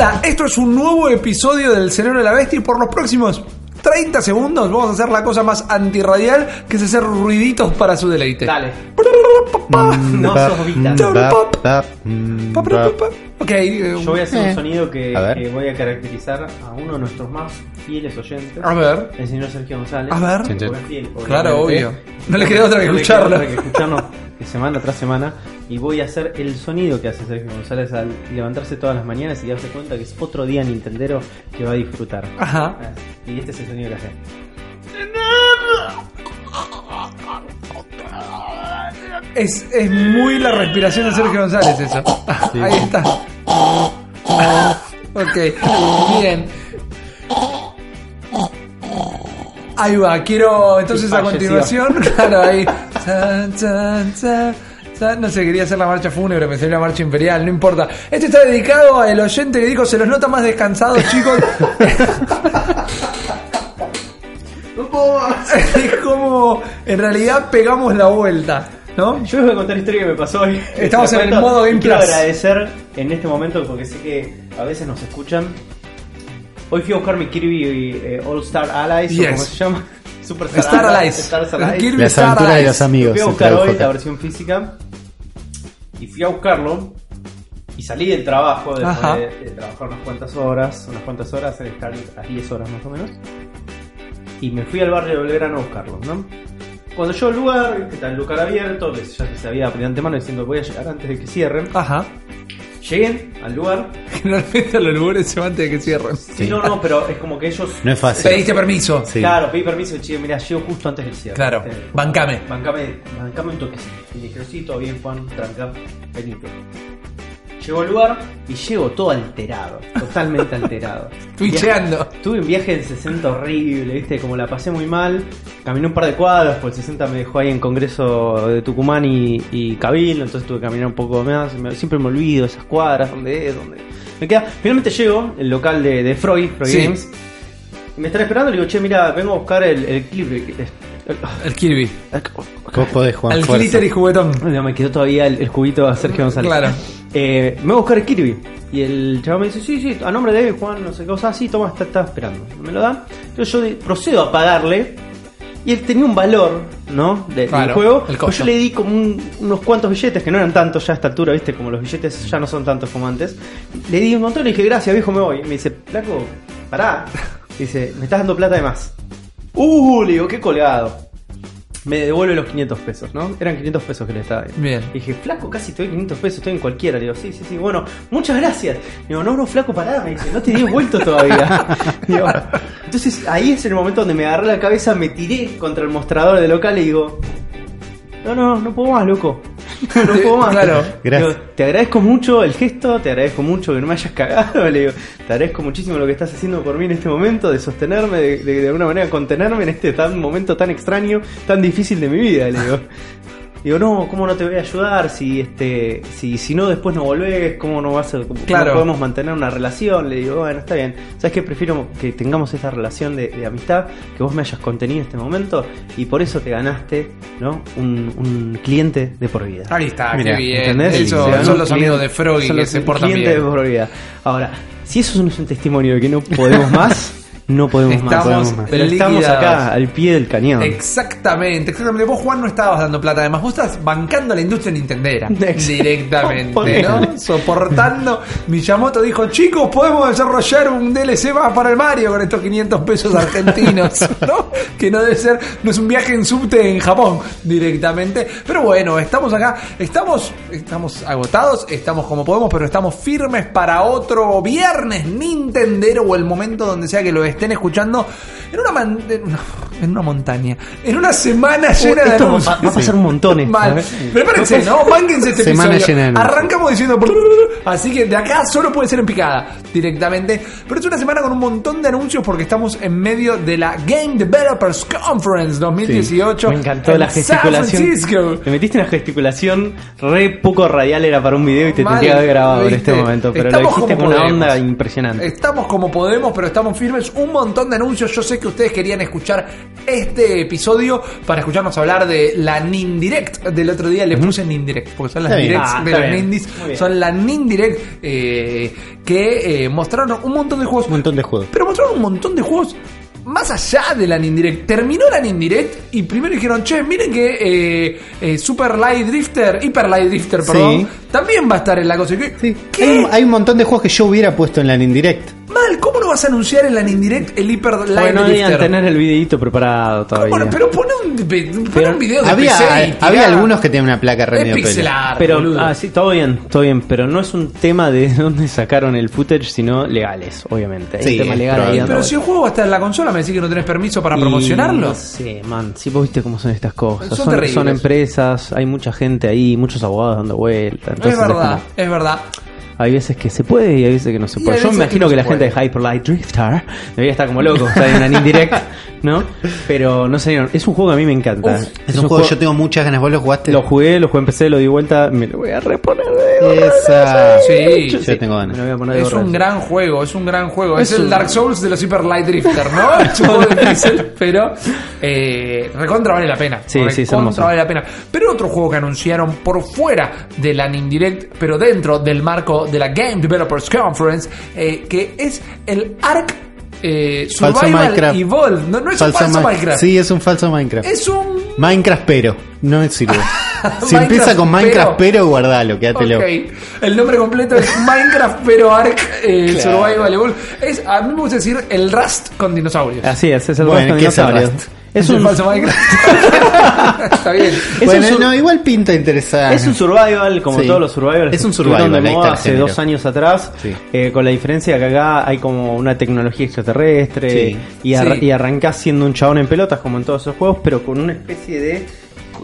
Hola, esto es un nuevo episodio del Cerebro de la Bestia y por los próximos 30 segundos vamos a hacer la cosa más antirradial que es hacer ruiditos para su deleite. Dale. Mm, No sos Vita. Ok, eh, Yo voy a hacer Eh. un sonido que, A ver. que voy a caracterizar a uno de nuestros más fieles oyentes. a ver. El señor Sergio González. A ver. Porque es fiel, obviamente. Claro, obvio. No le queda otra que No le escucharlo. queda otra que escucharnos semana tras semana. Y voy a hacer el sonido que hace Sergio González al levantarse todas las mañanas y darse cuenta que es otro día Nintendero que va a disfrutar. Ajá. Y este es el sonido que hace. Es, es muy la respiración de Sergio González eso. Ahí está. Ok, bien. Ahí va, quiero entonces Sí, a continuación, claro, ahí. Chan, chan, chan, chan. No sé, quería hacer la marcha fúnebre, me salió la marcha imperial, no importa. Este está dedicado al oyente que dijo, se los nota más descansados, chicos. es como, en realidad pegamos la vuelta, ¿no? Yo les voy a contar la historia que me pasó hoy. Estamos en el modo Game Quiero Plus. agradecer en este momento porque sé que a veces nos escuchan. Hoy fui a buscar mi Kirby eh, All Star Allies, o Yes. como se llama. Super Star Allies. Star Allies. Kirby Las Star aventuras de los amigos. Fui a buscar hoy acá. la versión física y fui a buscarlo y salí del trabajo después de, de trabajar unas cuantas horas, unas cuantas horas, de estar a 10 horas más o menos. Y me fui al barrio de Belgrano a buscarlo, ¿no? Cuando yo al lugar, que está el lugar abierto, que ya se sabía de antemano diciendo voy a llegar antes de que cierren, Ajá. Llegué al lugar. Generalmente los lugares se van antes de que cierren. Sí, no, no, pero es como que ellos. No es fácil. Pediste permiso. Sí. Claro, pedí permiso y che, mira, llego justo antes del cierre. Claro, Eh, bancame. Bancame, bancame un toquecito. Y dije, sí, todo bien, Juan, tranca, venite. Llego al lugar y llego todo alterado, totalmente alterado. Twitcheando. Tuve un viaje en 60 horrible, viste, como la pasé muy mal. Caminé un par de cuadras, porque el 60 me dejó ahí en Congreso de Tucumán y, y Cabildo, entonces tuve que caminar un poco más. Me- siempre me olvido esas cuadras, dónde es, dónde. Me queda. Finalmente llego, el local de, de Freud, Freud Sí. Games. Y me están esperando y le digo, che, mira, vengo a buscar el, el clip. El- El Kirby. Vos podés, Juan. El fuerza. glitter y juguetón. no, me quedó todavía el, el juguito a Sergio González. Claro. Eh, me voy a buscar el Kirby. Y el chaval me dice, sí, sí, a nombre de Juan, no sé qué cosa, sí, toma, está, está esperando. Me lo dan. Entonces yo de- procedo a pagarle. Y él tenía un valor, ¿no? De- Claro, del juego. el Pues yo le di como un- unos cuantos billetes, que no eran tantos ya a esta altura, ¿viste? Como los billetes ya no son tantos como antes. Le di un montón y le dije, gracias, viejo, me voy. Y me dice, Flaco, pará. Dice, me estás dando plata de más. Uh, le digo, qué colgado. Me devuelve los 500 pesos, ¿no? Eran 500 pesos que le estaba dando. Bien. Dije, flaco, casi te doy 500 pesos, estoy en cualquiera. Le digo, sí, sí, sí, bueno, muchas gracias. Digo, no, no, flaco, pará, me dice, no te di vuelto todavía. Digo, entonces ahí es el momento donde me agarré la cabeza, me tiré contra el mostrador del local y digo, no, no, no puedo más, loco. No puedo más. Claro. Gracias. Digo, te agradezco mucho el gesto, te agradezco mucho que no me hayas cagado. Le digo, te agradezco muchísimo lo que estás haciendo por mí en este momento, de sostenerme, de, de, de alguna manera contenerme en este tan momento tan extraño, tan difícil de mi vida. Le digo. Digo, no, ¿cómo no te voy a ayudar? Si este, si, si no después no volvés, ¿cómo no vas a cómo Claro. podemos mantener una relación? Le digo, bueno, está bien. ¿Sabes qué? Prefiero que tengamos esta relación de, de amistad, que vos me hayas contenido en este momento, y por eso te ganaste, ¿no? Un, un cliente de por vida. Ahí está, Mira, qué bien. ¿Entendés? Eso, son los cliente- amigos de Froggy son que los se portan clientes bien. de por vida. Ahora, si eso no es un testimonio de que no podemos más, no podemos más. Estamos podemos más. Pero estamos acá, al pie del cañón. Exactamente, exactamente. Vos, Juan, no estabas dando plata. Además, vos estás bancando la industria nintendera. Directamente. ¿no? Soportando. Miyamoto dijo, chicos, podemos desarrollar un DLC más para el Mario con estos 500 pesos argentinos, ¿no? Que no debe ser, no es un viaje en subte en Japón directamente. Pero bueno, estamos acá, estamos, estamos agotados, estamos como podemos, pero estamos firmes para otro viernes Nintendero o el momento donde sea que lo estén escuchando en una, man- en en una montaña, en una semana llena de va, anuncios. va a pasar un montón esto, Mal. ¿eh? Prepárense, ¿no? Mánquense este Semana episodio. llena de. Arrancamos diciendo. Así que de acá solo puede ser en picada directamente. Pero es una semana con un montón de anuncios porque estamos en medio de la Game Developers Conference 2018. Me encantó en la gesticulación. Me metiste una gesticulación re poco radial era para un video y te tenía que haber grabado en este momento. Pero Estamos lo dijiste como con una onda impresionante. Estamos como podemos, pero estamos firmes. Un montón de anuncios. Yo sé que ustedes querían escuchar este episodio para escucharnos hablar de la Nindirect. Del otro día le puse Nindirect, porque son las bien. directs Ah, de los bien. Son la Nindirect eh, que eh, mostraron un montón de juegos. Un montón de juegos. Pero mostraron un montón de juegos más allá de la Nindirect. Terminó la Nindirect y primero dijeron, che, miren que eh, eh, Super Light Drifter, Hyper Light Drifter, perdón, Sí. también va a estar en la cosa. Sí. Hay, un- hay un montón de juegos que yo hubiera puesto en la Indirect. Mal, ¿cómo no vas a anunciar en la Nindirect el Hyper Light Porque no debían tener el videito preparado todavía. Bueno, pero pone un, pone Pero un video de Había, PC y había algunos que tenían una placa re medio Pero, ah, sí, todo bien, todo bien, pero no es un tema de dónde sacaron el footage, sino legales, obviamente. Sí, tema legal ahí Pero si el juego va a estar en la consola, me decís que no tenés permiso para Y promocionarlo. No sé, man, si vos viste cómo son estas cosas. Son Son, terribles. son empresas, hay mucha gente ahí, muchos abogados dando vueltas. Es verdad, como- es verdad. Hay veces que se puede y hay veces que no se puede. Yo me imagino no que, la gente de Hyper Light Drifter debería estar como loco, o sea, en una indirect, ¿no? Pero no sé, es un juego que a mí me encanta. Uf, Es, un juego que yo tengo muchas ganas. ¿Vos lo jugaste? Lo jugué, lo jugué en PC, lo di vuelta, me lo voy a reponer de Esa. Sí, Yo Sí, tengo me ganas. lo voy a poner de Es un gran juego, es un gran juego. Es, Es el un- Dark Souls de los Hyper Light Drifter, ¿no? Es un juego difícil, pero eh, recontra vale la pena. Sí, sí, es Recontra hermoso. vale la pena. Pero otro juego que anunciaron por fuera de la Nindirect, pero dentro del marco de la Game Developers Conference, eh, que es el Ark eh, Falso Survival Minecraft. Evolved. No, no es un Falso falso Mi- Minecraft. Sí, es un falso Minecraft. Es un Minecraft pero. No me sirve. si empieza con Minecraft pero. pero, guardalo, quédatelo. Ok, el nombre completo es Minecraft pero Ark eh, Claro. Survival Evolved. Es, a mí me gusta decir el Rust con dinosaurios. Así es, es el Bueno, Rust con ¿qué es el dinosaurios. Es un, falso Minecraft. Está bien. es bueno, un sur- no, igual pinta interesante. Es un survival, como Sí. todos los survivals. Es un que estuvieron survival, de ahí moda está el hace género. dos años atrás, Sí. eh, con la diferencia que acá hay como una tecnología extraterrestre Sí. y, ar- Sí. y arrancás siendo un chabón en pelotas como en todos esos juegos, pero con una especie de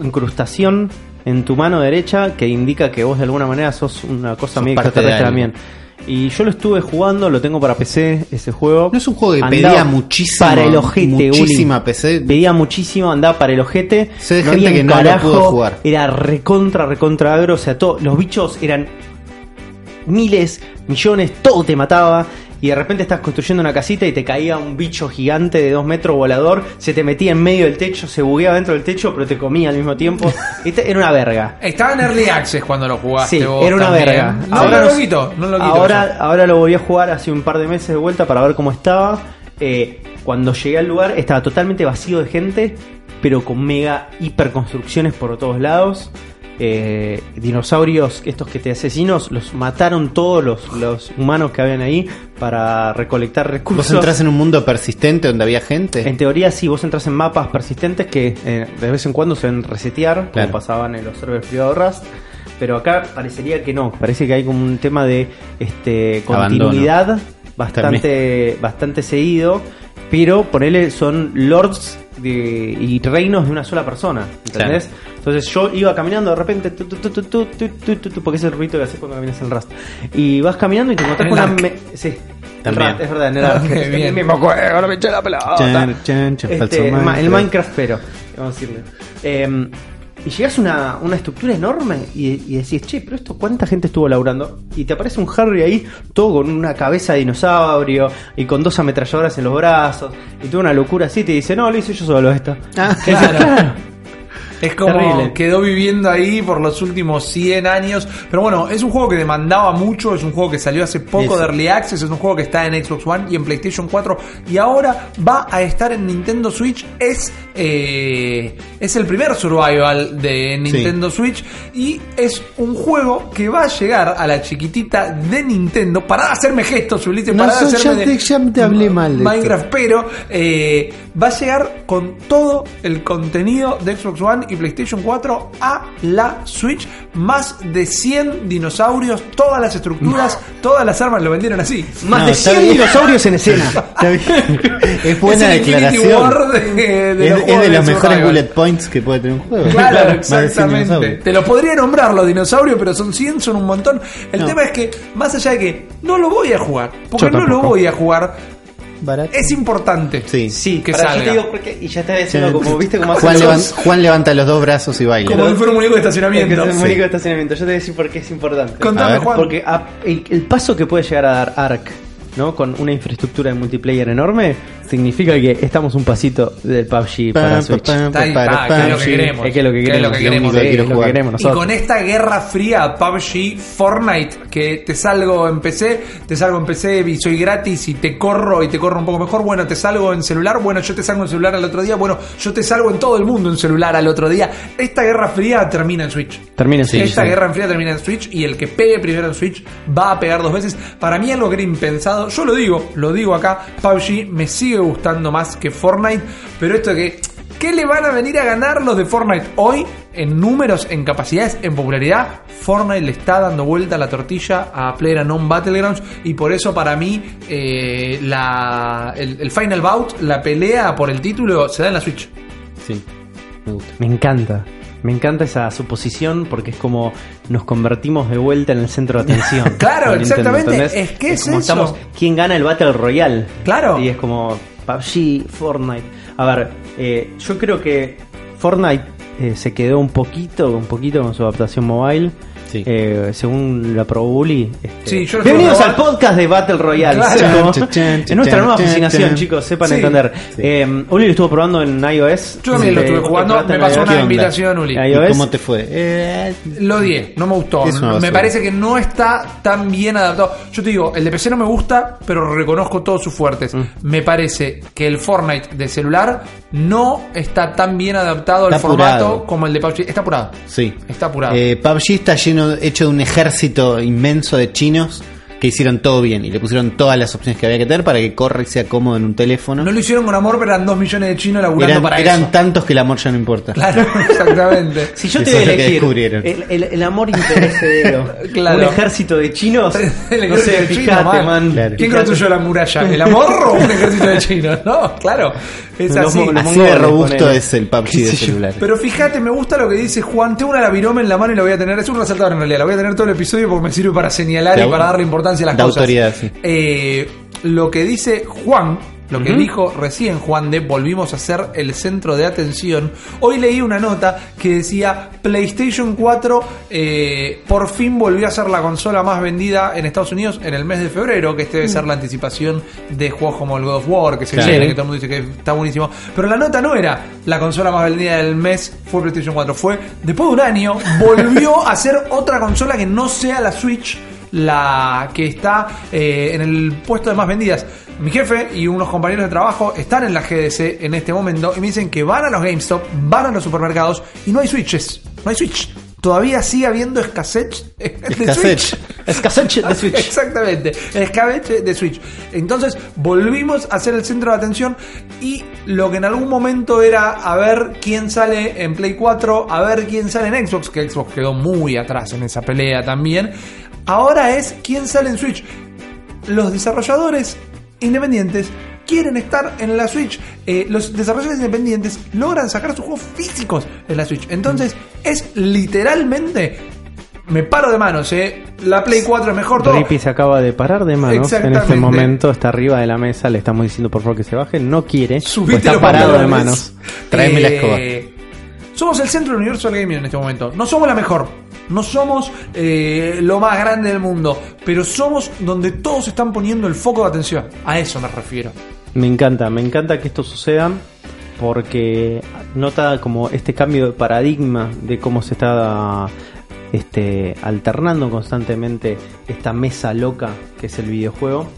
incrustación en tu mano derecha que indica que vos de alguna manera sos una cosa Sos medio parte de extraterrestre algo. también. Y yo lo estuve jugando, lo tengo para PC, ese juego. No es un juego que Andaba pedía muchísimo- Para el ojete, muchísima. PC. Pedía muchísimo, andaba para el ojete. Sé de no gente había que no lo pudo jugar. Era recontra, recontra agro. O sea, todo, los bichos eran miles, millones, todo te mataba. Y de repente estás construyendo una casita y te caía un bicho gigante de dos metros volador, se te metía en medio del techo, se bugueaba dentro del techo, pero te comía al mismo tiempo. Era una verga. Estaba en Early Access cuando lo jugaste Sí, vos era una también. verga. No, Ahora no- lo quito, no lo quito. Ahora, eso. ahora lo volví a jugar hace un par de meses de vuelta para ver cómo estaba. Eh, cuando llegué al lugar estaba totalmente vacío de gente, pero con mega hiperconstrucciones por todos lados. Eh, dinosaurios, estos que te asesinos, los mataron todos los, los humanos que habían ahí para recolectar recursos. Vos entras en un mundo persistente donde había gente. En teoría, sí, vos entras en mapas persistentes que eh, de vez en cuando se deben resetear, Claro. como pasaban en los servers privados Rust. Pero acá parecería que no, parece que hay como un tema de este Abandono. continuidad bastante, bastante seguido pero por son lords de, y reinos de una sola persona, ¿entendés? Entonces yo iba caminando de repente, tu, tu, tu, porque es el ruido que haces cuando caminas en Rust. Y vas caminando y te encontrás con una... sí. También. es verdad, en el, es el mismo juego, no me eché la pelota. Este, el Minecraft, pero, vamos a decirle. Em, y llegas a una, una estructura enorme y, y decís, che, pero esto, ¿cuánta gente estuvo laburando? Y te aparece un Harry ahí, todo con una cabeza de dinosaurio y con dos ametralladoras en los brazos y toda una locura así. Te dice, no, lo hice yo solo esto. Ah, dices, claro. Es como Terrible. quedó viviendo ahí por los últimos 100 años. Pero bueno, es un juego que demandaba mucho. Es un juego que salió hace poco de Early Access. Es un juego que está en Xbox One y en PlayStation 4. Y ahora va a estar en Nintendo Switch. Es, eh, es el primer survival de Nintendo Switch. Y es un juego que va a llegar a la chiquitita de Nintendo. Para de hacerme gestos, Ulises. No, de hacerme ya de- te- ya te hablé mal de Minecraft pero eh, va a llegar con todo el contenido de Xbox One y PlayStation 4 a la Switch. Más de 100 dinosaurios, todas las estructuras, todas las armas lo vendieron así. Más No, de está 100 bien. dinosaurios en escena. Está bien. Es buena Es el Infinity declaración. War de, de es, los es de los de mejores survival. bullet points que puede tener un juego. Claro, 100 exactamente. Te lo podría nombrar los dinosaurios, pero son 100, son un montón. El No. tema es que, más allá de que no lo voy a jugar, porque Yo no lo voy a jugar, Barato. es importante. Sí. Sí, Que yo salga. te digo porque, y ya está diciendo como, viste, como Juan, levan- Juan levanta los dos brazos y baila. Como si fuera un muñeco de Es que estacionamiento. es un Sí. único de estacionamiento. Yo te voy a decir por qué es importante. Contame, A ver. Juan. Porque a- el, el paso que puede llegar a dar Ark, ¿no? Con una infraestructura de multiplayer enorme, significa que estamos un pasito del PUBG para Switch. Es lo que queremos. Es que es lo que queremos. que que Y con esta guerra fría PUBG, Fortnite, que te salgo en PC, te salgo en PC y soy gratis y te corro y te corro un poco mejor, bueno, te salgo en celular, bueno, yo te salgo en celular al otro día, bueno, yo te salgo en todo el mundo en celular al otro día. Esta guerra fría termina en Switch. Termina en Switch, Esta sí. guerra fría termina en Switch y el que pegue primero en Switch va a pegar dos veces. Para mí algo que era impensado, yo lo digo, lo digo acá, PUBG me sigue gustando más que Fortnite, pero esto de que ¿qué le van a venir a ganar los de Fortnite hoy en números, en capacidades, en popularidad? Fortnite le está dando vuelta la tortilla a PlayerUnknown Battlegrounds y por eso para mí eh, la, el, el Final Bout, la pelea por el título se da en la Switch. Sí, me gusta. Me encanta. Me encanta esa suposición porque es como nos convertimos de vuelta en el centro de atención. Claro, Nintendo, exactamente. Es que es como eso. estamos, ¿Quién gana el Battle Royale? Claro. Y es como PUBG, Fortnite. A ver, eh, yo creo que Fortnite eh, se quedó un poquito, un poquito con su adaptación mobile. Sí. Eh, según la Pro Bully. este- Sí, yo lo Bienvenidos al podcast de Battle Royale. Claro. Es nuestra nueva fascinación, chicos, sepan Sí. entender. Sí. Eh, Uli lo estuvo probando en iOS. Yo también lo Eh, estuve jugando, me en pasó una invitación, Uli. Ahí ¿Y ves. cómo te fue? Eh, Lo odié, no me gustó. Me parece que no está tan bien adaptado. Yo te digo, el de PC no me gusta, pero reconozco todos sus fuertes. Mm. Me parece que el Fortnite de celular no está tan bien adaptado al Está formato apurado. como el de PUBG. Está apurado. sí. Está apurado. Eh, PUBG está lleno, hecho de un ejército inmenso de chinos que hicieron todo bien y le pusieron todas las opciones que había que tener para que corra y sea cómodo en un teléfono. no lo hicieron con amor, pero eran dos millones de chinos laburando eran para eran eso. tantos que el amor ya no importa. Claro, exactamente. Si yo te voy a elegir el, el- el amor imperecedero, Claro. un ejército de chinos, El no ejército sé, fíjate, man. man. Claro. ¿Quién construyó la muralla? ¿El amor o un ejército de chinos? No, claro. Es Los así. los Así de robusto es el PUBG ¿Qué de celular. Pero fíjate, me gusta lo que dice Juan. Tengo una laviroma en la mano y la voy a tener. Es un resaltador en realidad. La voy a tener todo el episodio porque me sirve para señalar y para darle importancia a las de cosas. autoridad, sí. Eh, lo que dice Juan, lo que dijo recién Juan de volvimos a ser el centro de atención. Hoy leí una nota que decía PlayStation 4 eh, por fin volvió a ser la consola más vendida en Estados Unidos en el mes de febrero, que este debe ser la anticipación de juegos como el God of War, que se Claro. viene, que todo el mundo dice que está buenísimo. Pero la nota no era la consola más vendida del mes fue PlayStation 4, fue después de un año volvió a ser otra consola que no sea la Switch la que está eh, en el puesto de más vendidas. Mi jefe y unos compañeros de trabajo están en la GDC en este momento y me dicen que van a los GameStop, van a los supermercados y no hay Switches, no hay Switch. Todavía sigue habiendo escasez de Escasez. Switch. Escasez de Switch. Exactamente, escabeche de Switch. Entonces volvimos a ser el centro de atención y lo que en algún momento era a ver quién sale en Play 4, a ver quién sale en Xbox, que Xbox quedó muy atrás en esa pelea también. Ahora es quién sale en Switch. Los desarrolladores independientes quieren estar en la Switch. Eh, los desarrolladores independientes logran sacar sus juegos físicos en la Switch. Entonces es literalmente... Me paro de manos, eh. La Play 4 es mejor todo. Rippy se acaba de parar de manos en este momento, está arriba de la mesa, le estamos diciendo por favor que se baje, no quiere, pues está parado de manos. Tráeme la Eh, Somos el centro del universo del gaming en este momento. No somos la mejor. No somos eh, lo más grande del mundo. Pero somos donde todos están poniendo el foco de atención. A eso me refiero. Me encanta, me encanta que esto suceda porque nota como este cambio de paradigma de cómo se está este, alternando constantemente esta mesa loca que es el videojuego.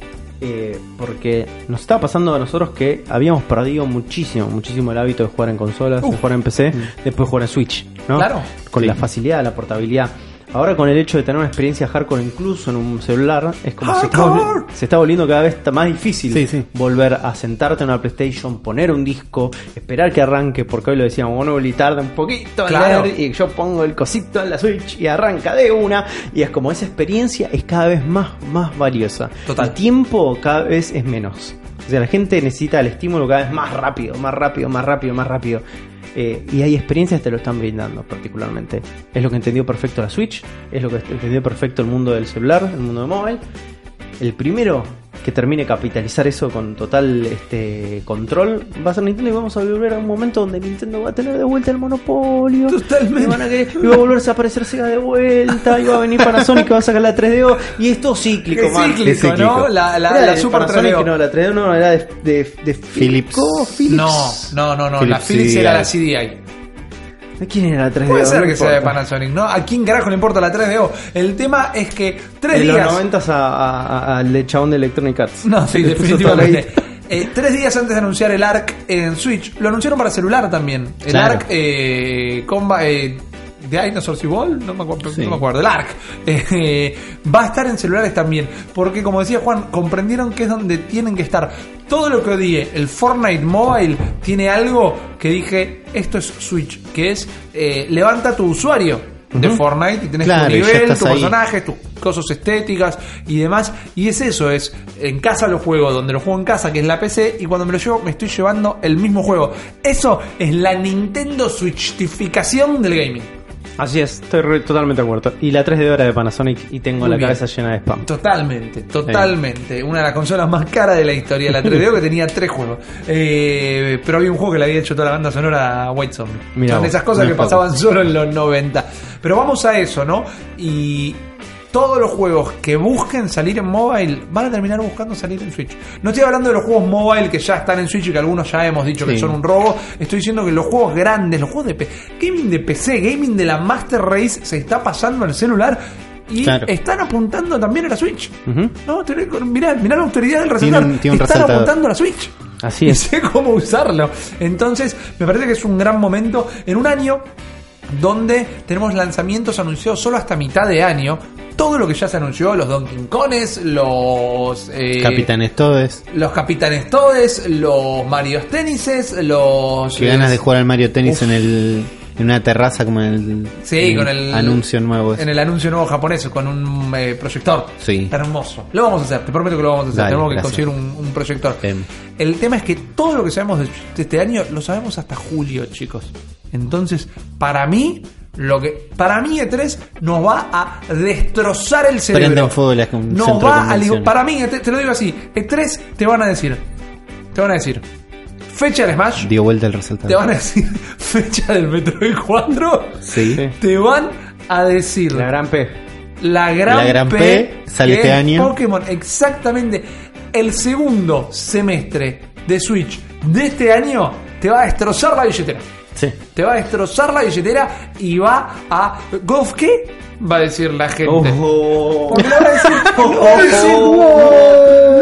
Eh, porque nos está pasando a nosotros que habíamos perdido muchísimo, muchísimo el hábito de jugar en consolas, de Uf. jugar en PC, después jugar en Switch, ¿no? Claro. Con Sí. la facilidad, la portabilidad. Ahora con el hecho de tener una experiencia hardcore incluso en un celular, es como se está, se está volviendo cada vez más difícil Sí, sí. volver a sentarte en una PlayStation, poner un disco, esperar que arranque, porque hoy lo decíamos, bueno, Uli tarda un poquito Claro. leer, y yo pongo el cosito en la Switch y arranca de una, y es como esa experiencia es cada vez más, más valiosa. Total. El tiempo cada vez es menos. O sea, la gente necesita el estímulo cada vez más rápido, más rápido, más rápido, más rápido. Eh, y hay experiencias que te lo están brindando particularmente. Es lo que entendió perfecto la Switch, es lo que entendió perfecto el mundo del celular, el mundo de móvil. El primero que termine de capitalizar eso con total este control, va a ser Nintendo y vamos a volver a un momento donde Nintendo va a tener de vuelta el monopolio. Totalmente. Y, van a querer- y va a volverse a aparecer Sega de vuelta, y va a venir Panasonic que va a sacar la 3DO, y es todo cíclico, man. cíclico, Es cíclico. ¿no? La, la, Era la de Super Panasonic, 3DO. no, la 3DO no, era de, de, de Philips. Philips. No, no, no, no. la Philips Philips CDI. era la CDI. ¿De quién era la 3DO? Puede ser No que sea de. Panasonic, ¿no? ¿A quién carajo le importa la 3DO? El tema es que tres De los días. 90 a- a- a- al chabón de Electronic Arts. No, sí, definitivamente. Eh, tres días antes de anunciar el ARC en Switch, lo anunciaron para celular también. El Claro. ARC eh, comba, eh, de Dinosaurs Ball, no me acuerdo, Sí. no me acuerdo, el ARC eh, va a estar en celulares también, porque como decía Juan, comprendieron que es donde tienen que estar. Todo lo que odie el Fortnite Mobile tiene algo que dije, esto es Switch, que es eh, levanta tu usuario de Fortnite y tenés Claro, tu nivel, estás tu ahí. personaje, tus cosas estéticas y demás. Y es eso, es en casa lo juego, donde lo juego en casa, que es la PC, y cuando me lo llevo me estoy llevando el mismo juego. Eso es la Nintendo Switchificación del gaming. Así es, estoy re- totalmente de acuerdo. Y la 3D era de Panasonic y tengo Muy la bien. cabeza llena de spam. Totalmente, totalmente. Una de las consolas más caras de la historia, la 3DO que tenía tres juegos. Eh, pero había un juego que le había hecho toda la banda sonora a White Zombie. Mirá Son vos, esas cosas que pasaban solo en los 90. Pero vamos a eso, ¿no? Y todos los juegos que busquen salir en mobile van a terminar buscando salir en Switch. No estoy hablando de los juegos mobile que ya están en Switch y que algunos ya hemos dicho que son un robo. Estoy diciendo que los juegos grandes, los juegos de P gaming de PC, gaming de la Master Race se está pasando al celular y Claro. están apuntando también a la Switch. Ujú. No, mirá, mirá la autoridad del Tiene resaltador. un- tiene un Están resaltador. apuntando a la Switch. Así Y es. sé cómo usarlo. Entonces, me parece que es un gran momento en un año donde tenemos lanzamientos anunciados solo hasta mitad de año. Todo lo que ya se anunció, los Donkey Kongs, los eh, Capitanes Todes. los Capitanes Todes, los Mario Tenises, los Qué ganas de jugar al Mario Tennis Uf. en el en una terraza como en el, Sí, en con el anuncio nuevo. ese. En el anuncio nuevo japonés, con un eh, proyector. Sí. Hermoso. Lo vamos a hacer, te prometo que lo vamos a hacer. Dale, Tenemos que conseguir un, un proyector. Bien. El tema es que todo lo que sabemos de, de este año lo sabemos hasta julio, chicos. Entonces, para mí, lo que para mí E3 nos va a destrozar el cerebro. Fuego la- un nos de va a para mí, E3 te lo digo así, E3 te van a decir, te van a decir fecha del Smash, Dio vuelta el te resaltador. van a decir fecha del Metroid 4, Sí. Sí. te van a decir La gran P. la gran, La gran P sale que este es año. Pokémon, exactamente. El segundo semestre de Switch de este año te va a destrozar la billetera. Sí. Te va a destrozar la billetera y va a. ¿Golf qué? Va a decir la gente. Ojo. Porque le van a decir,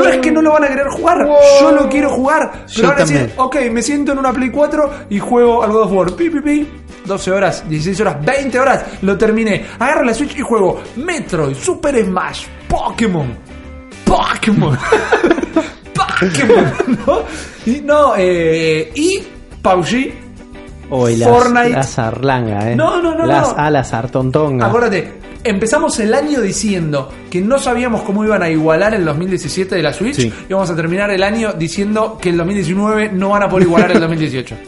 "Wow". no es que no lo van a querer jugar, yo lo quiero jugar. Pero Yo van a decir, también. ok, me siento en una Play 4 y juego al God of War. Pi, pi, pi. 12 horas, 16 horas, 20 horas, lo terminé. Agarro la Switch y juego Metroid, Super Smash, Pokémon. Pokémon. Pokémon, ¿no? Y no, eh, y PUBG. Hoy las, Fortnite. la zarlanga, eh. No, no, no, Las no. alas sartontonga. Acuérdate, empezamos el año diciendo que no sabíamos cómo iban a igualar el 2017 de la Switch Sí. y vamos a terminar el año diciendo que el 2019 no van a poder igualar el 2018.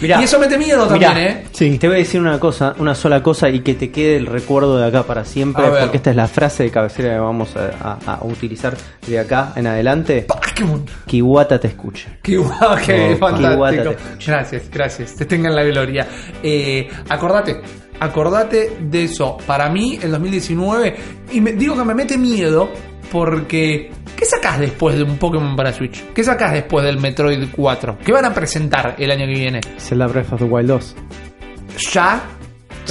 Mirá. y eso mete miedo Mirá, también, ¿eh? Sí. Te voy a decir una cosa, una sola cosa y que te quede el recuerdo de acá para siempre, porque esta es la frase de cabecera que vamos a, a- a utilizar de acá en adelante. Pokémon. Kiwata te escucha. Qué guau, qué Oh, qué guata fantástico. te escucho. Gracias, gracias. Te tengan la gloria. Eh, acordate, acordate de eso. Para mí, el 2019, y me, digo que me mete miedo porque. ¿Qué sacás después de un Pokémon para Switch? ¿Qué sacás después del Metroid 4? ¿Qué van a presentar el año que viene? Zelda Breath of the Wild 2. ¿Ya?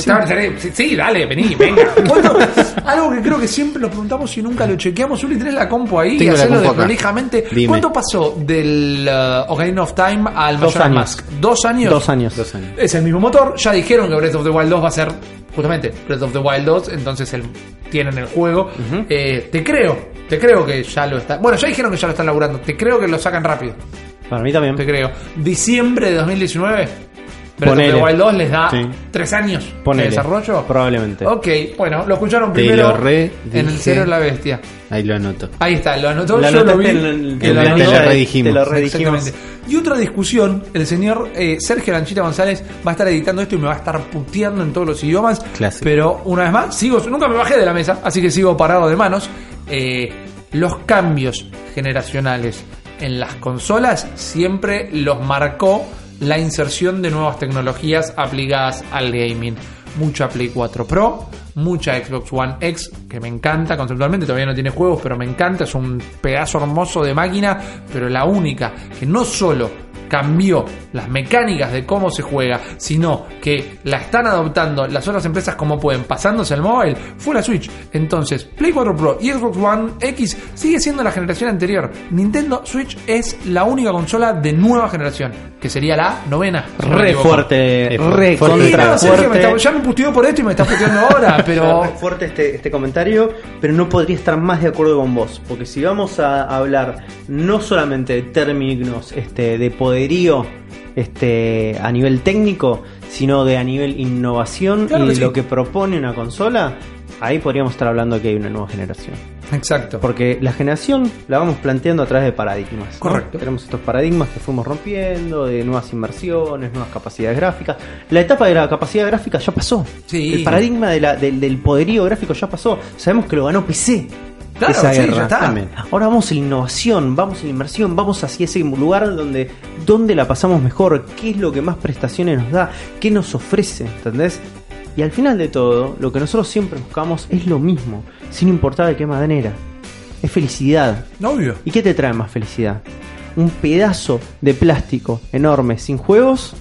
Sí, sí, dale, vení, venga. ¿Cuánto- algo que creo que siempre lo preguntamos y nunca lo chequeamos. Uli, tenés la compu ahí y Tengo la hacerlo compu acá. prolijamente. Dime. ¿Cuánto pasó del uh, Ocarina of Time al Dos Majora's años. Mask? ¿Dos años? Dos años. Dos años. Es el mismo motor. Ya dijeron que Breath of the Wild 2 va a ser justamente Breath of the Wild 2. Entonces el, tienen el juego. Eh, te creo, te creo que ya lo está. Bueno, ya dijeron que ya lo están laburando. Te creo que lo sacan rápido. Para mí también. Te creo. Diciembre de 2019. Breath Ponele. of the Wild 2 les da Sí. tres años Ponele. de desarrollo. Probablemente. Ok, bueno, lo escucharon Te primero lo re en el dije. cero de la bestia. Ahí lo anoto. Ahí está, lo anotó, La yo lo vi. anotaste en el- que en lo la- anotó. te lo redijimos. Te lo redijimos. Exactamente. Y otra discusión, el señor eh, Sergio Lanchita González va a estar editando esto y me va a estar puteando en todos los idiomas. Clásico. Pero una vez más, sigo, nunca me bajé de la mesa, así que sigo parado de manos. Eh, los cambios generacionales en las consolas siempre los marcó la inserción de nuevas tecnologías aplicadas al gaming. Mucha Play 4 Pro, mucha Xbox One X, que me encanta conceptualmente, todavía no tiene juegos, pero me encanta, es un pedazo hermoso de máquina, pero la única que no solo cambió las mecánicas de cómo se juega, sino que la están adoptando las otras empresas como pueden, pasándose al mobile, fue la Switch. Entonces, Play 4 Pro y Xbox One X sigue siendo la generación anterior. Nintendo Switch es la única consola de nueva generación, que sería la novena. Re fuerte, re fuerte. Sí, contra no, Sergio, me está- ya me puteó por esto y me está puteando ahora, pero Re fuerte este, este comentario, pero no podría estar más de acuerdo con vos. Porque si vamos a hablar no solamente de términos este, de poderío este, a nivel técnico, sino de a nivel innovación Claro y sí. lo que propone una consola, ahí podríamos estar hablando de que hay una nueva generación. Exacto. Porque la generación la vamos planteando a través de paradigmas. ¿no? Correcto. Tenemos estos paradigmas que fuimos rompiendo, de nuevas inversiones, nuevas capacidades gráficas. La etapa de la capacidad gráfica ya pasó. Sí. El paradigma de la- del, del poderío gráfico ya pasó. Sabemos que lo ganó PC. Claro, esa sí, guerra. ya está. También. Ahora vamos a la innovación, vamos a la inversión, vamos hacia ese lugar donde, donde la pasamos mejor, qué es lo que más prestaciones nos da, qué nos ofrece, ¿entendés? Y al final de todo, lo que nosotros siempre buscamos es lo mismo, sin importar de qué manera. Es felicidad. Obvio. ¿Y qué te trae más felicidad? Un pedazo de plástico enorme sin juegos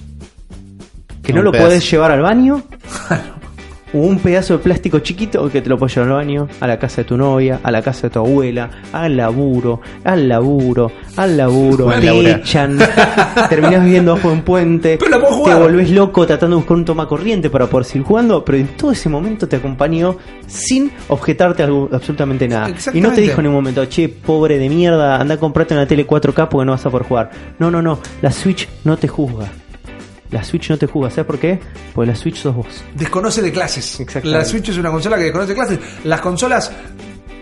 que no lo pedazo. podés llevar al baño. Un pedazo de plástico chiquito que te lo puedes llevar al baño, a la casa de tu novia, a la casa de tu abuela, al laburo, al laburo, al laburo, te laburar. echan, terminás viviendo bajo un puente, Pero te volvés loco tratando de buscar un toma corriente para poder seguir jugando, pero en todo ese momento te acompañó sin objetarte algo- absolutamente nada. Y no te dijo en un momento, che, pobre de mierda, anda a comprarte una tele 4K porque no vas a poder jugar. No, no, no, la Switch no te juzga. La Switch no te juzga, ¿sabes por qué? Porque la Switch sos vos. Desconoce de clases. Exactamente. La Switch es una consola que desconoce de clases. Las consolas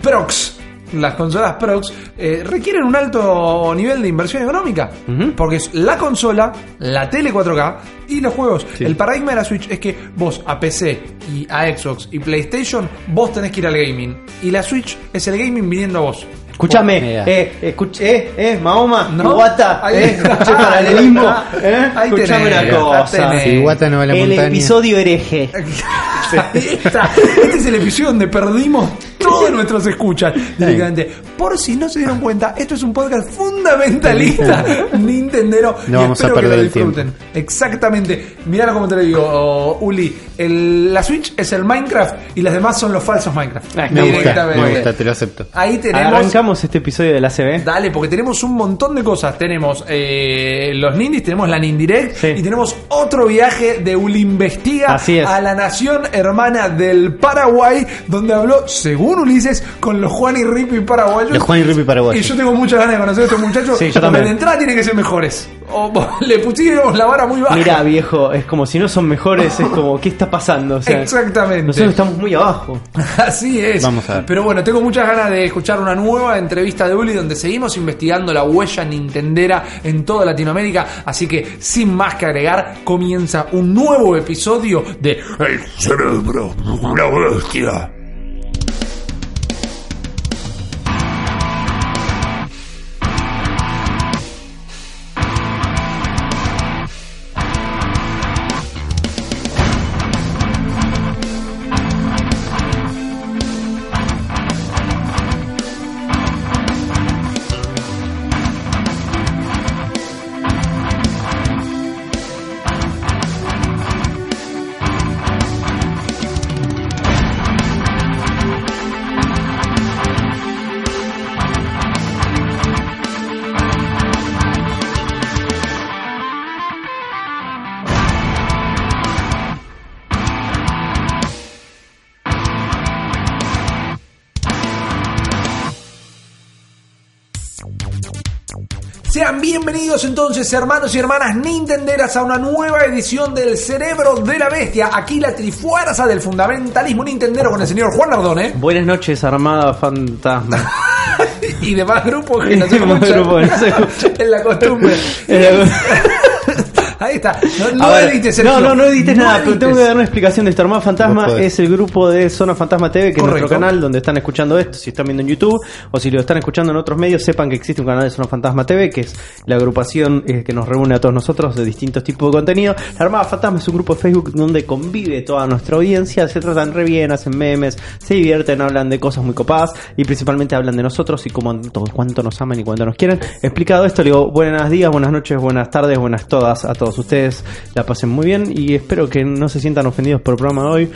Prox, las consolas Prox, eh, requieren un alto nivel de inversión económica. Porque es la consola, la tele 4K y los juegos. Sí. El paradigma de la Switch es que vos a PC y a Xbox y PlayStation, vos tenés que ir al gaming. Y la Switch es el gaming viniendo a vos. Escúchame, eh, escuché, eh, eh, Mahoma, No. Eh, está. escuché paralelismo, eh, Ahí escuchame una cosa. tenés. Si Iwata no va a la El montaña. episodio hereje. Este es el episodio donde perdimos todos nuestros escuchas directamente. Por si no se dieron cuenta, esto es un podcast fundamentalista Nintendero. No y vamos a espero que lo el tiempo. disfruten. Exactamente. Mirá como te lo digo, oh, Uli. El- la Switch es el Minecraft y las demás son los falsos Minecraft. Ah, Me gusta, Directamente. me gusta, te lo acepto. Ahí tenemos. Arrancamos este episodio de la CB. Dale, porque tenemos un montón de cosas. Tenemos eh, los Nindis, tenemos la Nindirect Sí. y tenemos otro viaje de Uli Investiga Así es. a la nación hermana del Paraguay, donde habló, según Ulises, con los Juan y Ripi paraguayos. Los Juan y Ripi paraguayos. Y yo tengo muchas ganas de conocer a estos muchachos. Sí, yo también. de entrada tienen que ser mejores. O le pusimos la vara muy baja. Mira, viejo, es como si no son mejores, es como, ¿qué está pasando? O sea, Exactamente. Nosotros estamos muy abajo. Así es. Vamos a ver. Pero bueno, tengo muchas ganas de escuchar una nueva entrevista de Uli donde seguimos investigando la huella nintendera en toda Latinoamérica. Así que, sin más que agregar, comienza un nuevo episodio de El cerebro, una bestia. Bienvenidos entonces, hermanos y hermanas nintenderas, a una nueva edición del Cerebro de la Bestia. Aquí la trifuerza del fundamentalismo nintendero con el señor Juan Nardone Buenas noches, Armada Fantasma. y demás grupos que no se Y demás escuchan. grupos que no se escuchan. en la costumbre. Ahí está. No, no edites, no, no, no edites nada, pero tengo que dar una explicación de esto. Armada Fantasma es el grupo de Zona Fantasma TV, que es nuestro canal donde están escuchando esto. Si están viendo en YouTube o si lo están escuchando en otros medios, sepan que existe un canal de Zona Fantasma TV, que es la agrupación eh, que nos reúne a todos nosotros de distintos tipos de contenido. La Armada Fantasma es un grupo de Facebook donde convive toda nuestra audiencia, se tratan re bien, hacen memes, se divierten, hablan de cosas muy copadas y principalmente hablan de nosotros y cómo, todo, cuánto nos aman y cuánto nos quieren. Explicado esto, le digo buenos días, buenas noches, buenas tardes, buenas todas a todos ustedes. La pasen muy bien y espero que no se sientan ofendidos por el programa de hoy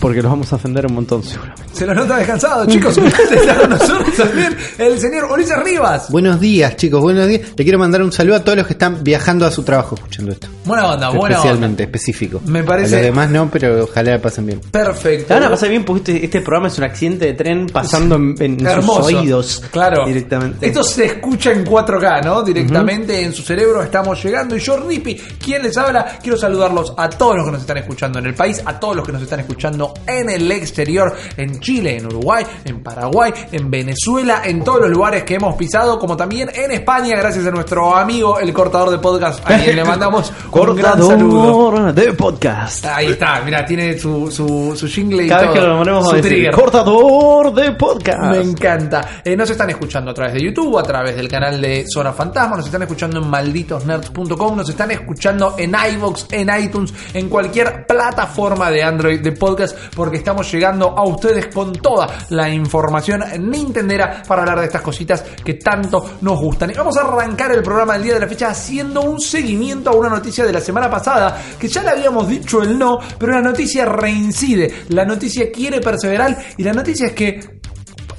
porque los vamos a ofender un montón seguramente. Se lo nota descansado, chicos. Está con nosotros también el señor Ulises Rivas. Buenos días, chicos, buenos días. Le quiero mandar un saludo a todos los que están viajando a su trabajo escuchando esto. Buena onda, buena onda. Especialmente, específico. Me parece- A los demás no, pero ojalá la pasen bien. Perfecto. Te van a pasar bien porque este, este programa es un accidente de tren pasando en, en sus oídos Claro. directamente. Esto se escucha en 4K, ¿no? Directamente en su cerebro estamos llegando. Y yo, Rippy, ¿quién les habla? Quiero saludarlos a todos los que nos están escuchando en el país, a todos los que nos están escuchando en el exterior, en Chile, en Uruguay, en Paraguay, en Venezuela, en todos los lugares que hemos pisado, como también en España, gracias a nuestro amigo, el cortador de podcast, a quien le mandamos un gran saludo. Cortador de podcast. Ahí está, mira, tiene su, su, su jingle y Cada vez que lo ponemos su a decir trigger. cortador de podcast. Me encanta. Eh, nos están escuchando a través de YouTube, a través del canal de Zona Fantasma, nos están escuchando en malditosnerds.com, nos están escuchando en iVoox, en iTunes, en cualquier plataforma de Android de podcast, porque estamos llegando a ustedes con toda la información nintendera para hablar de estas cositas que tanto nos gustan. Y vamos a arrancar el programa del día de la fecha haciendo un seguimiento a una noticia de la semana pasada, que ya le habíamos dicho el no, pero la noticia reincide, la noticia quiere perseverar y la noticia es que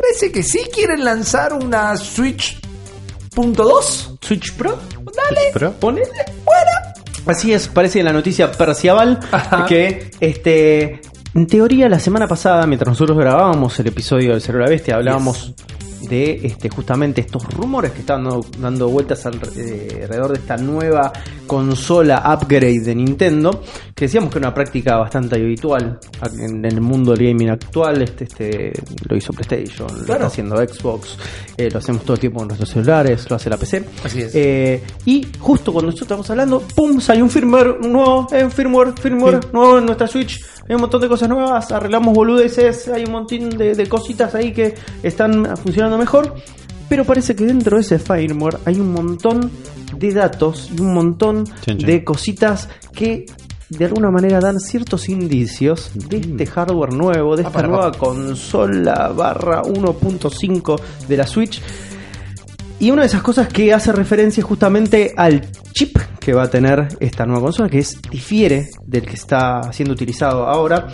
Parece que sí quieren lanzar una Switch punto .2. Switch Pro. Dale, Pro. Ponele. Bueno. Así es, parece la noticia perciabal Ajá. que este en teoría la semana pasada mientras nosotros grabábamos el episodio del Cerebro de la Bestia hablábamos de este justamente estos rumores que estaban dando, dando vueltas al- eh, alrededor de esta nueva consola upgrade de Nintendo que decíamos que era una práctica bastante habitual en, en el mundo del gaming actual este, este lo hizo PlayStation lo está haciendo Xbox eh, lo hacemos todo el tiempo con nuestros celulares lo hace la PC Así es. eh, y justo cuando nosotros estamos hablando, ¡pum! salió un firmware nuevo, en firmware, firmware nuevo en nuestra Switch. Hay un montón de cosas nuevas, arreglamos boludeces, hay un montón de, de cositas ahí que están funcionando mejor. Pero parece que dentro de ese firmware hay un montón de datos y un montón de cositas que de alguna manera dan ciertos indicios de este hardware nuevo, de esta para, nueva para. consola barra 1.5 de la Switch. Y una de esas cosas que hace referencia es justamente al chip que va a tener esta nueva consola, que es difiere del que está siendo utilizado ahora.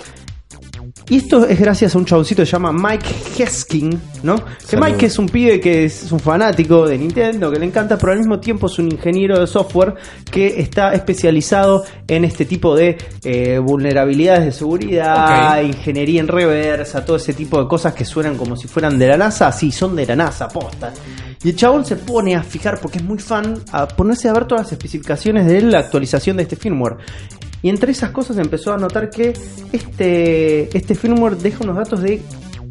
Y esto es gracias a un chaboncito que se llama Mike Heskin, ¿no? Que. Mike es un pibe que es un fanático de Nintendo, que le encanta, pero al mismo tiempo es un ingeniero de software que está especializado en este tipo de eh, vulnerabilidades de seguridad, ingeniería en reversa, todo ese tipo de cosas que suenan como si fueran de la NASA, sí, son de la NASA, posta. Y el chabón se pone a fijar, porque es muy fan, a ponerse a ver todas las especificaciones de la actualización de este firmware. Y entre esas cosas empezó a notar que este, este firmware deja unos datos de,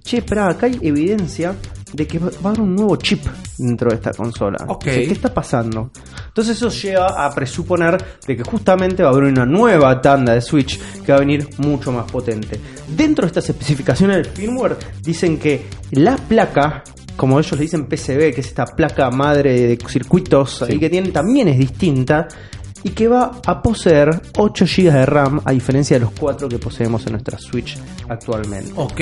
che, pero acá hay evidencia de que va a haber un nuevo chip dentro de esta consola. Ok. O sea, ¿Qué está pasando? Entonces eso lleva a presuponer de que justamente va a haber una nueva tanda de Switch que va a venir mucho más potente. Dentro de estas especificaciones del firmware dicen que la placa, como ellos le dicen PCB, que es esta placa madre de circuitos ahí que tienen, también es distinta y que va a poseer 8 GB de RAM a diferencia de los 4 que poseemos en nuestra Switch actualmente. Ok.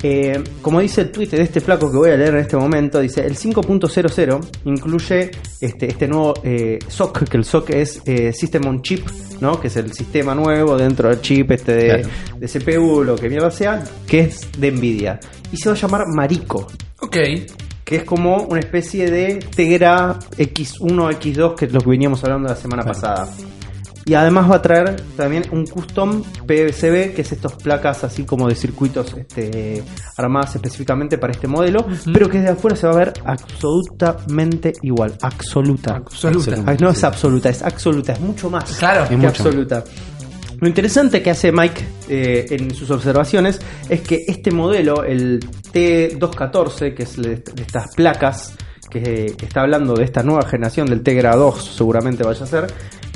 Eh, como dice el tweet de este flaco que voy a leer en este momento, dice el 5.00 incluye este, este nuevo eh, SOC, que el SOC es eh, System on Chip, ¿no? que es el sistema nuevo dentro del chip este de, Claro. de CPU, lo que mierda sea, que es de Nvidia. Y se va a llamar Marico, Ok. Que es como una especie de Tegra X1, X2, que es lo que veníamos hablando la semana pasada. Y además va a traer también un custom PCB, que es estas placas así como de circuitos este, armadas específicamente para este modelo, pero que desde afuera se va a ver absolutamente igual. Absoluta. Absoluta. No es absoluta, es absoluta, es mucho más Claro. que mucho. absoluta. Lo interesante que hace Mike eh, en sus observaciones es que este modelo, el T214, que es de de estas placas que está hablando de esta nueva generación del Tegra 2, seguramente vaya a ser,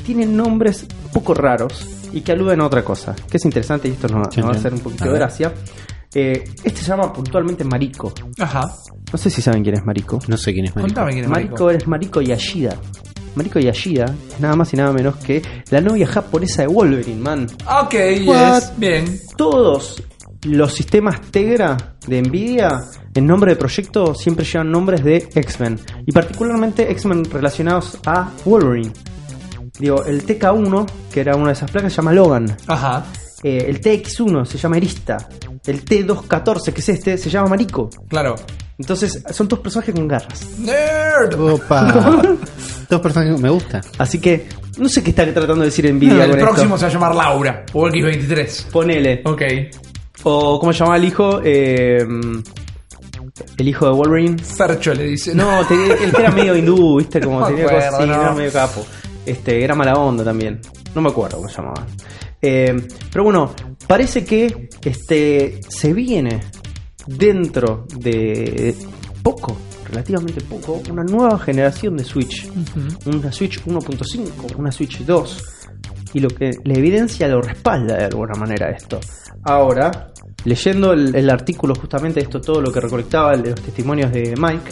tienen nombres un poco raros y que aluden a otra cosa, que es interesante y esto nos, va a hacer un poquito de gracia. Eh, este se llama puntualmente Mariko. Ajá. No sé si saben quién es Mariko. No sé quién es Mariko. Contame quién es Mariko Mariko. es Mariko Yashida. Mariko Yashida es nada más y nada menos que la novia japonesa de Wolverine, man. Ok, yes. Bien. Todos los sistemas Tegra de Nvidia en nombre de proyecto siempre llevan nombres de X-Men y particularmente X-Men relacionados a Wolverine. Digo, el TK1, que era una de esas placas, se llama Logan. Ajá. Eh, el TX1 se llama Erista. El T214, que es este, se llama Mariko. Claro. Entonces, son todos personajes con garras. Nerd. Opa. Dos personajes me gusta. Así que, no sé qué está tratando de decir Nvidia el con próximo esto. se va a llamar Laura. O X23. Ponele. Ok. O, ¿cómo se llama el hijo? Eh, el hijo de Wolverine. Fercho le dice. No, te- el que era medio hindú, viste, como No tenía acuerdo, cosas así, no. era medio capo. Este, era mala onda también. No me acuerdo cómo se llamaba. Eh, pero bueno, parece que este se viene dentro de poco, relativamente poco, una nueva generación de Switch. Una Switch 1.5, una Switch 2. Y lo que la evidencia lo respalda de alguna manera esto. Ahora, leyendo el, el artículo justamente de esto, todo lo que recolectaba, los testimonios de Mike,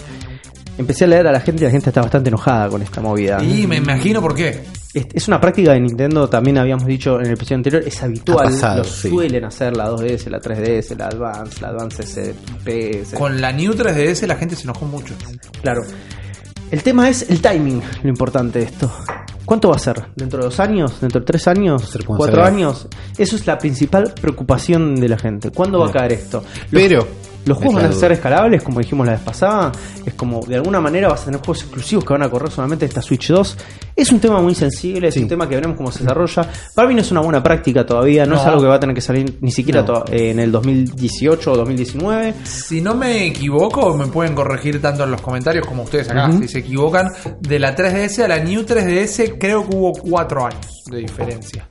empecé a leer a la gente y la gente está bastante enojada con esta movida. Y me imagino por qué. Es, es una práctica de Nintendo, también habíamos dicho en el episodio anterior, es habitual. Ha pasado, lo sí. suelen hacer la 2DS, la 3DS, la Advance, la Advance SP. Con la New 3DS la gente se enojó mucho. Claro. El tema es el timing, lo importante de esto. ¿Cuánto va a ser? ¿Dentro de dos años? ¿Dentro de tres años? ¿Cuatro años? Eso es la principal preocupación de la gente. ¿Cuándo va a caer esto? Los- Pero. Los juegos van a ser escalables, como dijimos la vez pasada. Es como, de alguna manera vas a tener juegos exclusivos que van a correr solamente esta Switch 2. Es un tema muy sensible, es Sí. un tema que veremos cómo se desarrolla. Para mí no es una buena práctica todavía, no, es algo que va a tener que salir ni siquiera No. eh, en el 2018 o 2019. Si no me equivoco, me pueden corregir tanto en los comentarios como ustedes acá, si se equivocan. De la 3DS a la New 3DS creo que hubo cuatro años de diferencia.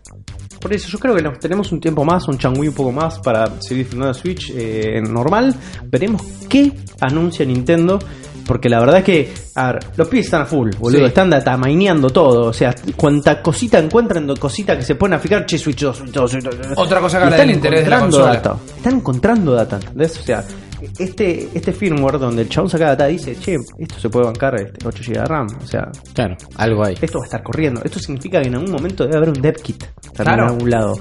Por eso yo creo que nos tenemos un tiempo más, un changüí un poco más para seguir de Switch eh, normal. Veremos qué anuncia Nintendo. Porque la verdad es que, a ver, los pibes están a full, boludo. Sí. Están datamaineando todo. O sea, cuanta cosita encuentran, cosita que se pueden a fijar, che, Switch 2, Switch 2, Switch 2. Otra cosa que habla del interés de la consola. data. Están encontrando data, ¿entendés? O sea, este, este firmware donde el chabón saca data dice, che, esto se puede bancar este, 8 GB de RAM. O sea, Claro, algo hay. esto va a estar corriendo. Esto significa que en algún momento debe haber un dev kit también Claro. en algún lado.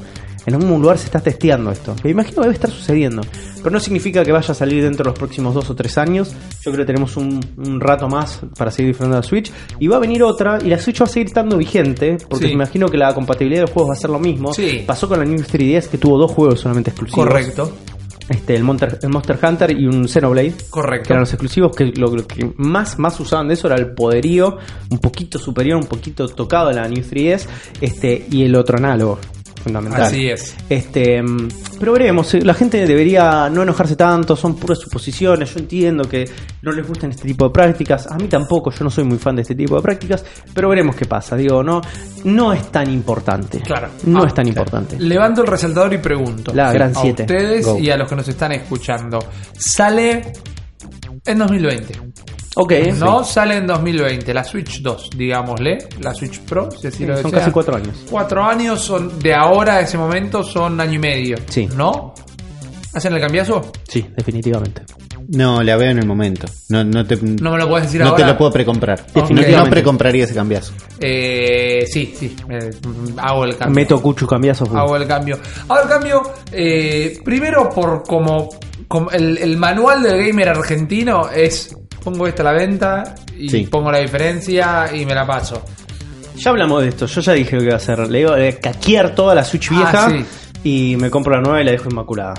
En algún lugar se está testeando esto. Me imagino que debe estar sucediendo. Pero no significa que vaya a salir dentro de los próximos dos o tres años. Yo creo que tenemos un, un rato más para seguir disfrutando de la Switch. Y va a venir otra. Y la Switch va a seguir estando vigente. Porque Sí. me imagino que la compatibilidad de los juegos va a ser lo mismo. Sí. Pasó con la New 3DS que tuvo dos juegos solamente exclusivos. Correcto, Este, el, Monster, el Monster Hunter y un Xenoblade que correcto. eran los exclusivos que lo, lo que más, más usaban de eso era el poderío un poquito superior, un poquito tocado a la New 3DS este, y el otro análogo fundamental. Así es. Este, mm, pero veremos, eh, la gente debería no enojarse tanto, son puras suposiciones, yo entiendo que no les gustan este tipo de prácticas, a mí tampoco, yo no soy muy fan de este tipo de prácticas, pero veremos qué pasa, digo, no, no es tan importante. Claro. No Ah, es tan importante. Levanto el resaltador y pregunto. La gran a siete. ustedes Go. y a los que nos están escuchando. Sale en 2020. Ok, No sale en 2020. La Switch 2, digámosle. La Switch Pro, si así Sí, lo son casi cuatro años. Cuatro años son de ahora a ese momento son año y medio. Sí. ¿No? ¿Hacen el cambiazo? Sí, definitivamente. No, la veo en el momento. No, no te, No me lo puedes decir no ahora. te lo puedo precomprar. Definitivamente. No precompraría ese cambiazo. Eh, sí, sí. eh, hago el cambio. Meto cuchu cambiazo. Hago el cambio. Hago el cambio, eh, primero por como, como el, el manual del gamer argentino es pongo esta a la venta y Sí. pongo la diferencia y me la paso. Ya hablamos de esto, yo ya dije lo que iba a hacer. Le digo, eh, caquear toda la Switch vieja Ah, sí. y me compro la nueva y la dejo inmaculada.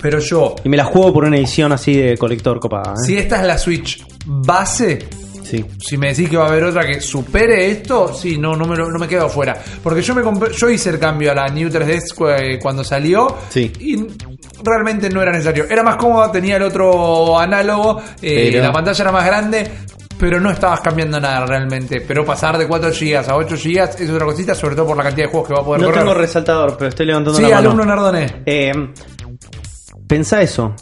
Pero yo, Y me la juego por una edición así de colector copada. ¿eh? si esta es la Switch base, Sí. si me decís que va a haber otra que supere esto, sí, no, no me, lo- no me quedo afuera. Porque yo me compré- yo hice el cambio a la New 3DS cu- eh, cuando salió Sí. y realmente no era necesario. Era más cómodo, tenía el otro análogo, eh, Pero- la pantalla era más grande, pero no estabas cambiando nada realmente. Pero pasar de 4 GB a 8 GB es otra cosita, sobre todo por la cantidad de juegos que va a poder No correr. tengo resaltador, pero estoy levantando sí, la mano. alumno Nardone. Eh, pensá eso.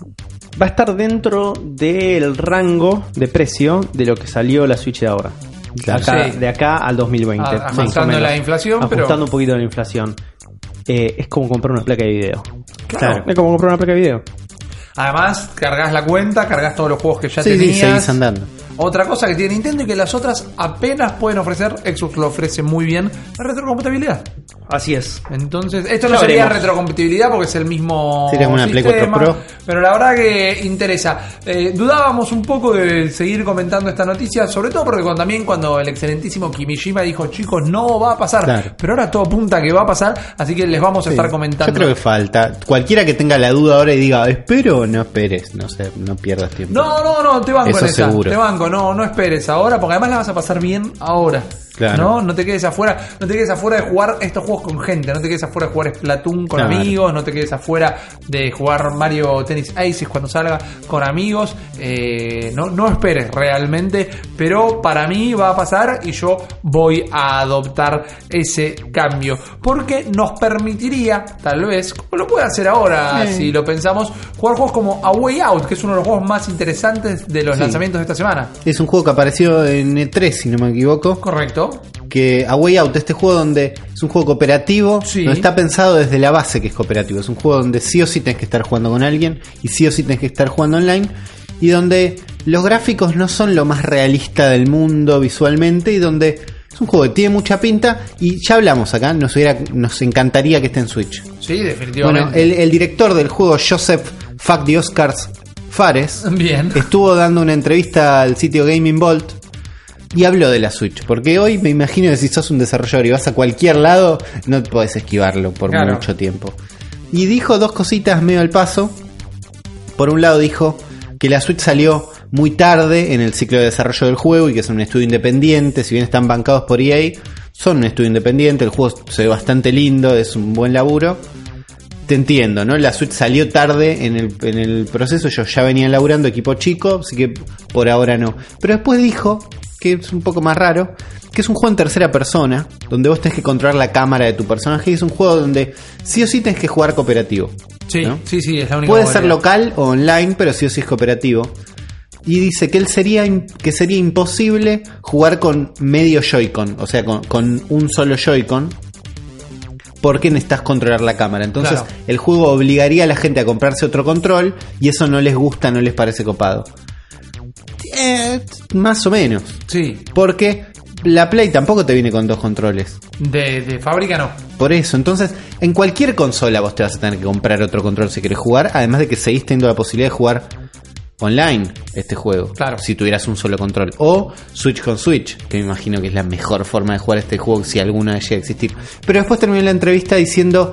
Va a estar dentro del rango de precio de lo que salió la Switch de ahora. Acá- Sí. De acá al 2020. Ah, más o ajustando menos. la inflación, pero- Ajustando un poquito la inflación. Eh, es como comprar una placa de video. Claro. Es como comprar una placa de video. Además, cargas la cuenta, cargas todos los juegos que ya Sí, sí, tenías. seguís andando. Otra cosa que tiene Nintendo y que las otras apenas pueden ofrecer, Xbox lo ofrece muy bien, la retrocompatibilidad. Así es. Entonces, esto no Ya sería veremos. retrocompatibilidad porque es el mismo Sería una Play sistema, 4 Pro. pero la verdad que interesa. Eh, dudábamos un poco de seguir comentando esta noticia, sobre todo porque cuando, también cuando el excelentísimo Kimishima dijo, chicos, no va a pasar, Claro. pero ahora todo apunta que va a pasar, así que les vamos a Sí. estar comentando. Yo creo que falta. Cualquiera que tenga la duda ahora y diga, espero, no esperes, no sé, no pierdas tiempo. No, no, no, te banco Eso en esa. seguro. Te banco, no, no esperes ahora, porque además la vas a pasar bien ahora. Claro. ¿No? No te quedes afuera, no te quedes afuera de jugar estos juegos con gente, no te quedes afuera de jugar Splatoon con Claro. amigos, no te quedes afuera de jugar Mario Tennis Aces cuando salga con amigos. Eh, no, no esperes realmente, pero para mí va a pasar y yo voy a adoptar ese cambio. Porque nos permitiría, tal vez, como lo puede hacer ahora, Sí. si lo pensamos, jugar juegos como A Way Out, que es uno de los juegos más interesantes de los Sí. lanzamientos de esta semana. Es un juego que apareció en E3, si no me equivoco. Correcto. Que A Way Out, este juego donde es un juego cooperativo, Sí. no está pensado desde la base que es cooperativo. Es un juego donde sí o sí tenés que estar jugando con alguien y sí o sí tenés que estar jugando online. Y donde los gráficos no son lo más realista del mundo visualmente y donde es un juego que tiene mucha pinta y ya hablamos acá, nos, hubiera, nos encantaría que esté en Switch. Sí, definitivamente. Bueno, el, el director del juego, Joseph Fuck the Oscars Fares, Bien. estuvo dando una entrevista al sitio Gaming Vault y habló de la Switch. Porque hoy me imagino que si sos un desarrollador y vas a cualquier lado, no podés esquivarlo por Claro. mucho tiempo. Y dijo dos cositas medio al paso. Por un lado dijo que la Switch salió muy tarde en el ciclo de desarrollo del juego y que es un estudio independiente, si bien están bancados por EA, son un estudio independiente, el juego se ve bastante lindo, es un buen laburo. Te entiendo, ¿no? La Switch salió tarde en el, en el proceso, ellos ya venían laburando equipo chico, así que por ahora no. Pero después dijo, que es un poco más raro, que es un juego en tercera persona, donde vos tenés que controlar la cámara de tu personaje y es un juego donde sí o sí tenés que jugar cooperativo. sí, ¿no? sí, sí, es la única Puede ser local o online, pero sí o sí es cooperativo. Y dice que él sería que sería imposible jugar con medio Joy-Con, o sea, con, con un solo Joy-Con, porque necesitas controlar la cámara. Entonces, Claro. el juego obligaría a la gente a comprarse otro control y eso no les gusta, no les parece copado. Eh, más o menos, Sí, porque la Play tampoco te viene con dos controles. de, de fábrica no. Por eso, entonces, en cualquier consola vos te vas a tener que comprar otro control si querés jugar, además de que seguís teniendo la posibilidad de jugar online este juego. Claro. Si tuvieras un solo control. O Switch con Switch, que me imagino que es la mejor forma de jugar este juego si alguna llega a existir. Pero después terminé la entrevista diciendo,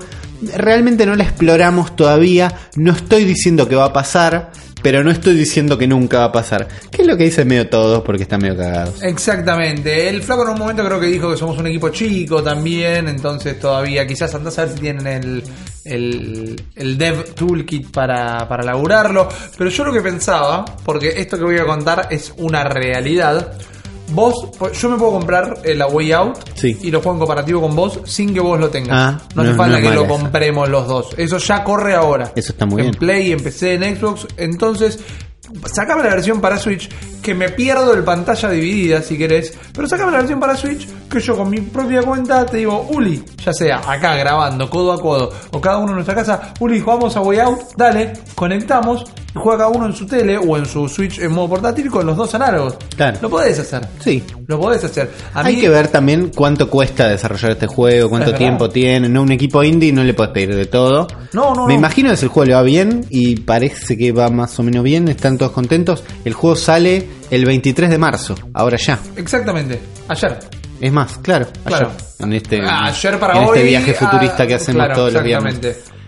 realmente no la exploramos todavía, no estoy diciendo que va a pasar, pero no estoy diciendo que nunca va a pasar. Que es lo que dicen medio todos porque están medio cagados. Exactamente. El flaco en un momento creo que dijo que somos un equipo chico también, entonces todavía quizás andás a ver si tienen el, el, el dev toolkit para, para laburarlo. Pero yo lo que pensaba, porque esto que voy a contar es una realidad. Vos, yo me puedo comprar el Way Out Sí. y lo juego en comparativo con vos sin que vos lo tengas. Ah, no hace no- falta no que lo compremos los dos. Eso ya corre ahora. Eso está muy en bien. Play, en PC, en Xbox. Entonces, sacame la versión para Switch, que me pierdo el pantalla dividida si querés. Pero sacame la versión para Switch, que yo con mi propia cuenta te digo, Uli, ya sea acá grabando, codo a codo, o cada uno en nuestra casa, Uli, jugamos a Way Out, dale, conectamos juega uno en su tele o en su Switch en modo portátil con los dos análogos. Claro. Lo podés hacer. Sí, Lo podés hacer. A Hay mí- que ver también cuánto cuesta desarrollar este juego, cuánto Es verdad. tiempo tiene. No, un equipo indie no le puedes pedir de todo. No, no, Me no. imagino que si el juego le va bien y parece que va más o menos bien, están todos contentos. El juego sale el 23 de marzo, ahora ya. Exactamente. Ayer. Es más, claro, ayer. Claro. En este, Ayer para en hoy. este viaje futurista ah, que hacemos claro, todos los viernes. exactamente.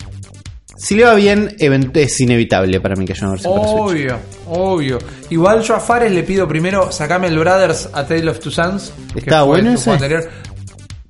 Si le va bien, es inevitable para mí que haya una versión para Switch. Obvio, obvio. Igual yo a Fares le pido primero, sacame el Brothers a Tale of Two Sons. ¿Está bueno ese? anterior.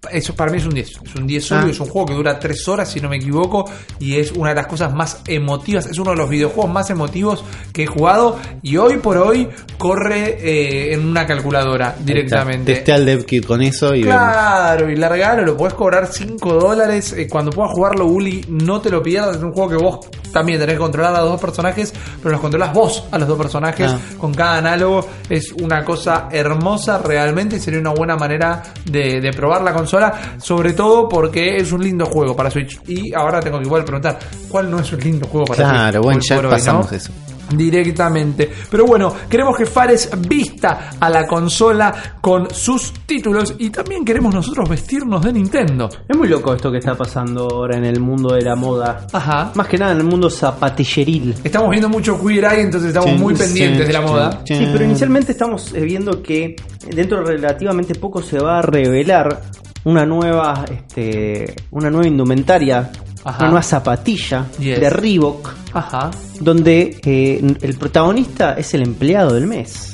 Eso para mí es un 10. Es un 10 sólido, Ah. es un juego que dura 3 horas, si no me equivoco, y es una de las cosas más emotivas. Es uno de los videojuegos más emotivos que he jugado. Y hoy por hoy corre eh, en una calculadora directamente. Testé al DevKit con eso y vemos. Claro, y largalo, lo podés cobrar 5 dólares. eh, cuando puedas jugarlo, Uli, no te lo pierdas. Es un juego que vos también tenés que controlar a los dos personajes, pero los controlas vos a los dos personajes Ah. con cada análogo. Es una cosa hermosa realmente y sería una buena manera de, de probar la consola, sobre todo porque es un lindo juego para Switch. Y ahora tengo que igual preguntar, ¿cuál no es un lindo juego para Switch? Claro, bueno, ya hoy, pasamos ¿no? eso. directamente. Pero bueno, queremos que Fares vista a la consola con sus títulos y también queremos nosotros vestirnos de Nintendo. Es muy loco esto que está pasando ahora en el mundo de la moda. Ajá. Más que nada en el mundo zapatilleril. Estamos viendo mucho Queer Eye, entonces estamos muy pendientes de la moda. Sí, pero inicialmente estamos eh, viendo que dentro de relativamente poco se va a revelar una nueva, este, una nueva indumentaria, Ajá. una nueva zapatilla Yes. de Reebok, Ajá. donde eh, el protagonista es el empleado del mes.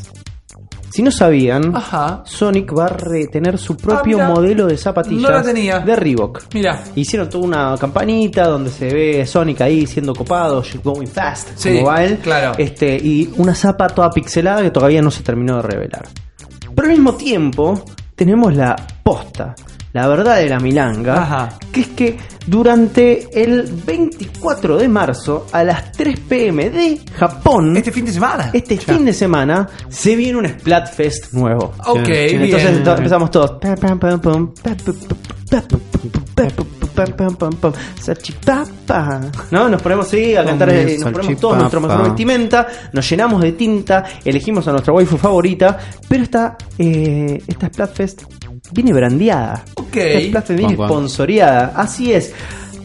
Si no sabían, Ajá. Sonic va a re- tener su propio Ah, modelo de zapatillas No de Reebok. Mira. Hicieron toda una campanita donde se ve Sonic ahí siendo copado, going fast, Sí, como va él. claro. Este, y una zapa toda pixelada que todavía no se terminó de revelar. Pero al mismo tiempo, tenemos la posta, la verdad de la milanga, Ajá. que es que durante el 24 de marzo a las 3 pm de Japón, Este fin de semana. este Ya. fin de semana, se viene un Splatfest nuevo. Ok, bien. Entonces to- empezamos todos. Salchipapa. ¿No? Nos ponemos a cantar, eh, nos ponemos todos nuestra mejor vestimenta, nos llenamos de tinta, elegimos a nuestra waifu favorita, pero esta, eh, esta Splatfest viene brandeada. Ok. Splatfest viene. Así es.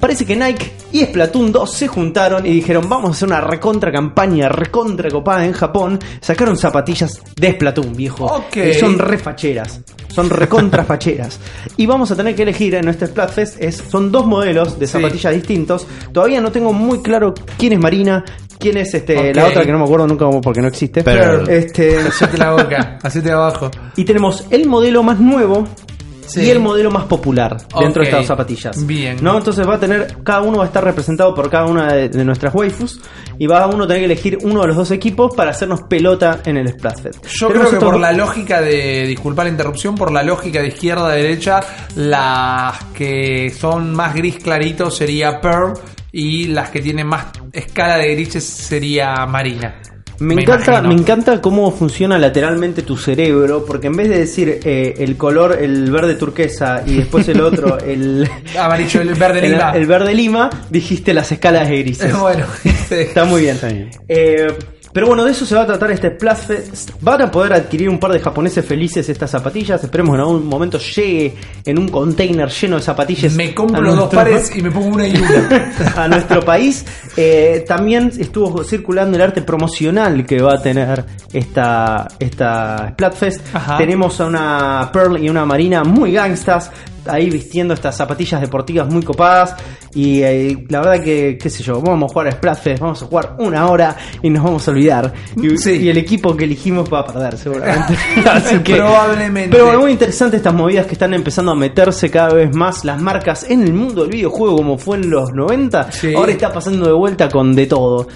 Parece que Nike y Splatoon 2 se juntaron y dijeron vamos a hacer una recontra campaña, recontra copada en Japón. Sacaron zapatillas de Splatoon, viejo. Ok. Y son re facheras. Son recontra facheras. Y vamos a tener que elegir en nuestro Splatfest. Es, son dos modelos de Sí. zapatillas distintos. Todavía no tengo muy claro quién es Marina, quién es este la otra que no me acuerdo nunca porque no existe. Pearl. Este, Hacete la boca, hacete abajo. y tenemos el modelo más nuevo Sí. y el modelo más popular dentro de estas zapatillas. Bien. ¿No? Entonces va a tener, cada uno va a estar representado por cada una de, de nuestras waifus y va a uno tener que elegir uno de los dos equipos para hacernos pelota en el Splatfest. Yo Tenemos creo que por la lógica de, disculpa la interrupción, por la lógica de izquierda a derecha, las que son más gris clarito sería Pearl y las que tienen más escala de grises sería Marina. Me, encanta, imagino. me encanta cómo funciona lateralmente tu cerebro, porque en vez de decir eh, el color, el verde turquesa y después el otro, el, Amarillo, el verde el- lima. el verde lima, dijiste las escalas de grises. bueno. Está muy bien. Eh, pero bueno, de eso se va a tratar este Splatfest. Van a poder adquirir un par de japoneses felices estas zapatillas. Esperemos en algún momento llegue en un container lleno de zapatillas. me compro dos nuestro- pares y me pongo una y una. a nuestro país. Eh, también estuvo circulando el arte promocional que va a tener esta, esta Splatfest. Ajá. Tenemos a una Pearl y una Marina muy gangstas. Ahí vistiendo estas zapatillas deportivas muy copadas. Y eh, la verdad que, qué sé yo, vamos a jugar a Splatfest, vamos a jugar una hora y nos vamos a olvidar. Y, Sí. y el equipo que elegimos va a perder, seguramente. Así que- Probablemente. Pero bueno, muy interesante estas movidas que están empezando a meterse cada vez más las marcas en el mundo del videojuego como fue en los 90. Sí. Ahora está pasando de vuelta con de todo.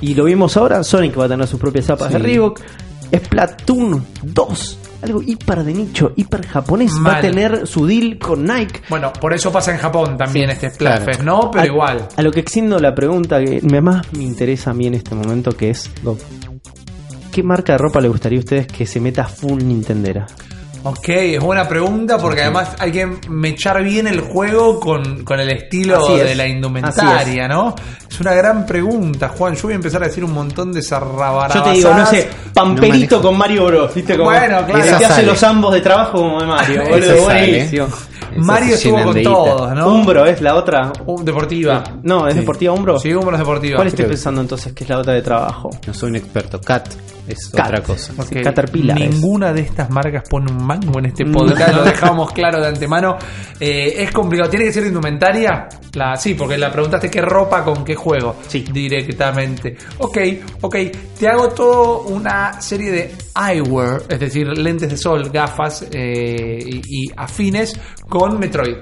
Y lo vimos ahora, Sonic va a tener sus propias zapas Sí. de Reebok. Splatoon 2, algo hiper de nicho, hiper japonés, va a tener su deal con Nike. Bueno, por eso pasa en Japón también Sí, este Splatfest, ¿no? Pero a, igual. A lo que extiendo la pregunta que más me interesa a mí en este momento que es ¿Qué marca de ropa le gustaría a ustedes que se meta full Nintendera? Ok, es buena pregunta porque además hay que mechar bien el juego con, con el estilo Así es. de la indumentaria, ¿no? Es una gran pregunta, Juan. Yo voy a empezar a decir un montón de zarrabarabasadas. Yo te digo, no sé, Pamperito No con Mario Bros. ¿Viste? Como Bueno, claro. el que Esa hace los ambos de trabajo como de Mario. Boludo, buenísimo. Mario Esas estuvo con todos, ¿no? Umbro es la otra. Uh, deportiva. No, es Sí. deportiva Umbro. Sí, Umbro es deportiva. ¿Cuál estoy Creo pensando entonces que es la otra de trabajo? No soy un experto. Cat. es Cat. otra cosa. Sí, Ok, Caterpillar es. Ninguna de estas marcas pone un mango en este Mm. podcast, lo dejamos claro de antemano. Eh, es complicado, tiene que ser indumentaria. La, sí, porque la preguntaste qué ropa con qué juego. Sí. Directamente. Ok, ok. Te hago todo una serie de eyewear, es decir, lentes de sol, gafas eh, y, y afines con Metroid.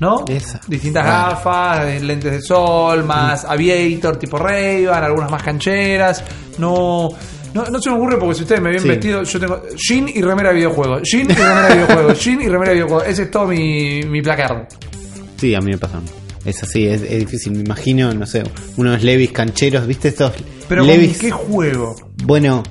¿No? Esa. Distintas gafas, eh, lentes de sol, más aviator, tipo ray algunas más cancheras. No, no, no se me ocurre porque si ustedes me ven Sí. vestido, yo tengo jean y remera de videojuego. Jean y remera de videojuego. jean y remera de videojuego. Ese es todo mi, mi placard. Sí, a mí me pasa. Es así, es, es difícil. Me imagino, no sé, unos Levis cancheros, ¿viste estos Pero Levis? ¿con qué juego? Bueno,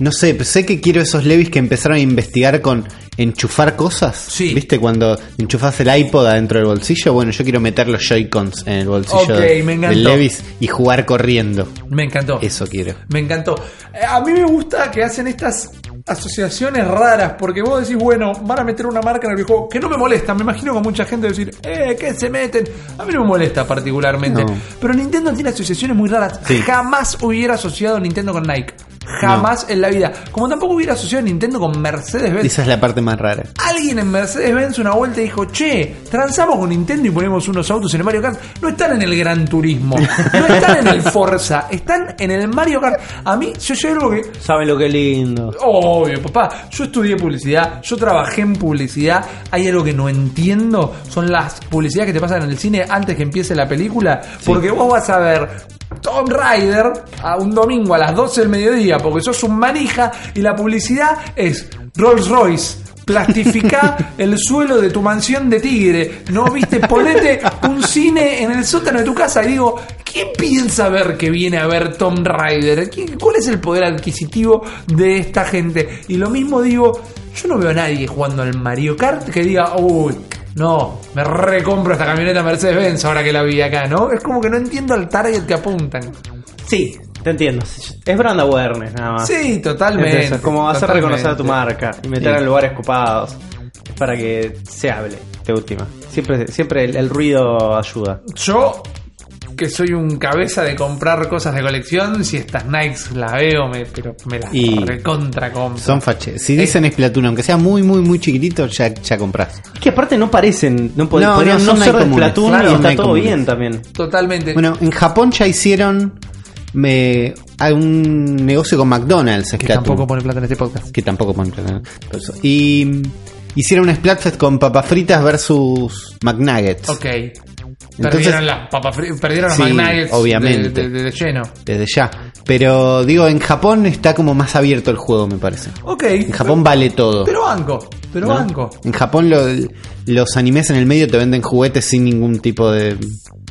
no sé, sé que quiero esos Levis que empezaron a investigar con enchufar cosas. Sí. ¿Viste cuando enchufas el iPod adentro del bolsillo? Bueno, yo quiero meter los Joy-Cons en el bolsillo de- del Levis y jugar corriendo. Me encantó. Eso quiero. Me encantó. Eh, A mí me gusta que hacen estas asociaciones raras, porque vos decís, bueno, van a meter una marca en el videojuego que no me molesta. Me imagino con mucha gente decir, eh, ¿qué se meten? A mí no me molesta particularmente. No. Pero Nintendo tiene asociaciones muy raras. Sí. Jamás hubiera asociado Nintendo con Nike. Jamás en la vida. Como tampoco hubiera asociado Nintendo con Mercedes-Benz. Esa es la parte más rara. Alguien en Mercedes-Benz una vuelta dijo, che, transamos con Nintendo y ponemos unos autos en el Mario Kart. No están en el Gran Turismo, no están en el Forza, están en el Mario Kart. A mí, yo yo algo que... ¿Saben lo que lindo? Obvio, papá, yo estudié publicidad, yo trabajé en publicidad. Hay algo que no entiendo, son las publicidades que te pasan en el cine antes que empiece la película. Porque vos vas a ver Tom Rider a un domingo a las 12 del mediodía porque sos un manija y la publicidad es Rolls Royce. Plastifica el suelo de tu mansión de tigre. No viste, ponete un cine en el sótano de tu casa y digo, ¿quién piensa ver que viene a ver Tom Rider? ¿Quién- ¿Cuál es el poder adquisitivo de esta gente? Y lo mismo digo, yo no veo a nadie jugando al Mario Kart que diga, uy, no, me recompro esta camioneta Mercedes-Benz ahora que la vi acá, ¿no? Es como que no entiendo al target que apuntan. Sí, te entiendo. Es brand awareness nada más. Sí, totalmente. eso, es como hacer totalmente. reconocer a tu marca y meter Sí. en lugares copados. Es para que se hable de última. Siempre, siempre el, el ruido ayuda. Yo, que soy un cabeza de comprar cosas de colección, si estas Nikes las veo, me, pero me las Y recontra compro. Son fache. Si dicen Splatoon, aunque sea muy, muy, muy chiquitito, ya, ya compras. Es que aparte no parecen, no, pod- No, podrían no, no, son ser de. Splatoon Claro, y está todo comunes. bien también. Totalmente. Bueno, en Japón ya hicieron me, hay un negocio con McDonald's, que Splatoon. tampoco pone plata en este podcast. que tampoco ponen plata. Y hicieron un Splatfest con papas fritas versus McNuggets. Ok. Entonces- perdieron las papas perdieron los Sí, McNuggets de- obviamente. De, de- de lleno. Desde ya. Pero digo, en Japón está como más abierto el juego, me parece. Ok. En Japón vale todo. Pero banco, pero ¿no? banco. En Japón lo- los animes en el medio te venden juguetes sin ningún tipo de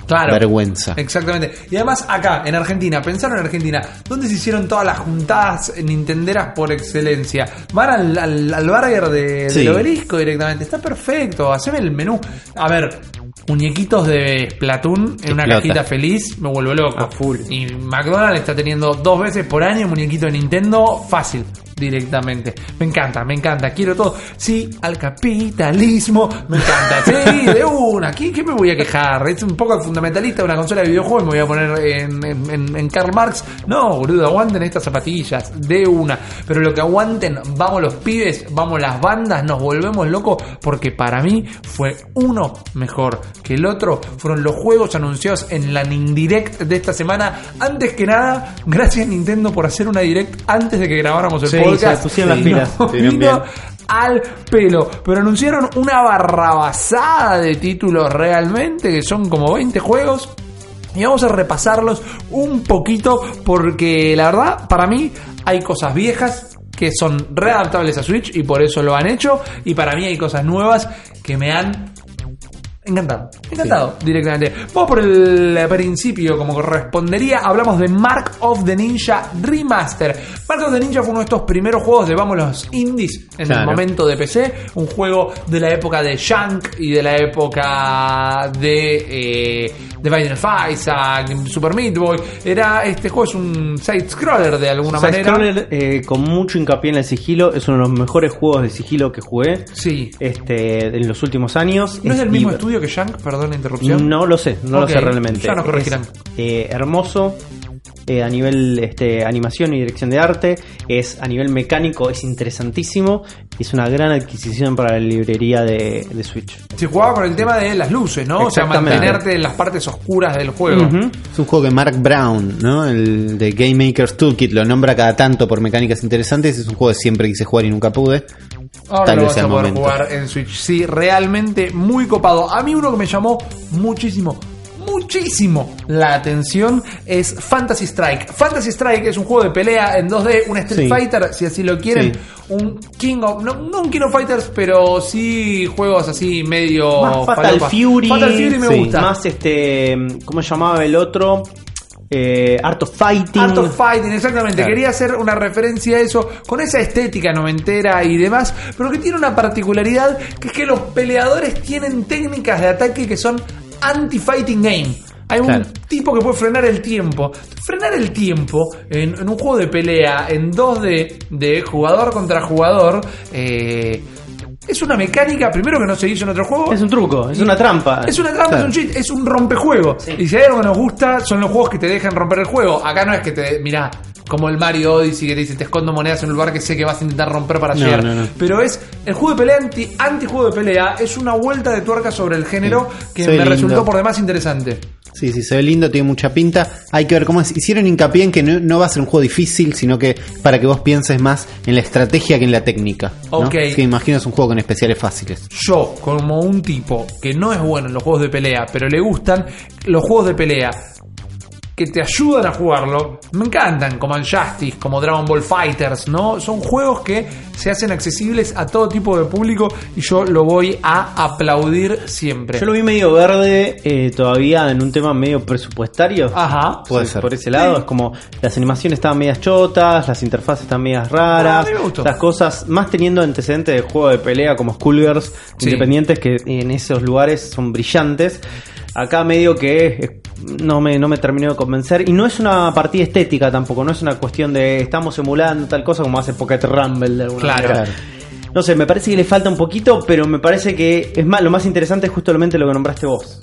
Claro. vergüenza. Exactamente. Y además acá, en Argentina, pensaron en Argentina, ¿dónde se hicieron todas las juntadas nintenderas por excelencia? Van al, al, al burger de, Sí. del obelisco directamente. Está perfecto. Haceme el menú. A ver, muñequitos de Splatoon en una Explota. cajita feliz, me vuelvo loco. A full. Y McDonald's está teniendo dos veces por año muñequito de Nintendo fácil. Directamente. Me encanta, me encanta. Quiero todo. Sí, al capitalismo. Me encanta. Sí, de una. ¿Qué, qué me voy a quejar? Es un poco fundamentalista una consola de videojuegos. Me voy a poner en, en- en- en Karl Marx. No, boludo, aguanten estas zapatillas. De una. Pero lo que aguanten, vamos los pibes, vamos las bandas, nos volvemos locos. Porque para mí fue uno mejor que el otro. Fueron los juegos anunciados en la Nindirect de esta semana. Antes que nada, gracias Nintendo por hacer una direct antes de que grabáramos el Sí, podcast. Se pusieron las pilas. Nos Estuvieron vino bien. al pelo. Pero anunciaron una barrabasada de títulos realmente, que son como 20 juegos. Y vamos a repasarlos un poquito porque la verdad, para mí hay cosas viejas que son readaptables a Switch y por eso lo han hecho. Y para mí hay cosas nuevas que me han Encantado, encantado directamente. Vamos por el principio, como correspondería. Hablamos de Mark of the Ninja Remaster. Mark of the Ninja fue uno de estos primeros juegos de, vamos, los indies en el momento de PC. Un juego de la época de Shank y de la época de, eh, de Final Fight, Super Meat Boy. Era, este juego es un side-scroller de alguna manera. Side-scroller, eh, con mucho hincapié en el sigilo, es uno de los mejores juegos de sigilo que jugué Sí. este, en los últimos años. ¿No es del mismo diver- estudio que Shank? Perdón la interrupción. No lo sé, no lo sé realmente. ya nos corregirán. Es, eh, hermoso, eh, a nivel este, animación y dirección de arte, es a nivel mecánico, es interesantísimo y es una gran adquisición para la librería de, de Switch. Se jugaba con el tema de las luces, ¿no? O sea, mantenerte en las partes oscuras del juego. Es un juego que Mark Brown, ¿no? El de Game Maker's Toolkit, lo nombra cada tanto por mecánicas interesantes. Es un juego que siempre quise jugar y nunca pude. Ahora Tal lo vez vas sea a poder momento. jugar en Switch. Sí, realmente muy copado. A mí uno que me llamó muchísimo, muchísimo la atención es Fantasy Strike. Fantasy Strike es un juego de pelea en 2D, un Street Sí. Fighter, si así lo quieren. Sí. Un King of... No, no un King of Fighters, pero sí juegos así medio... Más Fatal. Fury. Fatal Fury me Sí. gusta. Más este. ¿Cómo se llamaba el otro? Eh, Art of Fighting. Art of Fighting, exactamente. Claro. Quería hacer una referencia a eso con esa estética noventera y demás, pero que tiene una particularidad que es que los peleadores tienen técnicas de ataque que son anti-fighting game. Hay un tipo que puede frenar el tiempo. Frenar el tiempo en, en un juego de pelea en 2D de jugador contra jugador eh, es una mecánica, primero que no se hizo en otro juego. Es un truco, es una trampa. Es una trampa, Claro. es un cheat, es un rompejuego. Y si hay algo que nos gusta, son los juegos que te dejan romper el juego. Acá no es que te. Mirá, como el Mario Odyssey que te dice te escondo monedas en un lugar que sé que vas a intentar romper para No, llegar. no, no. Pero es el juego de pelea anti, anti-juego de pelea, es una vuelta de tuerca sobre el género que Se me resultó por demás interesante. Sí, sí, se ve lindo, tiene mucha pinta. Hay que ver cómo es. Hicieron hincapié en que no, no va a ser un juego difícil, sino que para que vos pienses más en la estrategia que en la técnica. Ok. Que imagino es un juego con especiales fáciles. Yo, como un tipo que no es bueno en los juegos de pelea, pero le gustan los juegos de pelea que te ayudan a jugarlo, me encantan, como Justice, como Dragon Ball Fighters, ¿no? Son juegos que se hacen accesibles a todo tipo de público y yo lo voy a aplaudir siempre. Yo lo vi medio verde eh, todavía en un tema medio presupuestario. Ajá. Puede Sí, ser. Por ese lado, Sí. es como las animaciones estaban medias chotas, las interfaces estaban medias raras, Ah, me las cosas, más teniendo antecedentes de juego de pelea como Skullgirls Sí. independientes que en esos lugares son brillantes. Acá medio que no me, no me terminó de convencer. Y no es una partida estética tampoco, no es una cuestión de estamos emulando tal cosa como hace Pocket Rumble de alguna Claro. manera. No sé, me parece que le falta un poquito, pero me parece que es más, lo más interesante es justamente lo que nombraste vos.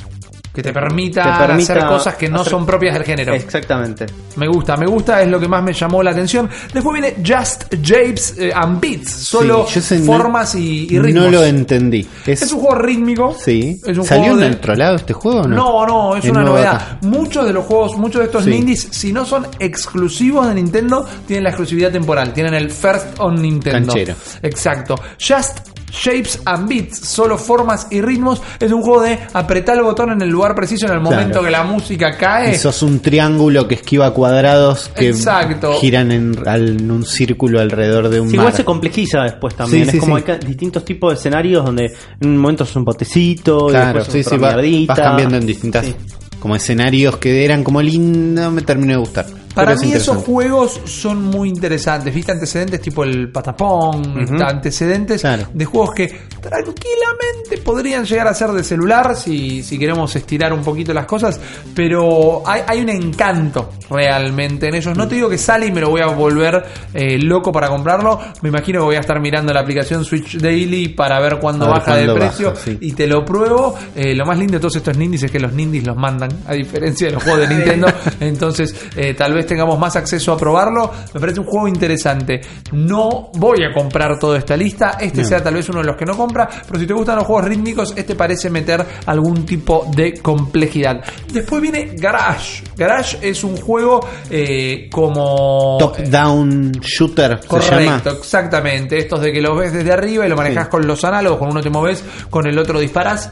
Que te permita, hacer cosas que no hacer- son propias del género. Exactamente. Me gusta, me gusta, es lo que más me llamó la atención. Después viene Just Japes eh, and Beats, solo Sí, no- formas y, y ritmos. No lo entendí. Es, Es un juego rítmico. sí. Es un ¿Salió juego en de- otro lado este juego o no? No, no, es Es una novedad. acá. Muchos de los juegos, muchos de estos Sí. indies, si no son exclusivos de Nintendo, tienen la exclusividad temporal. Tienen el first on Nintendo. Canchero. Exacto. Just Shapes and Beats, solo formas y ritmos, es un juego de apretar el botón en el lugar preciso en el momento Claro. que la música cae. Y sos un triángulo que esquiva cuadраdos que Exacto. giran en, un círculo alrededor de un Sí, mar. igual se complejiza después también. Sí, es sí, como sí. hay distintos tipos de escenarios donde en un momento es un botecito, y Claro, después sí, es sí, otra va- mierdita. vas cambiando en distintas Sí. como escenarios que eran como lindos, me terminó de gustar. Para mí esos juegos son muy interesantes. Viste antecedentes tipo el Patapón, Ujú. antecedentes Claro. de juegos que tranquilamente podrían llegar a ser de celular si, si queremos estirar un poquito las cosas, pero hay, hay un encanto realmente en ellos. No te digo que sale y me lo voy a volver eh, loco para comprarlo. Me imagino que voy a estar mirando la aplicación Switch Daily para ver cuándo ver baja de precio sí. y te lo pruebo. Eh, lo más lindo de todos estos nindies es que los nindies los mandan, a diferencia de los juegos de Nintendo. Entonces, eh, tal vez tengamos más acceso a probarlo. Me parece un juego interesante. No voy a comprar toda esta lista. Este No. sea tal vez uno de los que no compra. Pero si te gustan los juegos rítmicos, este parece meter algún tipo de complejidad. Después viene Garage. Garage es un juego eh, como. Top down shooter se llama. Correcto, exactamente. Estos de que lo ves desde arriba y lo manejas Sí. con los análogos, con uno te moves, con el otro disparas.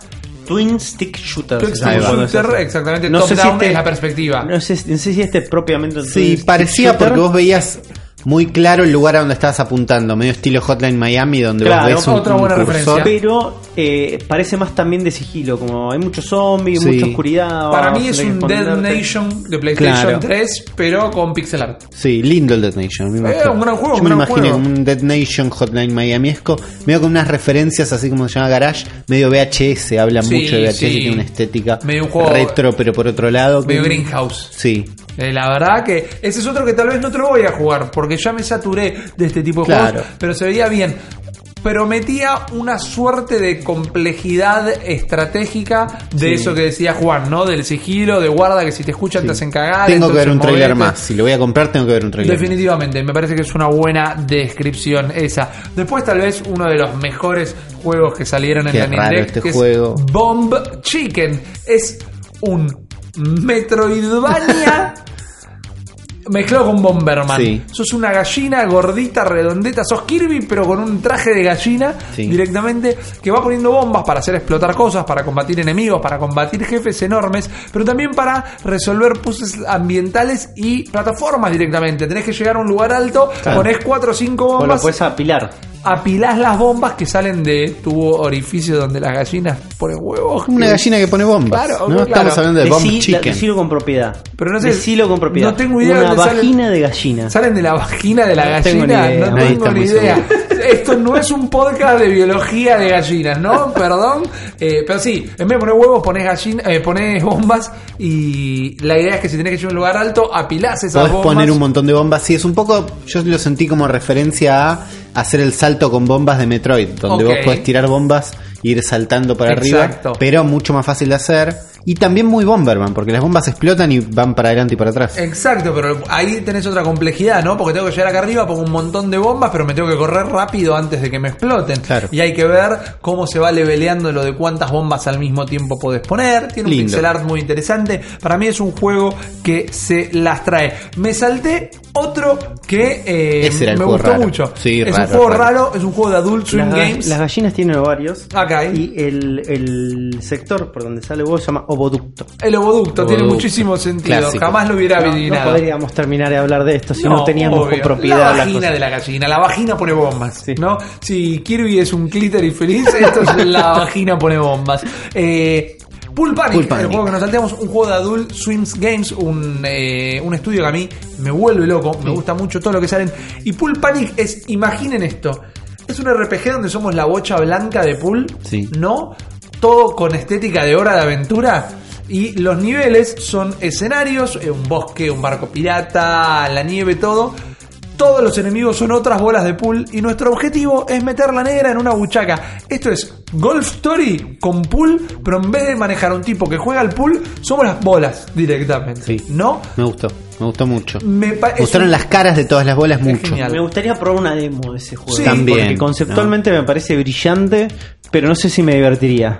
Twin Stick Shooter. Twin Stick Shooter, exactamente, No top sé si down este- es la perspectiva. No sé, no sé si este es propiamente Twin Sí, Stick parecía porque vos veías muy claro el lugar a donde estabas apuntando, medio estilo Hotline Miami, donde Claro, vos ves un, otra un buena cursor. referencia. Pero eh, parece más también de sigilo, como hay muchos zombies, Sí. mucha oscuridad. Para mí es un Dead. Nation de PlayStation Claro. 3, pero con pixel art. Sí, lindo el Dead Nation. me Eh, un gran juego, Yo un me gran juego. como un Dead Nation Hotline Miamiesco, medio con unas referencias así como se llama Garage, medio VHS, habla Sí, mucho de VHS, sí. tiene una estética Medio un juego- retro, pero por otro lado. Medio que- Greenhouse. Sí, Eh, la verdad que ese es otro que tal vez no te lo voy a jugar porque ya me saturé de este tipo de Claro. juegos, pero se veía bien. prometía una suerte de complejidad estratégica de Sí. eso que decía Juan, ¿no? Del sigilo, de guarda que si te escuchan te hacen cagar. Tengo que ver un trailer más. Si lo voy a comprar, tengo que ver un trailer. más. Definitivamente, me parece que es una buena descripción esa. Después tal vez uno de los mejores juegos que salieron en la raro Direct, este que juego. es Bomb Chicken. Es un Metroidvania mezclado con Bomberman. Sí. Sos una gallina gordita, redondeta, sos Kirby pero con un traje de gallina Sí. directamente que va poniendo bombas para hacer explotar cosas, para combatir enemigos, para combatir jefes enormes, pero también para resolver puzzles ambientales y plataformas directamente. Tenés que llegar a un lugar alto, Claro. ponés 4 o 5 O lo bombas, puedes apilar. apilás las bombas que salen de tu orificio donde las gallinas ponen huevos. Una que- gallina que pone bombas. Claro, no claro. estamos hablando de bomb chicken. Decilo con propiedad. Pero no sé- Decilo con propiedad. no tengo idea Una dónde salen- vagina de gallina. Salen de la vagina de la No gallina. tengo ni idea. No Nadie tengo ni idea. Esto no es un podcast de biología de gallinas, ¿no? Perdón. Eh, pero sí, en vez de poner huevos, pones gallina, eh, pones bombas. Y la idea es que si tenés que ir a un lugar alto, apilás esas Podés bombas. poner un montón de bombas. Sí, es un poco. Yo lo sentí como referencia a hacer el salto con bombas de Metroid, donde vos podés tirar bombas e ir saltando para Exacto. arriba, pero mucho más fácil de hacer. Y también muy Bomberman, porque las bombas explotan y van para adelante y para atrás. Exacto, pero ahí tenés otra complejidad, ¿no? Porque tengo que llegar acá arriba, pongo un montón de bombas, pero me tengo que correr rápido antes de que me exploten. Claro. Y hay que ver cómo se va leveleando lo de cuántas bombas al mismo tiempo podés poner. Tiene un Lindo. pixel art muy interesante. Para mí es un juego que se las trae. Me salté otro que eh, Ese era el me juego gustó raro. mucho. Sí, es raro, un juego raro. raro. es un juego de Adult Swim Las, Games. las gallinas tienen ovarios. Acá, ¿eh? Y el, el sector por donde sale el huevo se llama ovoducto. El ovoducto tiene muchísimo sentido. Clásico. Jamás lo hubiera No, no adivinado. podríamos terminar de hablar de esto si no, teníamos obvio. con propiedad la vagina de la gallina. La vagina pone bombas, Sí. ¿no? Si Kirby es un clítoris feliz, esto es la vagina pone bombas. Eh, Pool Panic, Pool Panic. el juego que nos salteamos, un juego de Adult Swims Games, un, eh, un estudio que a mí me vuelve loco, me gusta mucho todo lo que salen. Y Pool Panic es, imaginen esto, es un RPG donde somos la bocha blanca de Pool, Sí. ¿no? Todo con estética de hora de aventura. Y los niveles son escenarios, eh, un bosque, un barco pirata, la nieve, todo. Todos los enemigos son otras bolas de pool y nuestro objetivo es meter la negra en una buchaca. Esto es Golf Story con pool, pero en vez de manejar a un tipo que juega al pool, somos las bolas directamente. Sí. ¿No? Me gustó, me gustó mucho. Me gustaron un- las caras de todas las bolas mucho. genial. Me gustaría probar una demo de ese juego. Sí. También, Porque conceptualmente me parece brillante, pero no sé si me divertiría.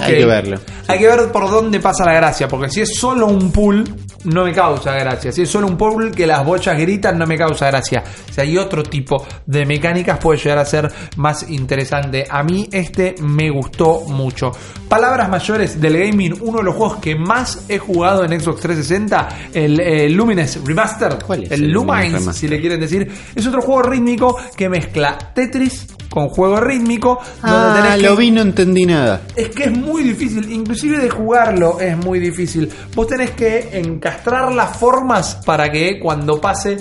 Hay que verlo. Hay que ver por dónde pasa la gracia, porque si es solo un pool, no me causa gracia. Si es solo un pool que las bochas gritan, no me causa gracia. Si hay otro tipo de mecánicas, puede llegar a ser más interesante. A mí este me gustó mucho. Palabras mayores del gaming, uno de los juegos que más he jugado en Xbox 360, el eh, Lumines Remastered. ¿Cuál es el el Lumines, si le quieren decir. Es otro juego rítmico que mezcla Tetris con juego rítmico. donde Ah, tenés lo que- vi, no entendí nada. es que es muy difícil, inclusive de jugarlo es muy difícil. Vos tenés que encastrar las formas para que cuando pase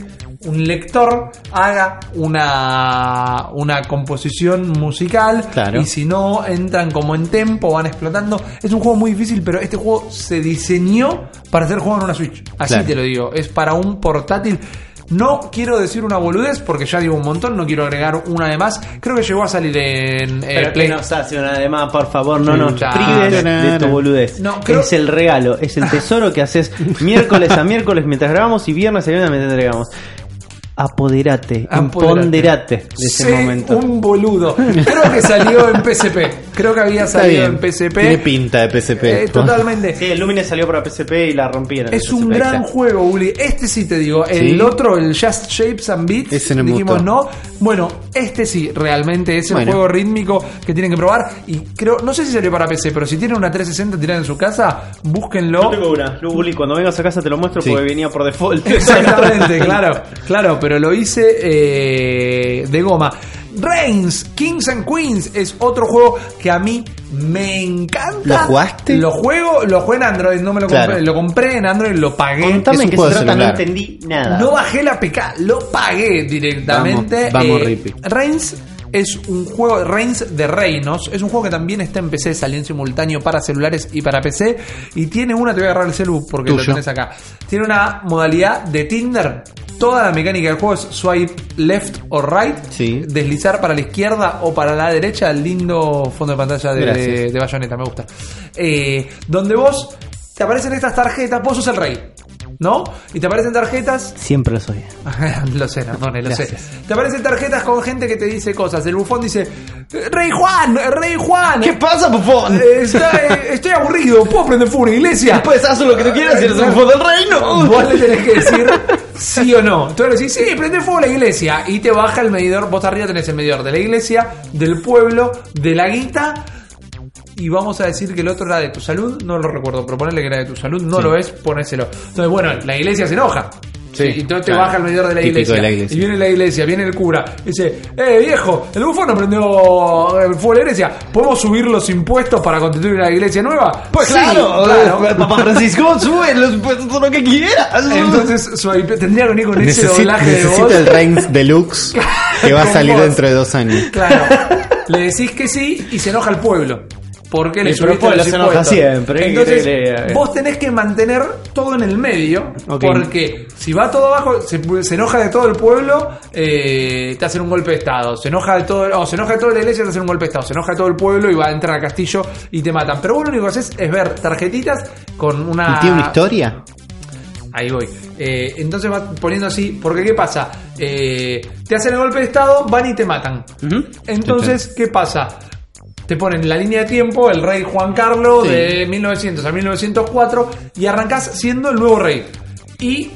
un lector haga una, una composición musical Claro. y si no entran como en tempo, van explotando. Es un juego muy difícil, pero este juego se diseñó para ser jugado en una Switch. Así Claro. te lo digo, es para un portátil. No quiero decir una boludez porque ya digo un montón, no quiero agregar una de más. Creo que llegó a salir en eh, Pero Play- que nos hace una de más, por favor, no nos prives de tu boludez. No, creo- Es el regalo, es el tesoro que haces miércoles a miércoles mientras grabamos y viernes a viernes mientras grabamos. Apoderate, Apoderate. empoderate de ese Sé momento. un boludo. Creo que salió en PSP. Creo que había Está salido bien. en PSP. Tiene pinta de PSP. Eh, totalmente. Sí, el Lumines salió para PSP y la rompieron. Es un gran juego, Uli. Este sí te digo. El Sí. otro, el Just Shapes and Beats, Ese no me dijimos gustó. no. Bueno, este sí, realmente es el Bueno. juego rítmico que tienen que probar. Y creo, no sé si salió para PC, pero si tienen una 360 tirada en su casa, búsquenlo. Yo tengo una. Uli, cuando vengas a casa te lo muestro Sí. porque venía por default. Exactamente, claro, claro, pero lo hice eh, de goma. Reigns, Kings and Queens es otro juego que a mí me encanta. ¿Lo jugaste? Lo juego, lo jugué en Android, no me lo Claro. compré, lo compré en Android, lo pagué. Contame juego se de trata, no entendí nada. No bajé la PK, lo pagué directamente. Vamos, vamos, Eh. Reigns es un juego, Reigns de Reinos, es un juego que también está en PC, salió en simultáneo para celulares y para PC. Y tiene una, te voy a agarrar el celu porque lo tenés acá. Tiene una modalidad de Tinder. Toda la mecánica del juego es swipe left o right. Sí. Deslizar para la izquierda o para la derecha. Lindo fondo de pantalla de, de, de Bayonetta, me gusta. Eh, donde vos te aparecen estas tarjetas, vos sos el rey. ¿No? Y te aparecen tarjetas Siempre lo soy. lo sé, Nardone, lo Gracias. sé. Te aparecen tarjetas con gente que te dice cosas. El bufón dice: Rey Juan, Rey Juan. pasa, bufón? Eh, está- eh, estoy aburrido, ¿puedo prender fuego en una iglesia? Pues haz lo que tú quieras y eres el bufón del reino. Vos le tenés que decir sí o no. Tú le decís, sí, prende fuego la iglesia. Y te baja el medidor. Vos arriba tenés el medidor de la iglesia, del pueblo, de la guita. Y vamos a decir que el otro era de tu salud. No lo recuerdo, pero ponerle que era de tu salud. No Sí. lo es, ponéselo. Entonces, bueno, la iglesia se enoja. Sí, y entonces te baja el medidor de la, iglesia. de la iglesia. Y viene la iglesia, viene el cura. Dice, eh, viejo, el bufón no prendió el fuego de la iglesia. ¿Podemos subir los impuestos para constituir una iglesia nueva? Pues Sí, claro, claro. eh, Papá Francisco, sube los impuestos todo lo que quieras. Entonces, su tendría que venir con ese doblaje de voz. necesito el Reigns Deluxe que va a salir dentro de dos años. Claro. Le decís que sí y se enoja el pueblo. Porque le El subiste pueblo los se enoja siempre, ¿eh? Entonces, ¿Qué quiere que- vos tenés que mantener todo en el medio. Porque si va todo abajo, se, se enoja de todo el pueblo, eh, te hacen un golpe de estado. Se enoja de todo, o se enoja de toda la iglesia, te hacen un golpe de estado. Se enoja de todo el pueblo y va a entrar al castillo y te matan. Pero vos lo único que haces es ver tarjetitas con una. ¿Y tiene una historia? Ahí voy. Eh, entonces va poniendo así, porque ¿qué pasa? Eh, te hacen el golpe de estado, van y te matan. Entonces, ¿qué pasa? Te ponen la línea de tiempo, el rey Juan Carlos Sí. de 1900 a 1904 y arrancás siendo el nuevo rey. Y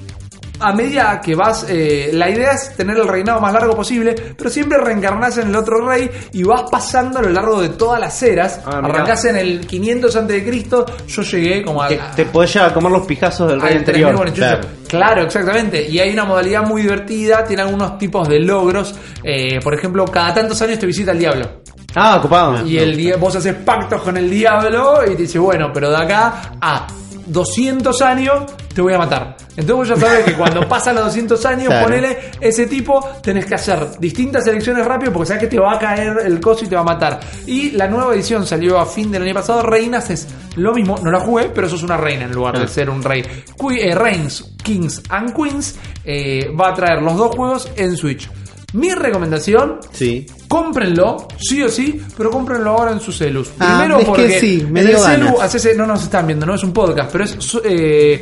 a medida que vas, eh, la idea es tener el reinado más largo posible, pero siempre reencarnás en el otro rey y vas pasando a lo largo de todas las eras. Ah, arrancás en el 500 antes de Cristo, yo llegué como a Te, te podés ya comer los pijazos del rey anterior. 3048. Claro. Claro. exactamente. Y hay una modalidad muy divertida, tiene algunos tipos de logros. Eh, por ejemplo, cada tantos años te visita el diablo. Ah, ocupado. Y el dia- vos haces pactos con el diablo y te dice, bueno, pero de acá a 200 años te voy a matar. Entonces vos ya sabes que cuando pasan los 200 años, Claro. ponele ese tipo, tenés que hacer distintas elecciones rápido porque sabes que te va a caer el coso y te va a matar. Y la nueva edición salió a fin del año pasado, Reinas es lo mismo, no la jugué, pero sos una reina en lugar de Ah. ser un rey. Eh, Reigns, Kings and Queens eh, va a traer los dos juegos en Switch. Mi recomendación Sí. Cómprenlo, sí o sí, pero cómprenlo ahora en sus celus. Ah, Primero es que porque sí, me en dio el celu haces- no nos están viendo, no es un podcast, pero es su- eh,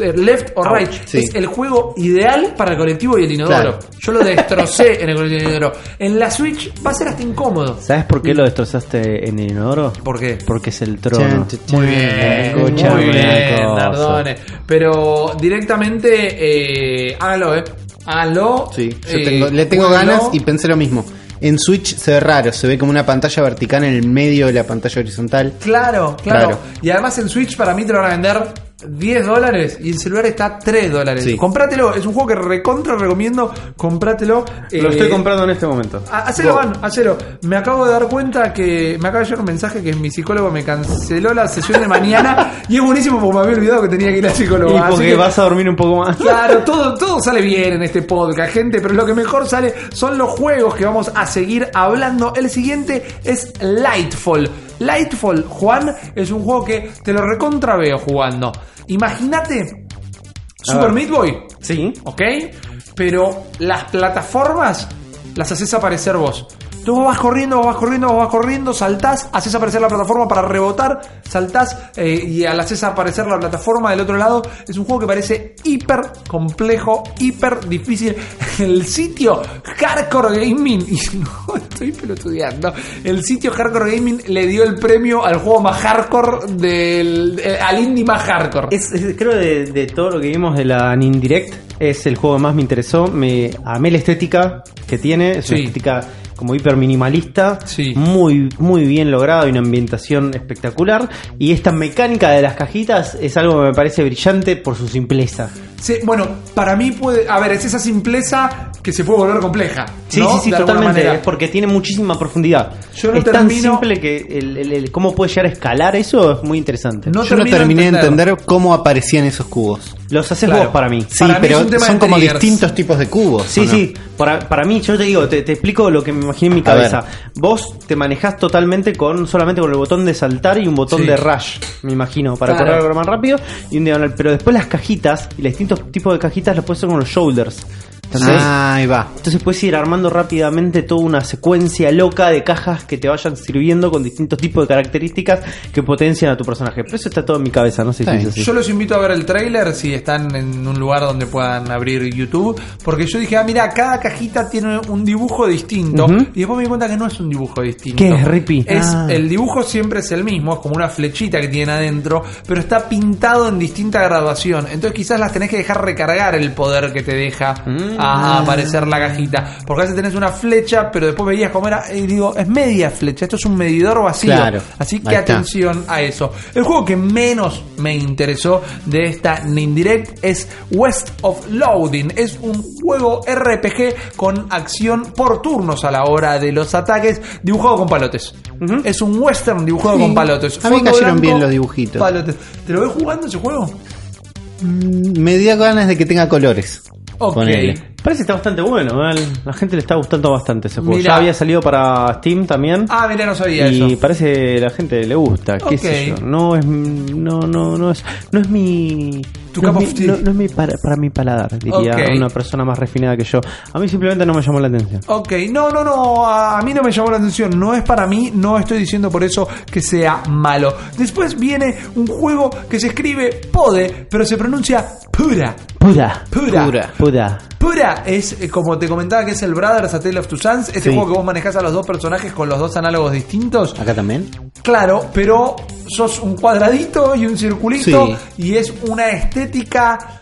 eh, Left or Right. sí. Es el juego ideal para el colectivo y el inodoro. Claro. Yo lo destrocé en el colectivo y el inodoro. En la Switch va a ser hasta incómodo. ¿Sabes por qué lo destrozaste en el inodoro? ¿Por qué? Porque es el trono. Muy bien, Escucha muy bien, cosa. Nardone. Pero directamente, eh, háganlo, eh. Háganlo. Sí, yo eh, tengo- le tengo ganas y pensé lo mismo. En Switch se ve raro, se ve como una pantalla vertical en el medio de la pantalla horizontal. Claro, claro, Claro. Y además en Switch para mí te lo van a vender 10 dólares y en celular está 3 dólares. Sí. Comprátelo, es un juego que recontra recomiendo. Comprátelo. Lo Eh, estoy comprando en este momento. ha- Hacelo, Van, hacelo. Me acabo de dar cuenta que me acaba de llegar un mensaje que mi psicólogo me canceló la sesión de mañana y es buenísimo porque me había olvidado que tenía que ir al psicólogo. Y Así porque que- vas a dormir un poco más. Claro, todo, todo sale bien en este podcast, gente, pero lo que mejor sale son los juegos que vamos a seguir hablando. El siguiente es Lightfall. Lightfall, Juan, es un juego que te lo recontra veo jugando. Imagínate Super. Meat Boy, Sí. ¿ok? Pero las plataformas las haces aparecer vos. Tú vas corriendo, vas corriendo, vas corriendo, saltás, haces aparecer la plataforma para rebotar, saltás eh, y al haces aparecer la plataforma del otro lado. Es un juego que parece hiper complejo, hiper difícil. El sitio Hardcore Gaming, y no estoy pelotudeando, el sitio Hardcore Gaming le dio el premio al juego más hardcore del. eh, al indie más hardcore. Es, es- creo de, de todo lo que vimos de la Nindirect, es el juego que más me interesó. Me amé la estética que tiene, es Sí. una estética como hiper minimalista, Sí. muy, muy bien lograda y una ambientación espectacular. Y esta mecánica de las cajitas es algo que me parece brillante por su simpleza. Sí, bueno, para mí puede. A ver, es esa simpleza que se puede volver compleja. Sí, ¿no? sí, sí, De totalmente. porque tiene muchísima profundidad. Yo no es tan termino- simple que el, el- el cómo puede llegar a escalar eso es muy interesante. No Yo no terminé de entender. entender cómo aparecían esos cubos. Los haces Claro. vos para mí. Sí, Para mí pero es un tema son de como triggers. distintos tipos de cubos. Sí, sí. Para, para mí, yo te digo, te, te explico lo que me imaginé en mi cabeza. Vos te manejás totalmente con solamente con el botón de saltar y un botón Sí. de rush, me imagino, para Claro. correr algo más rápido y un diagonal. Pero después las cajitas y las distintas distintos tipos de cajitas los puedes hacer con los shoulders. ¿Entendés? Ah, ahí va. Entonces puedes ir armando rápidamente toda una secuencia loca de cajas que te vayan sirviendo con distintos tipos de características que potencian a tu personaje. Pero eso está todo en mi cabeza, no sé Está si es así. Yo los invito a ver el trailer si están en un lugar donde puedan abrir YouTube. Porque yo dije, ah, mira, cada cajita tiene un dibujo distinto. Y después me di cuenta que no es un dibujo distinto. ¿Qué es, Rippy? Es, Ah. El dibujo siempre es el mismo, es como una flechita que tiene adentro, pero está pintado en distinta graduación. Entonces quizás las tenés que dejar recargar el poder que te deja Mm. A, a aparecer la cajita. Porque a veces tenés una flecha, pero después veías cómo era. Y digo, es media flecha, esto es un medidor vacío. Claro. Así que atención a eso. El juego que menos me interesó de esta Nindirect es West of Loading. Es un juego RPG con acción por turnos a la hora de los ataques, dibujado con palotes. Es un western dibujado Sí. con palotes. A mí Fondo cayeron bien los dibujitos. Palotes. ¿Te lo ves jugando ese juego? Mm, Me dio ganas de que tenga colores. Ok. Ponele. Parece que está bastante bueno, ¿eh? la gente le está gustando bastante ese juego. Mirá. Ya había salido para Steam también. Ah, mira, no sabía y eso. parece que la gente le gusta, qué Ok. sé yo. No es no no no es no es mi Tu no, cup es of mi, tea. no, no es mi para, para mi paladar, diría una persona más refinada que yo. A mí simplemente no me llamó la atención. Ok, no, no, no, a a mí no me llamó la atención, no es para mí, no estoy diciendo por eso que sea malo. Después viene un juego que se escribe Pode, pero se pronuncia Pura. Pura. Pura. Pura. Pura. Pura es, eh, como te comentaba, que es el Brothers A Tale of Two Sons, este Sí. juego que vos manejás a los dos personajes con los dos análogos distintos. Acá también. Claro, pero sos un cuadradito y un circulito y es una estética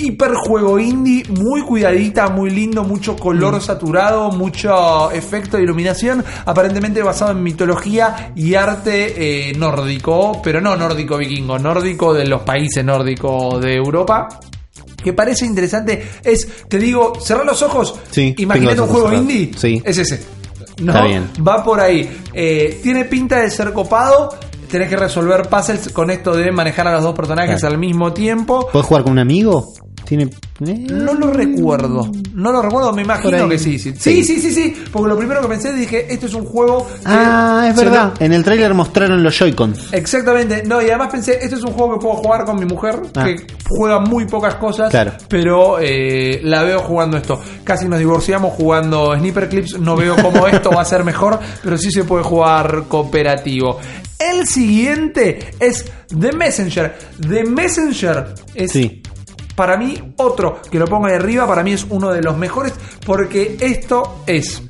hiper juego indie, muy cuidadita, muy lindo, mucho color Mm. saturado, mucho efecto de iluminación, aparentemente basado en mitología y arte eh, nórdico, pero no nórdico vikingo, nórdico de los países nórdicos de Europa. Que parece interesante es, te digo, cerrar los ojos, Sí, imagínate un juego indie, Sí. es ese. ¿no? Está bien. Va por ahí. Eh, tiene pinta de ser copado. Tenés que resolver puzzles con esto de manejar a los dos personajes Claro. al mismo tiempo. ¿Puedes jugar con un amigo? Tiene. eh, No lo recuerdo. No lo recuerdo, me imagino que sí, sí. Sí. Sí, sí. Porque lo primero que pensé dije, esto es un juego. que Ah, es verdad. En el tráiler mostraron los Joy-Cons. Exactamente, no, y además pensé, esto es un juego que puedo jugar con mi mujer, Ah. que juega muy pocas cosas, Claro. pero eh, la veo jugando esto. Casi nos divorciamos jugando Sniper Clips, no veo cómo esto va a ser mejor, pero sí se puede jugar cooperativo. El siguiente es The Messenger. The Messenger es Sí. Para mí otro que lo ponga de arriba, para mí es uno de los mejores, porque esto es...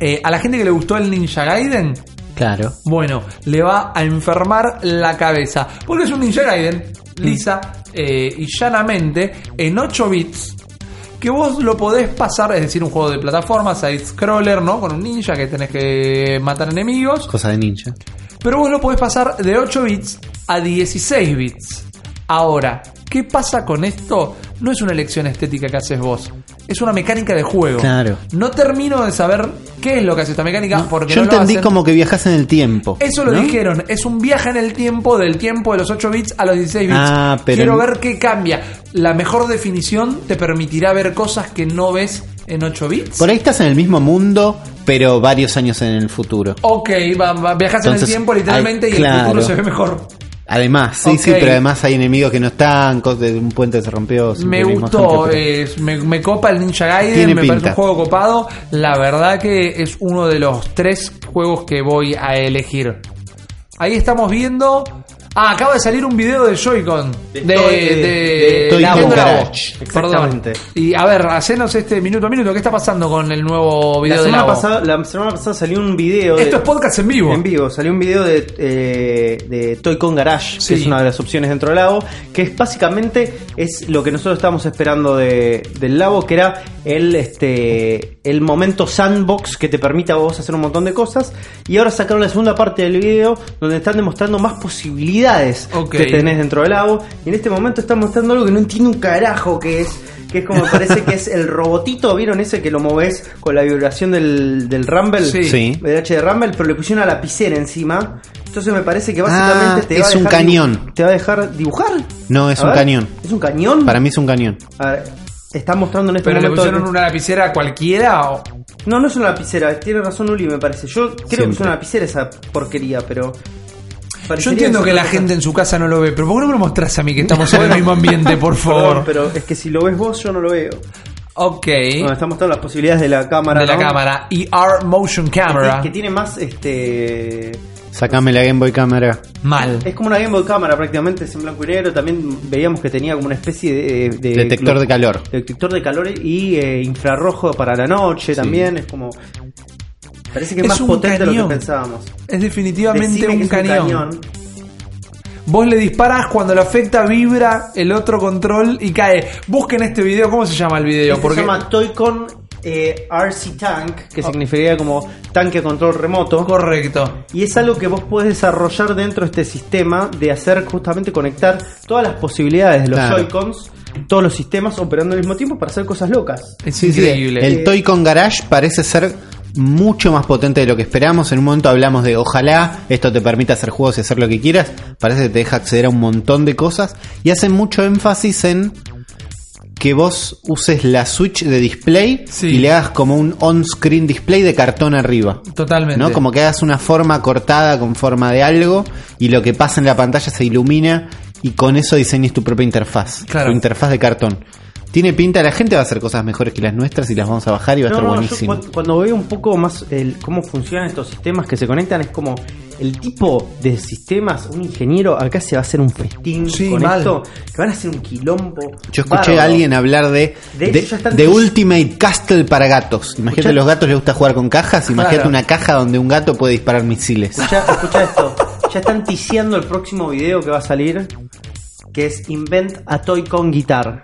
eh, a la gente que le gustó el Ninja Gaiden, Claro. bueno, le va a enfermar la cabeza. Porque es un Ninja Gaiden, lisa eh, y llanamente, en 8 bits. Que vos lo podés pasar, es decir, un juego de plataforma, side scroller, ¿no? Con un ninja que tenés que matar enemigos. Cosa de ninja. Pero vos lo podés pasar de 8 bits a 16 bits. Ahora, ¿qué pasa con esto? No es una elección estética que haces vos. Es una mecánica de juego. Claro. No termino de saber qué es lo que hace esta mecánica porque Yo no lo entendí hacen. como que viajas en el tiempo. Eso lo ¿no? dijeron, es un viaje en el tiempo del tiempo de los 8 bits a los 16 bits. Ah, pero- Quiero ver qué cambia. La mejor definición te permitirá ver cosas que no ves en 8 bits. Por ahí estás en el mismo mundo, pero varios años en el futuro. Ok, va- va- viajas en el tiempo literalmente hay- y el futuro se ve mejor. Además, sí, sí, pero además hay enemigos que no están, de un puente se rompió. Me gustó, me, me copa el Ninja Gaiden, Tiene me pinta. parece un juego copado. La verdad que es uno de los tres juegos que voy a elegir. Ahí estamos viendo. Ah, acaba de salir un video de Joy-Con. De, De de, de- de. Garage. Perdón. Exactamente. Y a ver, hacenos este minuto a minuto. ¿Qué está pasando con el nuevo video La de semana, Labo? pasada, la semana pasada salió un video. de- Esto es podcast en vivo. En vivo, salió un video de, eh, de Toy-Con Garage, Sí. que es una de las opciones dentro del Labo, que es básicamente es lo que nosotros estábamos esperando de, del Labo, que era el, este, el momento sandbox que te permite a vos hacer un montón de cosas. Y ahora sacaron la segunda parte del video, donde están demostrando más posibilidades que tenés dentro del Labo. Y en este momento están mostrando algo que no entiendo un carajo que es. Que es como parece que es el robotito, ¿vieron ese que lo moves con la vibración del, del Rumble? Sí. Sí. VH de Rumble, pero le pusieron una lapicera encima. Entonces me parece que básicamente Ah, te va a es un dejar cañón. dibu- ¿Te va a dejar dibujar? No, es A un ver, cañón. ¿Es un cañón? Para mí es un cañón. A ver, están mostrando en este ¿Pero le momento. pusieron una lapicera cualquiera? O... No, no es una lapicera, tiene razón Uli, me parece. Yo creo que es una lapicera esa porquería, pero. Yo entiendo que la cosa. gente en su casa no lo ve, pero ¿por qué no me lo mostrás a mí que estamos en el mismo ambiente, por Perdón, favor? pero es que si lo ves vos, yo no lo veo. Ok. Bueno, están mostrando las posibilidades de la cámara. de la ¿no? cámara. ER Motion Camera. Que, que tiene más este. Sacame la Game Boy Cámara. Mal. Es como una Game Boy cámara prácticamente, es en blanco y negro. También veíamos que tenía como una especie de. de- Detector de calor. Detector de calor y eh, infrarrojo para la noche también. Es como. Parece que es, Es más potente de lo que pensábamos. Es definitivamente un es cañón. Vos le disparás cuando lo afecta, vibra el otro control y cae. Busquen este video, ¿cómo se llama el video? Este Porque se llama Toy-Con eh, RC Tank, que Oh. significaría como tanque a control remoto. correcto. Y es algo que vos podés desarrollar dentro de este sistema de hacer justamente conectar todas las posibilidades de los Claro. Joy-Cons, todos los sistemas operando al mismo tiempo para hacer cosas locas. Es increíble. El Toy con Garage parece ser mucho más potente de lo que esperamos. En un momento hablamos de ojalá esto te permita hacer juegos y hacer lo que quieras. Parece que te deja acceder a un montón de cosas. Y hacen mucho énfasis en que vos uses la Switch de display Sí. y le hagas como un on-screen display de cartón arriba. Totalmente. ¿no? Como que hagas una forma cortada con forma de algo y lo que pasa en la pantalla se ilumina y con eso diseñes tu propia interfaz. Claro. Tu interfaz de cartón. Tiene pinta, la gente va a hacer cosas mejores que las nuestras y las vamos a bajar y va a estar yo buenísimo. cu- cuando veo un poco más el, cómo funcionan estos sistemas que se conectan, es como el tipo de sistemas, un ingeniero acá se va a hacer un festín Sí, con mal. esto, que van a hacer un quilombo. Yo escuché bárbaro. a alguien hablar de, De Ultimate Castle para gatos. Imagínate, Escuchá- a los gatos les gusta jugar con cajas. Imagínate Claro. una caja donde un gato puede disparar misiles. Escucha, escucha esto. Ya están ticiando el próximo video que va a salir. Que es Invent a Toy con Guitar.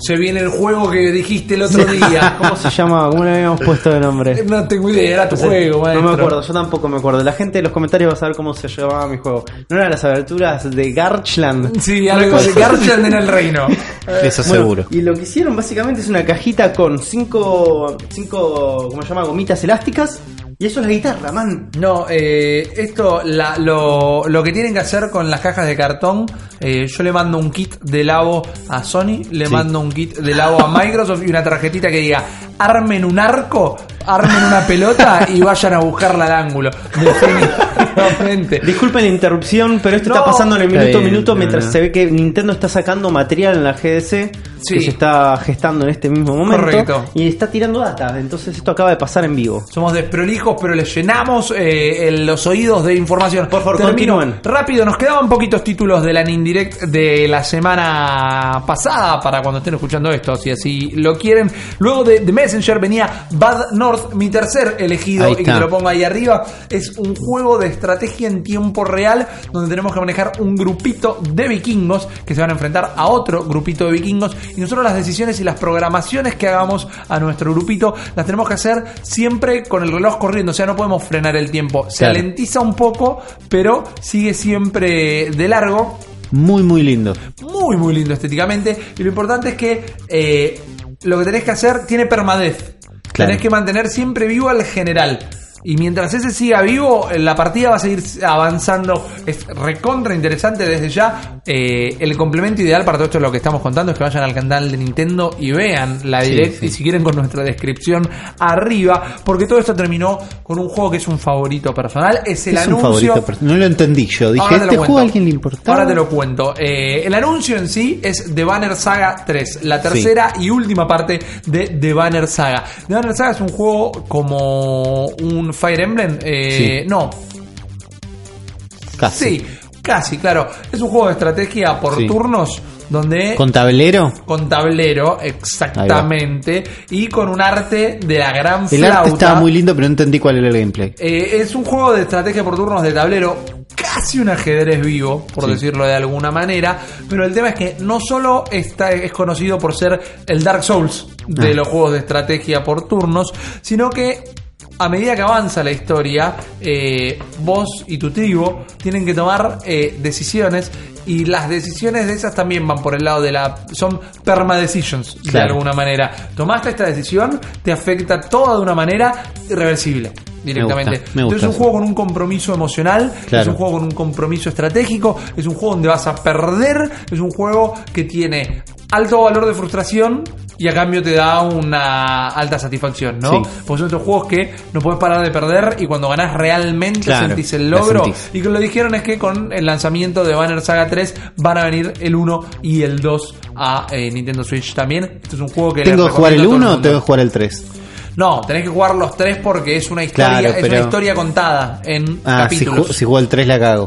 Se viene el juego que dijiste el otro día. ¿Cómo se llama? ¿Cómo le habíamos puesto de nombre? No tengo idea, era tu juego, maestro. No me acuerdo, yo tampoco me acuerdo. La gente en los comentarios va a saber cómo se llamaba mi juego. ¿No eran las aberturas de Garchland? Sí, algo de Garchland en el reino. Eso Bueno, seguro. Y lo que hicieron básicamente es una cajita con cinco, cinco ¿cómo se llama? Gomitas elásticas. Y eso es la guitarra, man. No, eh, esto, la- lo, lo que tienen que hacer con las cajas de cartón, eh, yo le mando un kit de lavo a Sony, le Sí. mando un kit de lavo a Microsoft y una tarjetita que diga, armen un arco, armen una pelota y vayan a buscarla al ángulo. Definitivamente. Disculpen la interrupción, pero esto No. está pasando en el minuto a minuto mientras no. se ve que Nintendo está sacando material en la GDC Sí. que se está gestando en este mismo momento Correcto. y está tirando data. Entonces esto acaba de pasar en vivo. Somos desprolijos, pero les llenamos eh, los oídos de información. Por favor, continúen. Rápido, nos quedaban poquitos títulos de la Nindirect de la semana pasada para cuando estén escuchando esto, si así lo quieren. Luego de The Messenger venía Bad North, mi tercer elegido, y que lo pongo ahí arriba. Es un juego de estrategia en tiempo real donde tenemos que manejar un grupito de vikingos que se van a enfrentar a otro grupito de vikingos y nosotros las decisiones y las programaciones que hagamos a nuestro grupito las tenemos que hacer siempre con el reloj corriendo, o sea, no podemos frenar el tiempo. Se Claro. alentiza un poco, pero sigue siempre de largo. Muy, muy lindo. Muy, muy lindo estéticamente. Y lo importante es que eh, lo que tenés que hacer tiene permadez. Claro. Tenés que mantener siempre vivo al general. Y mientras ese siga vivo, la partida va a seguir avanzando. Es recontra interesante desde ya. Eh, el complemento ideal para todo esto lo que estamos contando es que vayan al canal de Nintendo y vean la Sí, direct. sí. Y si quieren con nuestra descripción arriba. Porque todo esto terminó con un juego que es un favorito personal. Es el es un anuncio. favorito. No lo entendí yo. Dije, ¿este cuento. juego a alguien le importaba? Ahora te lo cuento. Eh, el anuncio en sí es The Banner Saga 3, la tercera y última parte de The Banner Saga. The Banner Saga es un juego como un Fire Emblem. eh, Sí. No, Casi. sí, casi, claro. Es un juego de estrategia por Sí. turnos donde ¿Con tablero? con tablero, exactamente, y con un arte de la gran El flauta. arte estaba muy lindo, pero no entendí cuál era el gameplay. Eh, es un juego de estrategia por turnos de tablero, casi un ajedrez vivo, por Sí. decirlo de alguna manera. Pero el tema es que no solo está, es conocido por ser el Dark Souls de Ah. los juegos de estrategia por turnos, sino que a medida que avanza la historia, eh, vos y tu tribu tienen que tomar eh, decisiones y las decisiones de esas también van por el lado de la... son perma decisions de Claro. alguna manera. Tomaste esta decisión, te afecta toda de una manera irreversible. Directamente. Me gusta, me gusta Entonces es un juego con un compromiso emocional, Claro. es un juego con un compromiso estratégico, es un juego donde vas a perder, es un juego que tiene alto valor de frustración y a cambio te da una alta satisfacción, ¿no? Sí. Porque son estos juegos que no puedes parar de perder y cuando ganás realmente Claro, sentís el logro. sentís. Y que lo dijeron es que con el lanzamiento de Banner Saga 3 van a venir el 1 y el 2 a eh, Nintendo Switch también. Esto es un juego que ¿Tengo que jugar el recomiendo a todo 1 o tengo que jugar el 3? No, tenés que jugar los tres porque es una historia, Claro, es una pero- historia contada en Ah, si, capítulos. ju- si juego el 3 la cago.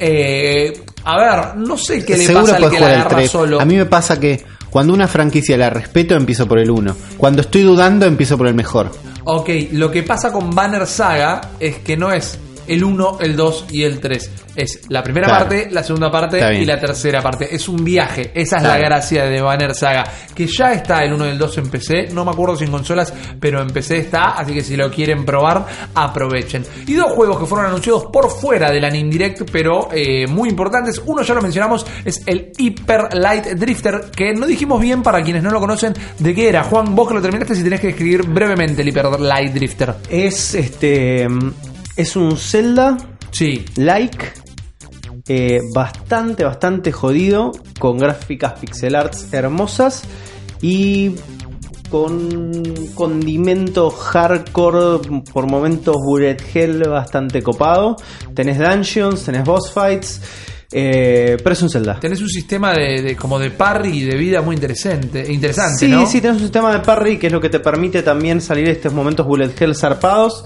Eh, a ver, no sé qué le Seguro pasa al que la jugar el agarra 3. solo. A mí me pasa que cuando una franquicia la respeto, empiezo por el 1. Cuando estoy dudando, empiezo por el mejor. Ok, lo que pasa con Banner Saga es que no es el 1, el 2 y el 3. Es la primera Claro. parte, la segunda parte y la tercera parte. Es un viaje. Esa es Claro. la gracia de Banner Saga. Que ya está el 1 y el 2 en PC. No me acuerdo si en consolas, pero en PC está. Así que si lo quieren probar, aprovechen. Y dos juegos que fueron anunciados por fuera de la Nindirect, pero eh, muy importantes. Uno ya lo mencionamos, es el Hyper Light Drifter. Que no dijimos bien para quienes no lo conocen de qué era. Juan, vos que lo terminaste, si tenés que escribir brevemente el Hyper Light Drifter. Es este. Es un Zelda Sí. like. eh, bastante, bastante jodido. Con gráficas pixel arts hermosas. Y con condimento hardcore, por momentos bullet hell bastante copado. Tenés dungeons, tenés boss fights. eh, pero es un Zelda. Tenés un sistema de, de- como de parry y de vida muy interesante, interesante, Sí, ¿no? sí, tenés un sistema de parry que es lo que te permite también salir de estos momentos bullet hell zarpados.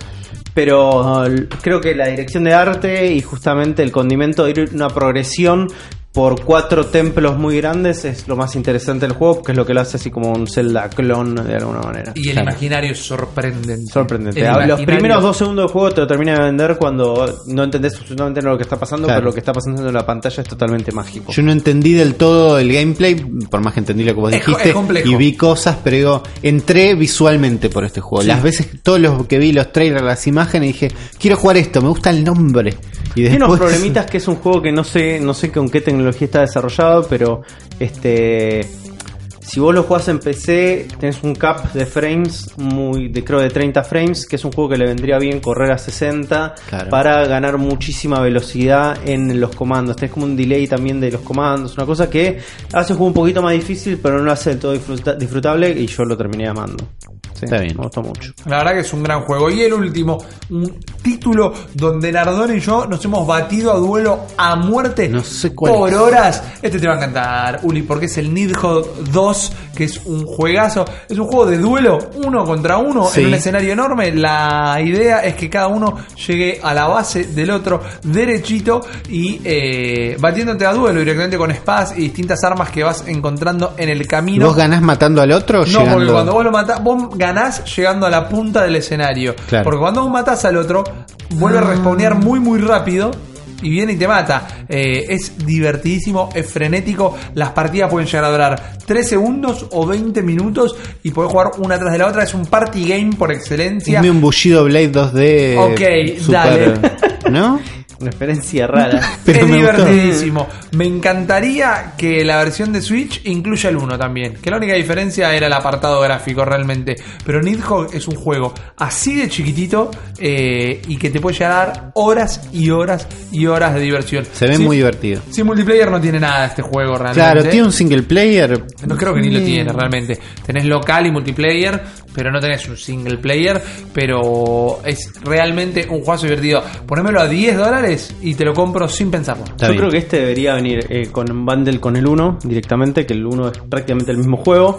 Pero uh, creo que la dirección de arte y justamente el condimento de una progresión por cuatro templos muy grandes es lo más interesante del juego, porque es lo que lo hace así como un Zelda clon de alguna manera. Y el Claro. imaginario es sorprendente. Sorprendente. El Ah, Los primeros dos segundos del juego te lo termina de vender cuando no entendés absolutamente lo que está pasando, Claro. pero lo que está pasando en la pantalla es totalmente mágico. Yo no entendí del todo el gameplay, por más que entendí lo que vos dijiste. es complejo. y vi cosas, pero digo, entré visualmente por este juego. Sí. Las veces, todos los que vi los trailers, las imágenes, dije, quiero jugar esto, me gusta el nombre. Y Tiene después. unos problemitas que es un juego que no sé, no sé con qué tecnología está desarrollado, pero este si vos lo jugás en PC, tenés un cap de frames muy de creo de 30 frames, que es un juego que le vendría bien correr a 60 Claro. para ganar muchísima velocidad en los comandos. Tenés como un delay también de los comandos, una cosa que hace el juego un poquito más difícil, pero no lo hace del todo disfruta- disfrutable y yo lo terminé amando. Sí, Está bien. Me gustó mucho. La verdad que es un gran juego. Y el último, un título donde Nardone y yo nos hemos batido a duelo a muerte No sé cuál por es. horas. Este te va a encantar, Uli, porque es el Nidhogg 2, que es un juegazo. Es un juego de duelo, uno contra uno, Sí. en un escenario enorme. La idea es que cada uno llegue a la base del otro derechito y eh, batiéndote a duelo directamente con espadas y distintas armas que vas encontrando en el ¿Y camino. ¿Vos ganás matando al otro No, llegando? porque cuando vos lo matás, vos ganás llegando a la punta del escenario. Claro. Porque cuando vos matás al otro, vuelve a respawnear muy, muy rápido. Y viene y te mata. Eh, es divertidísimo, es frenético. Las partidas pueden llegar a durar 3 segundos o 20 minutos. Y podés jugar una tras de la otra. Es un party game por excelencia. Dime un Bushido Blade 2D. Ok, super- dale. ¿No? Una experiencia rara. Pero es me gustó. divertidísimo. Me encantaría que la versión de Switch incluya el 1 también. Que la única diferencia era el apartado gráfico realmente. Pero Nidhogg es un juego así de chiquitito eh, y que te puede llegar a dar horas y horas y horas de diversión. Se ve Sin- muy divertido. Sin multiplayer no tiene nada este juego realmente. Claro, tiene un single player. No creo que ni lo Mm. tiene realmente. Tenés local y multiplayer, pero no tenés un single player. Pero es realmente un juego divertido. Ponémelo a 10 dólares y te lo compro sin pensarlo. Está Yo bien. creo que este debería venir eh, con un bundle con el 1 directamente, que el 1 es prácticamente el mismo juego,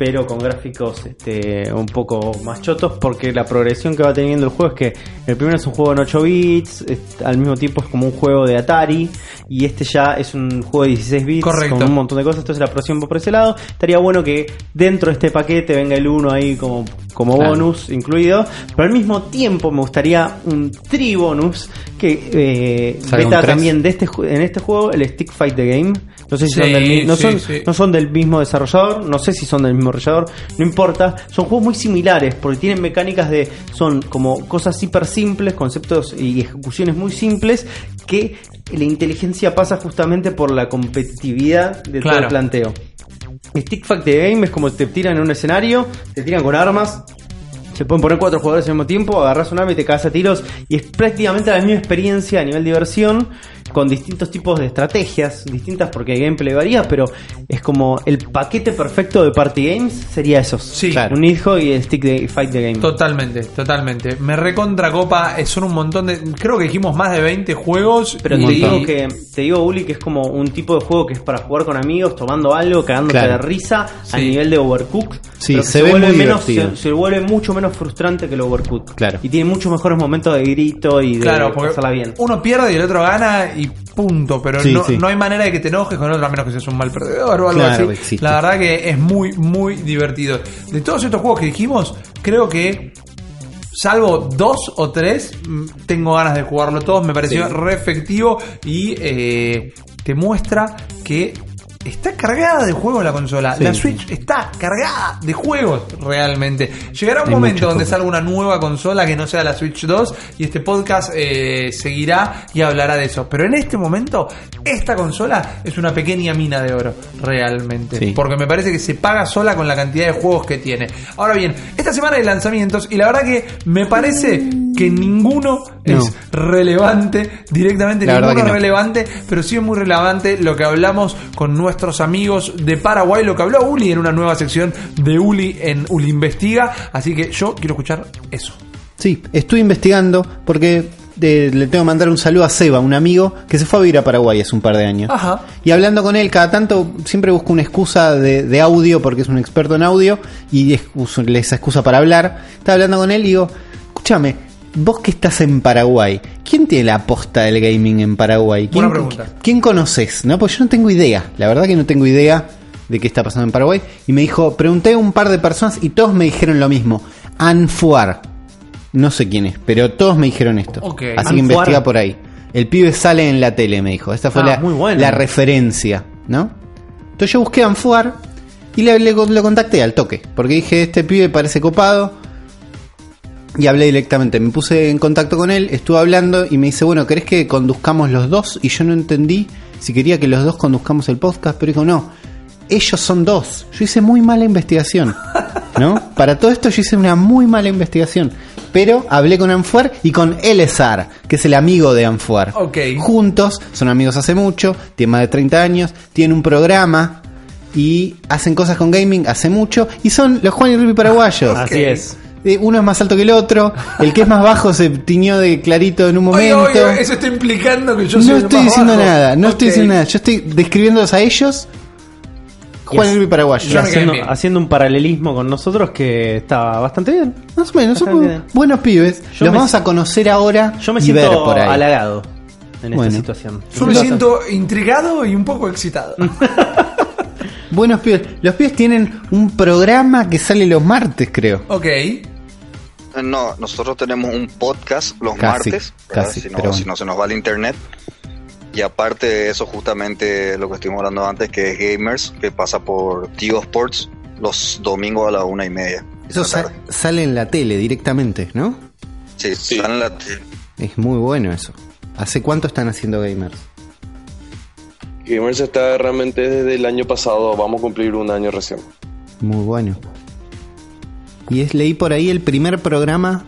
pero con gráficos este, un poco más chotos, porque la progresión que va teniendo el juego es que el primero es un juego en 8 bits, es- al mismo tiempo es como un juego de Atari, y este ya es un juego de 16 bits Correcto. con un montón de cosas, entonces la progresión va por ese lado. Estaría bueno que dentro de este paquete venga el 1 ahí como, como Claro. bonus incluido, pero al mismo tiempo me gustaría un tri bonus que eh, beta también de este en este juego el Stick Fight the Game. No sé si Sí, son del no sí, son, sí. no son del mismo desarrollador, no sé si son del mismo no importa. Son juegos muy similares porque tienen mecánicas de son como cosas hiper simples, conceptos y ejecuciones muy simples que la inteligencia pasa justamente por la competitividad de todo Claro. el planteo. Stick Fight the Game es como te tiran en un escenario, te tiran con armas Se pueden poner cuatro jugadores al mismo tiempo, agarras un arma y te cagas a tiros. Y es prácticamente la misma experiencia a nivel diversión, con distintos tipos de estrategias, distintas porque el gameplay varía, pero es como el paquete perfecto de party games sería esos. Sí. Claro. Un hijo y el stick de fight the game. Totalmente, totalmente. Me recontra copa, eh, son un montón de. Creo que dijimos más de 20 juegos. Pero te digo que, te digo, Uli, que es como un tipo de juego que es para jugar con amigos, tomando algo, cagándote Claro. de risa a nivel de Overcooked. Sí, pero se ve vuelve menos, se vuelve mucho menos frustrante que el Overcooked. Claro. Y tiene muchos mejores momentos de grito y de Claro, pasarla bien. uno pierde y el otro gana y punto, pero Sí, no, sí. no hay manera de que te enojes con otro a menos que seas un mal perdedor o algo Claro, así. existe. La verdad que es muy, muy divertido. De todos estos juegos que dijimos, creo que salvo dos o tres, mm, tengo ganas de jugarlo todos. Me pareció re efectivo y eh, te muestra que está cargada de juegos la consola. Sí, la sí. Switch está cargada de juegos realmente. Llegará un Hay momento donde salga una nueva consola que no sea la Switch 2 y este podcast eh, seguirá y hablará de eso. Pero en este momento, esta consola es una pequeña mina de oro, realmente. Sí. Porque me parece que se paga sola con la cantidad de juegos que tiene. Ahora bien, esta semana hay lanzamientos y la verdad que me parece que ninguno No. es relevante, directamente La ninguno no. relevante, pero sí es muy relevante lo que hablamos con nuestros amigos de Paraguay, lo que habló Uli en una nueva sección de Uli en Uli Investiga. Así que yo quiero escuchar eso. Sí, estoy investigando porque eh, le tengo que mandar un saludo a Seba, un amigo que se fue a vivir a Paraguay hace un par de años. Ajá. Y hablando con él, cada tanto siempre busco una excusa de, de audio porque es un experto en audio y es esa excusa para hablar. Estaba hablando con él y digo, escúchame, vos que estás en Paraguay, ¿quién tiene la posta del gaming en Paraguay? ¿Quién, Buena pregunta. ¿Quién conoces? ¿No? Pues yo no tengo idea, la verdad que no tengo idea de qué está pasando en Paraguay. Y me dijo, pregunté a un par de personas y todos me dijeron lo mismo. Anfuar. No sé quién es, pero todos me dijeron esto. Así que investiga por ahí. El pibe sale en la tele, me dijo. Esta fue Ah, la, muy bueno. la referencia, ¿no? Entonces yo busqué a Anfuar y le, le- lo contacté al toque. Porque dije, este pibe parece copado. Y hablé directamente. Me puse en contacto con él, estuve hablando y me dice, bueno, ¿querés que conduzcamos los dos? Y yo no entendí si quería que los dos conduzcamos el podcast, pero dijo, no, ellos son dos. Yo hice muy mala investigación. ¿No? Para todo esto yo hice una muy mala investigación. Pero hablé con Anfuar y con Elezar, que es el amigo de Anfuar. Ok. Juntos, son amigos hace mucho, tienen más de 30 años, tienen un programa y hacen cosas con gaming hace mucho y son los Juan y Ripi paraguayos. Así es. Eh, Uno es más alto que el otro, el que es más bajo se tiñó de clarito en un momento. oye, eso está implicando que yo soy no el estoy más diciendo bajo. nada, no estoy diciendo nada. Yo estoy describiéndolos a ellos, Juan y Yes. Ripi Y paraguayos. Yo me caen haciendo, un paralelismo con nosotros que está bastante bien. Más o menos, Bastante bien. buenos pibes. Yo Los vamos a conocer ahora Yo me y ver siento por ahí. halagado en Bueno. esta situación. Yo me siento intrigado y un poco excitado. Buenos pibes. Los pibes tienen un programa que sale los martes, creo. ok. No, nosotros tenemos un podcast los Casi, martes, si, no, pero si no se nos va el internet. Y aparte de eso, justamente lo que estuvimos hablando antes, que es Gamers, que pasa por Tigo Sports los domingos a la una y media. Eso sale en la tele directamente, ¿no? Sí, Sí. sale en la tele. Es muy bueno eso. ¿Hace cuánto están haciendo gamers? Gamers está realmente desde el año pasado, vamos a cumplir un año recién. Muy bueno. Y es leí por ahí el primer programa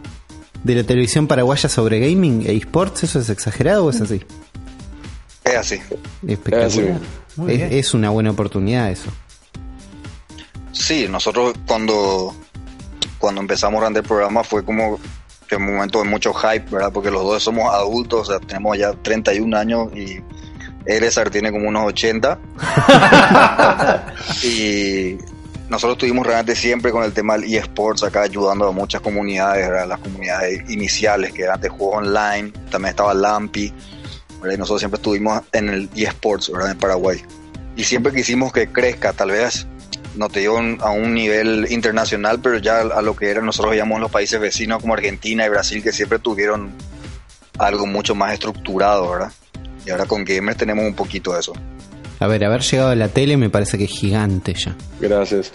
de la televisión paraguaya sobre gaming e esports. ¿Eso es exagerado o es así? Es así. Espectacular. Es así. Muy Es, bien. es una buena oportunidad eso. Sí, nosotros cuando, cuando empezamos a el programa fue como que un momento de mucho hype, ¿verdad? Porque los dos somos adultos, o sea, tenemos ya 31 años y Erezar tiene como unos 80. y nosotros estuvimos realmente siempre con el tema del eSports acá ayudando a muchas comunidades. Las comunidades iniciales que eran de juegos online, también estaba Lampi. Y nosotros siempre estuvimos en el eSports. En Paraguay. Y siempre quisimos que crezca, tal vez no te a un nivel internacional, pero ya a lo que eran nosotros veíamos los países vecinos como Argentina y Brasil, que siempre tuvieron algo mucho más estructurado, ¿verdad? Y ahora con Gamers tenemos un poquito de eso. A ver, haber llegado a la tele me parece que es gigante ya. Gracias.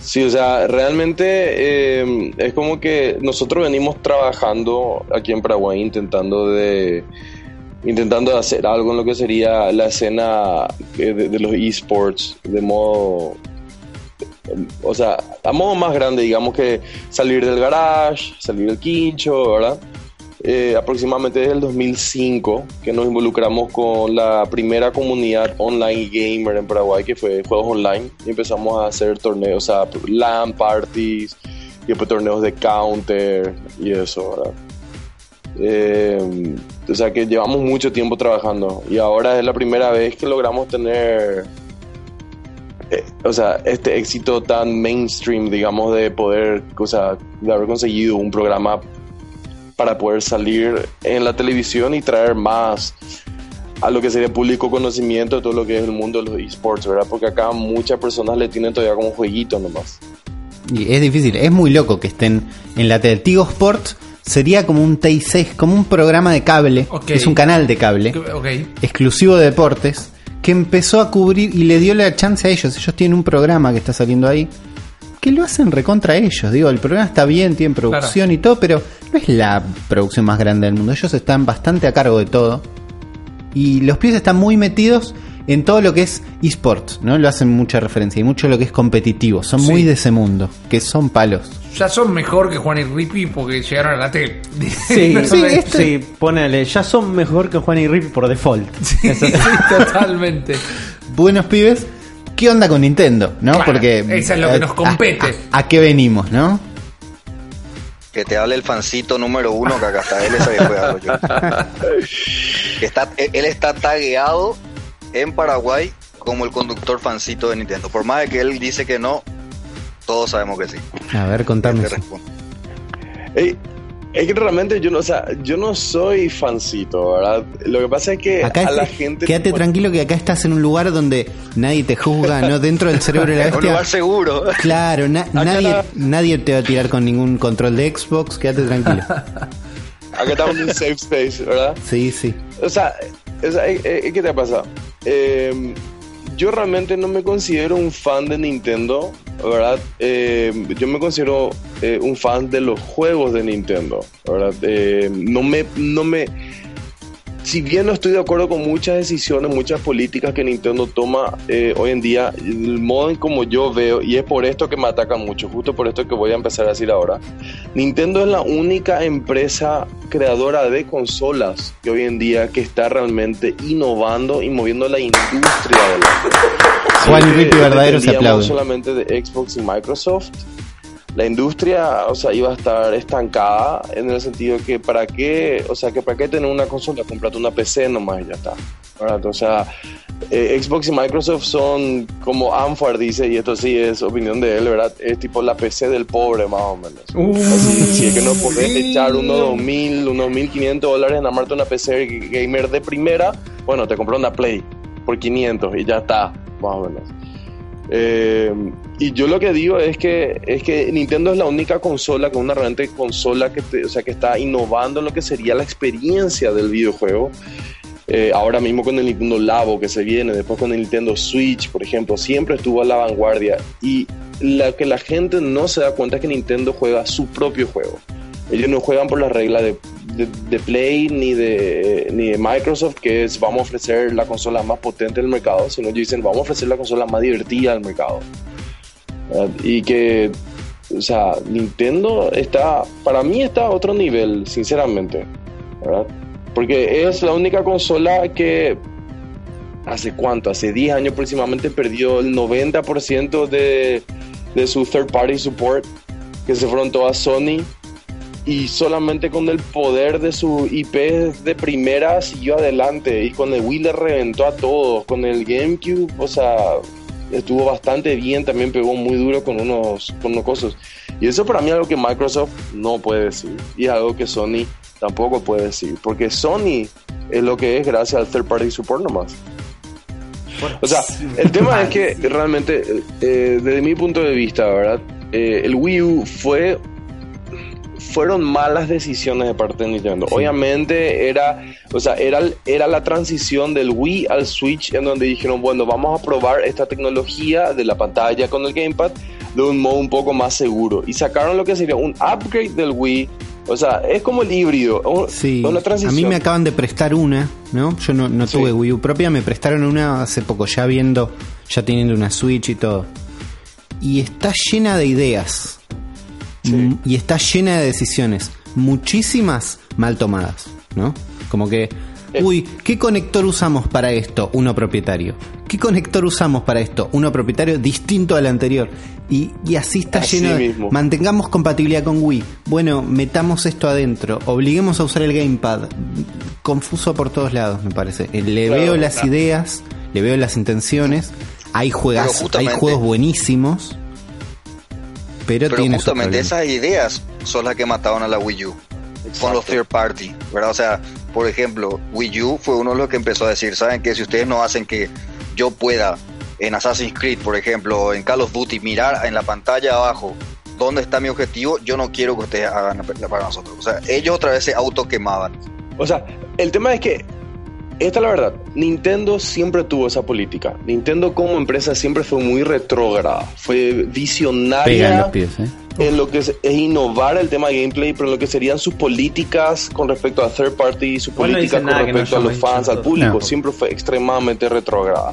Sí, o sea, realmente eh, es como que nosotros venimos trabajando aquí en Paraguay intentando de intentando hacer algo en lo que sería la escena eh, de, de los esports de modo o sea, a modo más grande, digamos que salir del garage, salir del quincho, ¿verdad? Eh, aproximadamente desde el 2005 que nos involucramos con la primera comunidad online gamer en Paraguay que fue juegos online y empezamos a hacer torneos, o sea, LAN parties y después torneos de counter y eso, ¿verdad? Eh, o sea que llevamos mucho tiempo trabajando y ahora es la primera vez que logramos tener eh, o sea, este éxito tan mainstream, digamos, de poder, o sea, de haber conseguido un programa para poder salir en la televisión y traer más a lo que sería público conocimiento de todo lo que es el mundo de los esports, ¿verdad? Porque acá muchas personas le tienen todavía como jueguito nomás. Y es difícil, es muy loco que estén en la tele. Tigo Sports sería como un TIC, como un programa de cable, Ok. es un canal de cable Ok. exclusivo de deportes que empezó a cubrir y le dio la chance a ellos. Ellos tienen un programa que está saliendo ahí que lo hacen recontra ellos. Digo, el programa está bien, tiene producción y todo, pero no es la producción más grande del mundo. Ellos están bastante a cargo de todo. Y los pibes están muy metidos en todo lo que es esports, ¿no? Lo hacen mucha referencia y mucho lo que es competitivo. Son Sí. muy de ese mundo, que son palos. Ya son mejor que Juan y Rippy porque llegaron a la tele. Sí, Sí, sí, este- ponele, ya son mejor que Juan y Rip por default. Sí, Eso sí. totalmente. Buenos pibes. ¿Qué onda con Nintendo? ¿No? Claro, Porque eso es lo que nos a- compete. A, a qué venimos, no? Que te hable el fancito número uno, que acá está él, que juega yo. Está, él está tagueado en Paraguay como el conductor fancito de Nintendo. Por más de que él dice que no, todos sabemos que sí. A ver, contame. Te eso. Es que realmente yo no, o sea, yo no soy fancito, ¿verdad? Lo que pasa es que Acá a la gente... quédate tranquilo que acá estás en un lugar donde nadie te juzga, ¿no? Dentro del cerebro de la Es un lugar bestia. seguro. Claro, na- nadie, la- nadie te va a tirar con ningún control de Xbox, quédate tranquilo. Acá estamos en un safe space, ¿verdad? Sí, sí. O sea, o sea, eh, eh, ¿qué te pasa? Eh, yo realmente no me considero un fan de Nintendo, ¿verdad? Eh, yo me considero eh, un fan de los juegos de Nintendo, ¿verdad? Eh, no me, no me, si bien no estoy de acuerdo con muchas decisiones, muchas políticas que Nintendo toma eh, hoy en día, el modo en como yo veo, y es por esto que me atacan mucho, justo por esto que voy a empezar a decir ahora, Nintendo es la única empresa creadora de consolas que hoy en día que está realmente innovando y moviendo la industria de la Juan y Siempre Rippy verdaderos se solamente de Xbox y Microsoft. La industria, o sea, iba a estar estancada en el sentido que para qué, o sea, que para qué tener una consola, comprate una PC nomás y ya está. ¿verdad? O sea, eh, Xbox y Microsoft son como Anfar dice, y esto sí es opinión de él, ¿verdad? Es tipo la PC del pobre, más o menos. Así, si es que no podés echar unos 2.000, unos 1.500 dólares en armarte una PC gamer de primera, bueno, te compró una Play por 500 y ya está, más o menos. Eh, y yo lo que digo es que es que Nintendo es la única consola con una realmente consola que o sea que está innovando en lo que sería la experiencia del videojuego. Eh, ahora mismo con el Nintendo Labo que se viene, después con el Nintendo Switch, por ejemplo, siempre estuvo a la vanguardia. Y lo que la gente no se da cuenta es que Nintendo juega su propio juego. Ellos no juegan por las reglas de, de- de Play ni de, ni de Microsoft, que es vamos a ofrecer la consola más potente del mercado, sino ellos dicen vamos a ofrecer la consola más divertida del mercado. Y que, o sea, Nintendo está, para mí está a otro nivel, sinceramente. ¿verdad? Porque es la única consola que hace cuánto, hace 10 años aproximadamente perdió el 90% de, de su third party support, que se fueron todas Sony y solamente con el poder de su IP de primera siguió adelante y con el Wii le reventó a todos, con el GameCube, o sea, estuvo bastante bien, también pegó muy duro con unos, con unos cosas. Y eso para mí es algo que Microsoft no puede decir y es algo que Sony tampoco puede decir, porque Sony es lo que es gracias al third party support nomás. O sea, el tema es que realmente, eh, desde mi punto de vista, ¿verdad? Eh, el Wii U fue fueron malas decisiones de parte de Nintendo. Obviamente era, o sea, era, era la transición del Wii al Switch en donde dijeron, bueno, vamos a probar esta tecnología de la pantalla con el gamepad de un modo un poco más seguro. Y sacaron lo que sería un upgrade del Wii. O sea, es como el híbrido, Sí, una a transición. mí me acaban de prestar una, ¿no? Yo no, no Sí. tuve Wii U propia, me prestaron una hace poco, ya viendo, ya teniendo una Switch y todo. y está llena de ideas. Mm, Y está llena de decisiones. Muchísimas mal tomadas, ¿no? Como que, uy, ¿qué conector usamos para esto? Uno propietario. ¿Qué conector usamos para esto? Uno propietario distinto al anterior. Y, y así está Así lleno de... mismo. Mantengamos compatibilidad con Wii. Bueno, metamos esto adentro. Obliguemos a usar el gamepad. Confuso por todos lados, me parece. Eh, Le Claro, veo las claro. ideas, le veo las intenciones. Hay juegos, hay juegos buenísimos. Pero, Pero tiene sus justamente esas ideas son las que mataron a la Wii U. Con los third party, ¿verdad? O sea, por ejemplo, Wii U fue uno de los que empezó a decir, ¿saben qué? Si ustedes no hacen que yo pueda en Assassin's Creed, por ejemplo, en Call of Duty, mirar en la pantalla abajo dónde está mi objetivo, yo no quiero que ustedes hagan para nosotros. O sea, ellos otra vez se auto quemaban. O sea, el tema es que, esta es la verdad, Nintendo siempre tuvo esa política. Nintendo como empresa siempre fue muy retrógrada, fue visionaria Pegan los pies, ¿eh? en lo que es, es innovar el tema de gameplay, pero en lo que serían sus políticas con respecto a third party, su Igual no política dicen con no respecto a los fans, al público, No. siempre fue extremadamente retrógrada.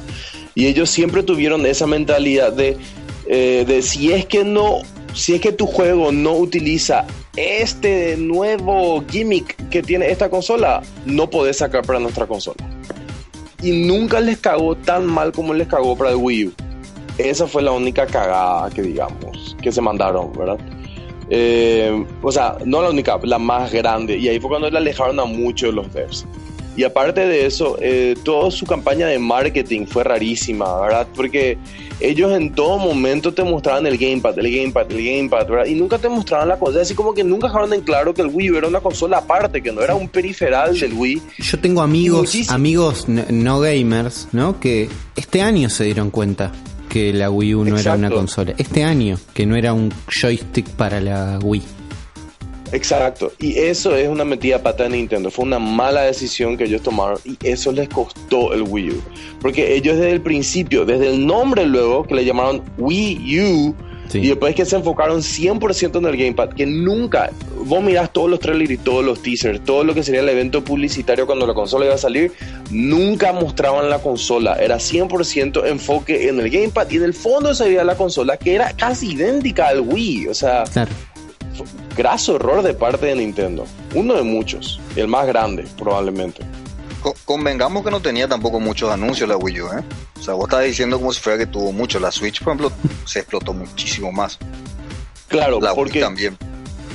Y ellos siempre tuvieron esa mentalidad de, eh, de si es que no, si es que tu juego no utiliza este nuevo gimmick que tiene esta consola, no podés sacar para nuestra consola. Y nunca les cagó tan mal como les cagó para el Wii U. Esa fue la única cagada que digamos, que se mandaron, ¿verdad? Eh, o sea, no la única, la más grande. Y ahí fue cuando le alejaron a muchos los devs. Y aparte de eso, eh, toda su campaña de marketing fue rarísima, ¿verdad? Porque ellos en todo momento te mostraban el gamepad, el gamepad, el gamepad, ¿verdad? Y nunca te mostraban la cosa. Así como que nunca dejaron en claro que el Wii era una consola aparte, que no era un periferal del Wii. Yo tengo amigos, amigos no, gamers, ¿no? Que este año se dieron cuenta que la Wii U no era una consola. Este año, que no era un joystick para la Wii. Exacto. Y eso es una metida pata de Nintendo. Fue una mala decisión que ellos tomaron y eso les costó el Wii U. Porque ellos desde el principio, desde el nombre luego, que le llamaron Wii U, Sí. y después que se enfocaron 100% en el Gamepad, que nunca, vos mirás todos los trailers y todos los teasers, todo lo que sería el evento publicitario cuando la consola iba a salir, nunca mostraban la consola. Era 100% enfoque en el Gamepad y en el fondo se veía la consola que era casi idéntica al Wii. O sea, Claro. Graso error de parte de Nintendo. Uno de muchos. El más grande, probablemente. Co- Convengamos que no tenía tampoco muchos anuncios la Wii U, ¿eh? O sea, vos estabas diciendo como si fuera que tuvo mucho. La Switch, por ejemplo, se explotó muchísimo más. Claro, La Wii porque, también.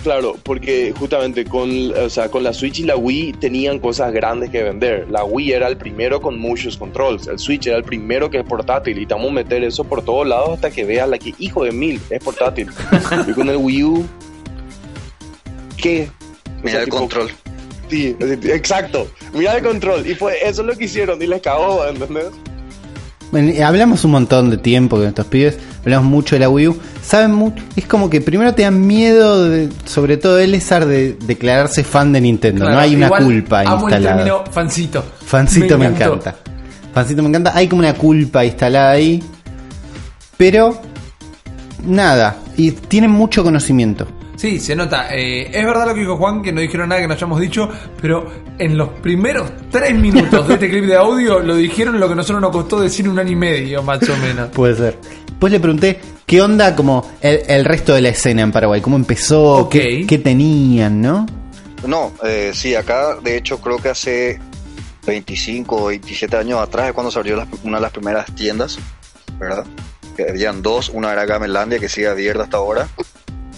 claro, porque justamente con, o sea, con la Switch y la Wii tenían cosas grandes que vender. La Wii era el primero con muchos controls. El Switch era el primero que es portátil. Y a meter eso por todos lados hasta que veas la que, hijo de mil, es portátil. y con el Wii U, ¿qué? O Mira sea, el tipo, control. Sí, exacto. Mira el control. Y fue eso es lo que hicieron y les cagó, ¿entendés? Bueno, hablamos un montón de tiempo con estos pibes, hablamos mucho de la Wii U. Saben mucho, es como que primero te dan miedo, de- sobre todo Elezar, de declararse fan de Nintendo. Claro, no hay una culpa amo instalada. el término fancito. Fancito me, encantó. encanta. Fancito me encanta. Hay como una culpa instalada ahí. Pero nada. Y tienen mucho conocimiento. Sí, se nota. Eh, es verdad lo que dijo Juan, que no dijeron nada que no hayamos dicho, pero en los primeros tres minutos de este clip de audio lo dijeron lo que nosotros nos costó decir un año y medio, más o menos. Puede ser. Después le pregunté qué onda como el, el resto de la escena en Paraguay. ¿Cómo empezó? ¿Qué, qué tenían, no? No, eh, sí, acá de hecho creo que hace 25 o 27 años atrás es cuando se abrió las- una de las primeras tiendas, ¿verdad? Que habían dos, una era Gamelandia que sigue abierta hasta ahora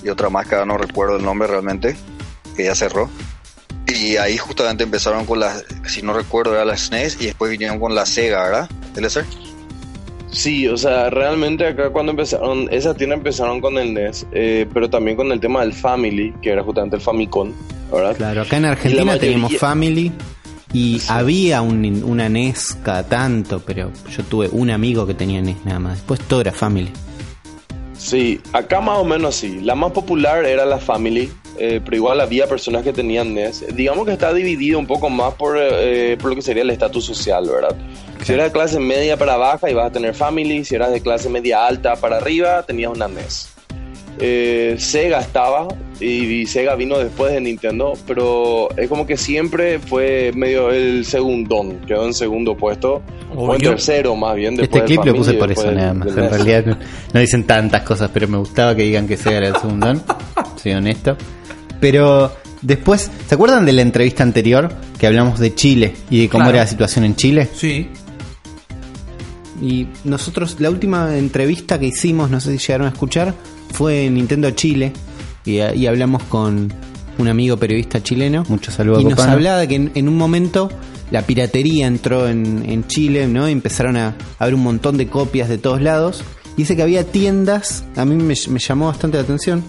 y otra más que ahora no recuerdo el nombre realmente, que ya cerró. Y ahí justamente empezaron con las, si no recuerdo, era la SNES y después vinieron con la Sega, ¿verdad? ¿Elezer? Sí, o sea, realmente acá cuando empezaron, esa tienda empezaron con el NES, eh, pero también con el tema del Family, que era justamente el Famicom, ¿verdad? Claro, acá en Argentina mayoría- teníamos Family y había un, una NES cada tanto, pero yo tuve un amigo que tenía NES nada más. Después todo era Family. Sí, acá más o menos sí. La más popular era la Family, eh, pero igual había personas que tenían NES. Digamos que está dividido un poco más por, eh, por lo que sería el estatus social, ¿verdad? Si eras de clase media para baja, ibas a tener Family. Si eras de clase media alta para arriba, tenías una NES. Eh, Sega estaba, y, y Sega vino después de Nintendo, pero es como que siempre fue medio el segundón, quedó en segundo puesto, o en tercero más bien. Este después del clip lo puse por eso nada más. En realidad no, no dicen tantas cosas, pero me gustaba que digan que Sega era el segundón. Soy honesto. Pero después, ¿se acuerdan de la entrevista anterior que hablamos de Chile y de cómo Claro. era la situación en Chile? Sí. Y nosotros, la última entrevista que hicimos, no sé si llegaron a escuchar, fue en Nintendo Chile. Y, y hablamos con un amigo periodista chileno. Muchos saludos, Y nos Copano. hablaba de que en, en un momento la piratería entró en, en Chile, ¿no? Y empezaron a, haber un montón de copias de todos lados. Y dice que había tiendas, a mí me, me llamó bastante la atención,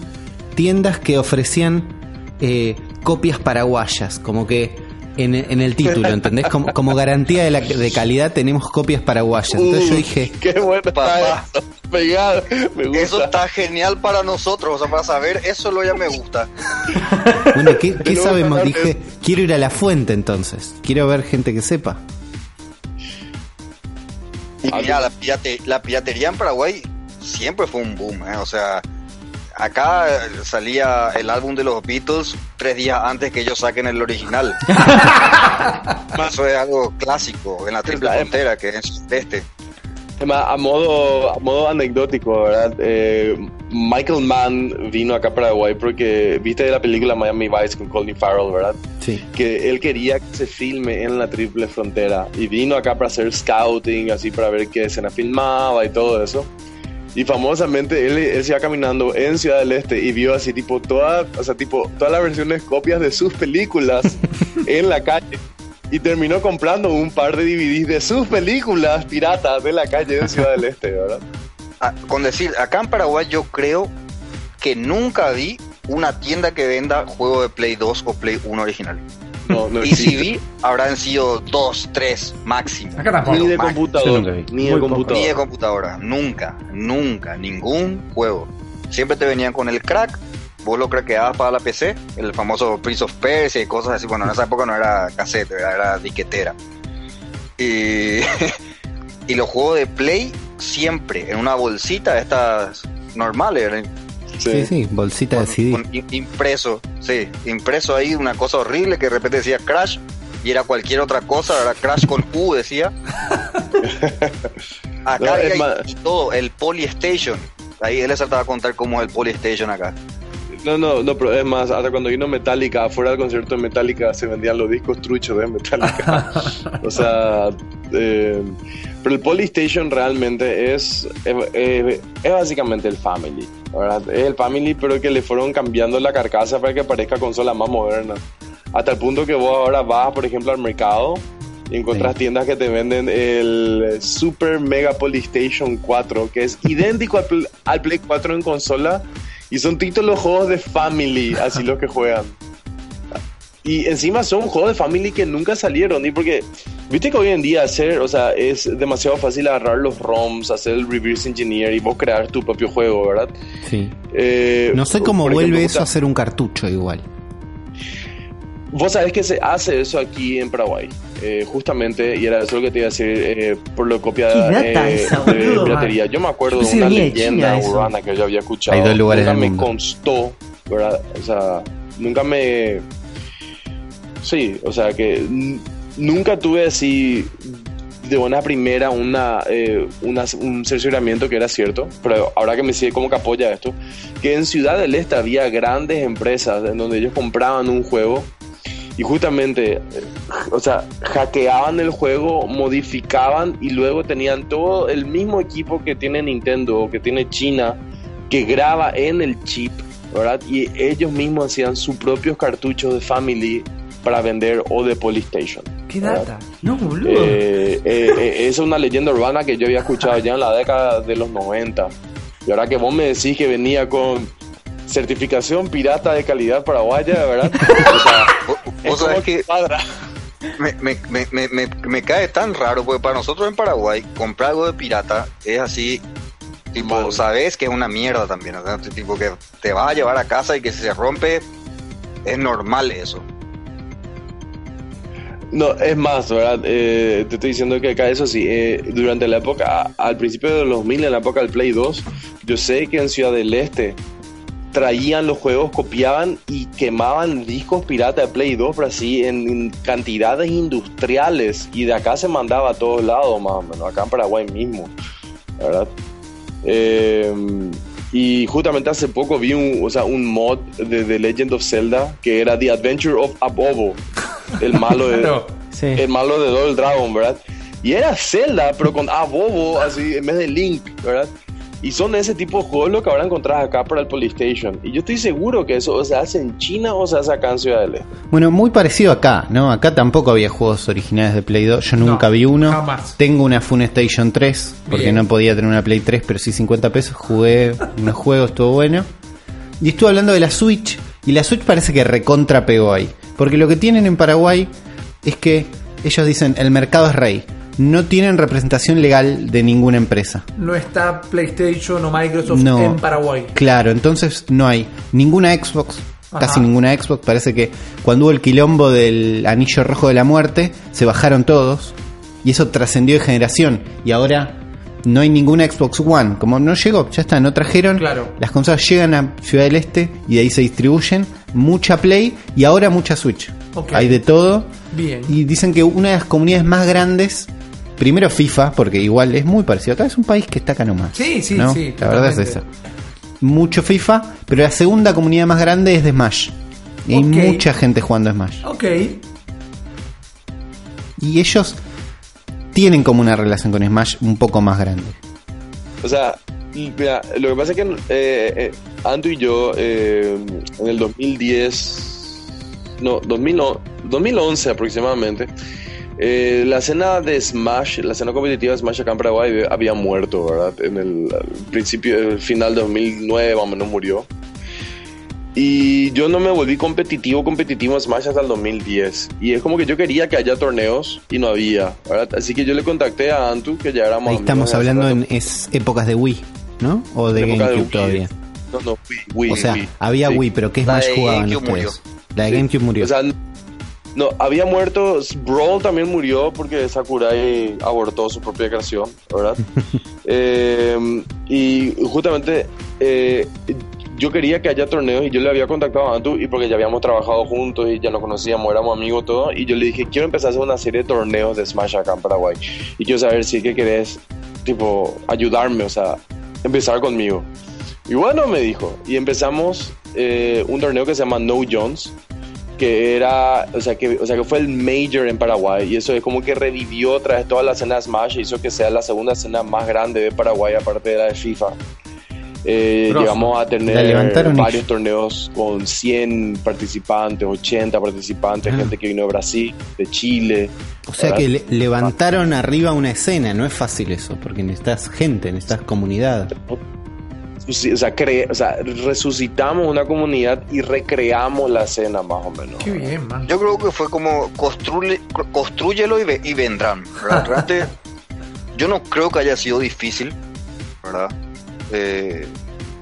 tiendas que ofrecían eh, copias paraguayas, como que en, en el título, ¿entendés? Como, como garantía de, la, de calidad tenemos copias paraguayas. Entonces yo Uh, dije, Qué bueno Papá. está eso. Pegado, me gusta. Eso está genial para nosotros, o sea, para saber, eso lo ya me gusta. bueno, ¿qué, sabemos? Dije, quiero ir a la fuente entonces, quiero ver gente que sepa. Y mira, la, pirate- la piratería en Paraguay siempre fue un boom, ¿eh? o sea, acá eh, salía el álbum de los Beatles tres días antes que ellos saquen el original. Eso es algo clásico en la triple frontera, que es este. A modo, a modo anecdótico, ¿verdad? Eh, Michael Mann vino acá a Paraguay porque viste la película Miami Vice con Colin Farrell, ¿verdad? Sí. Que él quería que se filme en la triple frontera y vino acá para hacer scouting, así para ver qué escena filmaba y todo eso. Y famosamente él, él se iba caminando en Ciudad del Este y vio así tipo toda, o sea, tipo todas las versiones copias de sus películas en la calle. Y terminó comprando un par de DVDs de sus películas piratas de la calle de Ciudad del Este, ¿verdad? Ah, con decir, acá en Paraguay yo creo que nunca vi una tienda que venda juego de Play 2 o Play 1 original. No vi, habrán sido dos, tres máximo. Acá tampoco. Ni de Max. Yo nunca computador, vi. ni de. Ni computadora, nunca, nunca, ningún juego. Siempre te venían con el crack, vos lo craqueabas para la PC, el famoso Prince of Persia y cosas así. Bueno, en esa época no era cassette, era, era diquetera. Y, y los juegos de Play siempre en una bolsita de estas normales, Sí, sí, bolsita de CD. con impreso, sí, impreso ahí una cosa horrible que de repente decía Crash y era cualquier otra cosa, era Crash con U decía. Acá No, más- y todo, el Polystation. Ahí él les trataba de contar cómo es el Polystation acá. No, no, no, pero es más, hasta cuando vino Metallica, afuera del concierto de Metallica se vendían los discos truchos de Metallica. o sea, eh, pero el Polystation realmente es, es, es- es básicamente el Family, ¿verdad? Es el Family, pero que le fueron cambiando la carcasa para que parezca consola más moderna. Hasta el punto que vos ahora vas, por ejemplo, al mercado y encuentras Sí. tiendas que te venden el Super Mega Polystation 4, que es idéntico al, al Play 4 en consola, y son títulos juegos de Family, así los que juegan. Y encima son juegos de Family que nunca salieron, y porque, viste que hoy en día hacer, o sea, es demasiado fácil agarrar los ROMs, hacer el reverse engineer y vos crear tu propio juego, ¿verdad? Sí. Eh, No sé cómo vuelve ejemplo, eso a ser un cartucho igual. Vos sabés que se hace eso aquí en Paraguay, eh, justamente, y era eso lo que te iba a decir eh, por lo copia ¿Qué data eh, esa, de piratería. Yo me acuerdo de una leyenda urbana que yo había escuchado. Hay dos lugares nunca me mundo. constó, ¿verdad? O sea, nunca me... Sí, o sea que nunca tuve así de buena primera una, eh, una- un cercioramiento que era cierto, pero ahora que me sigue como que apoya esto, que en Ciudad del Este había grandes empresas en donde ellos compraban un juego y justamente, eh, o sea, hackeaban el juego, modificaban y luego tenían todo el mismo equipo que tiene Nintendo o que tiene China que graba en el chip, ¿verdad? Y ellos mismos hacían sus propios cartuchos de Family para vender o de Polystation. ¿Qué ¿verdad? data? No, boludo. Eh, eh, eh, esa es una leyenda urbana que yo había escuchado ya en la década de los 90. Y ahora que vos me decís que venía con certificación pirata de calidad paraguaya, ¿verdad? O sea, Vos- es Vos sabés que cuadra. me, me, me, me, me- me cae tan raro, porque para nosotros en Paraguay, comprar algo de pirata es así, tipo, Mal. sabes que es una mierda también, o sea, tipo que te vas a llevar a casa y que si se rompe, es normal eso. No, es más, ¿verdad? Eh, te estoy diciendo que acá eso sí, eh, durante la época, al principio de los 2000, en la época del Play 2, yo sé que en Ciudad del Este traían los juegos, copiaban y quemaban discos pirata de Play 2, pero así en, cantidades industriales. Y de acá se mandaba a todos lados, más o menos, acá en Paraguay mismo, ¿verdad? Eh, y justamente hace poco vi un, o sea, un mod de The Legend of Zelda que era The Adventure of Abobo, el malo de, Claro. Sí. el malo de Double Dragon, ¿verdad? Y era Zelda, pero con Abobo, así, en vez de Link, ¿verdad? Y son ese tipo de juegos lo que ahora encontrás acá para el Polystation. Y yo estoy seguro que eso o se hace en China o se hace acá en Ciudad del Este. Bueno, muy parecido acá, ¿no? Acá tampoco había juegos originales de Play 2. Yo nunca No, vi uno. jamás. Tengo una Funestation 3, porque Bien. no podía tener una Play 3, pero sí 50 pesos. Jugué unos juegos, estuvo bueno. Y estuve hablando de la Switch, y la Switch parece que recontra pegó ahí. Porque lo que tienen en Paraguay es que ellos dicen, el mercado es rey. No tienen representación legal de ninguna empresa. No está PlayStation o Microsoft No. en Paraguay. Claro, entonces no hay ninguna Xbox, Ajá. casi ninguna Xbox. Parece que cuando hubo el quilombo del anillo rojo de la muerte, se bajaron todos. Y eso trascendió de generación. Y ahora no hay ninguna Xbox One. Como no llegó, ya está, no trajeron. Claro. Las consolas llegan a Ciudad del Este y de ahí se distribuyen. Mucha Play y ahora mucha Switch. Hay de todo. Bien. Y dicen que una de las comunidades más grandes, primero FIFA, porque igual es muy parecido. Acá es un país que está acá nomás. Sí, sí, ¿no? sí, La verdad es esa. Mucho FIFA, pero la segunda comunidad más grande es de Smash. Y hay mucha gente jugando a Smash. Ok. Y ellos tienen como una relación con Smash un poco más grande. O sea, mira, lo que pasa es que eh, eh, Anto y yo eh, en el 2010, no, 2000 no, 2011 aproximadamente, eh, la escena de Smash, la escena competitiva de Smash acá en Paraguay había muerto, ¿verdad? En el principio, el final de 2009 más o menos murió. Y yo no me volví competitivo, competitivo en Smash hasta el 2010. Y es como que yo quería que haya torneos y no había, ¿verdad? Así que yo le contacté a Antu, que ya éramos Ahí estamos hablando en es épocas de Wii, ¿no? O de GameCube Wii. todavía. No, no, Wii, Wii, o sea, Wii. había Sí. Wii, pero ¿qué de jugaban GameCube ustedes? La de Sí. GameCube murió. O sea, no, había muerto, Brawl también murió porque Sakurai abortó su propia creación, ¿verdad? Eh, y justamente eh, yo quería que haya torneos y yo le había contactado a Antu y porque ya habíamos trabajado juntos y ya nos conocíamos, éramos amigos todo y yo le dije, quiero empezar a hacer una serie de torneos de Smash acá en Paraguay y quiero saber si es que querés, tipo, ayudarme, o sea, empezar conmigo. Y bueno, me dijo, y empezamos eh, un torneo que se llama No Jones, que era, o sea, que, o sea, que fue el major en Paraguay, y eso es como que revivió otra vez toda la escena Smash, e hizo que sea la segunda escena más grande de Paraguay, aparte de la de FIFA. Eh, llegamos a tener varios torneos con 100 participantes, 80 participantes, Ah. gente que vino de Brasil, de Chile. O sea ¿verdad? que le- levantaron arriba una escena, no es fácil eso, porque necesitas gente, necesitas comunidad. O sea, cre- o sea, resucitamos una comunidad y recreamos la escena más o menos. Qué bien, man. Yo creo que fue como construye, construyelo y, ve- y vendrán. yo no creo que haya sido difícil, ¿verdad? Eh,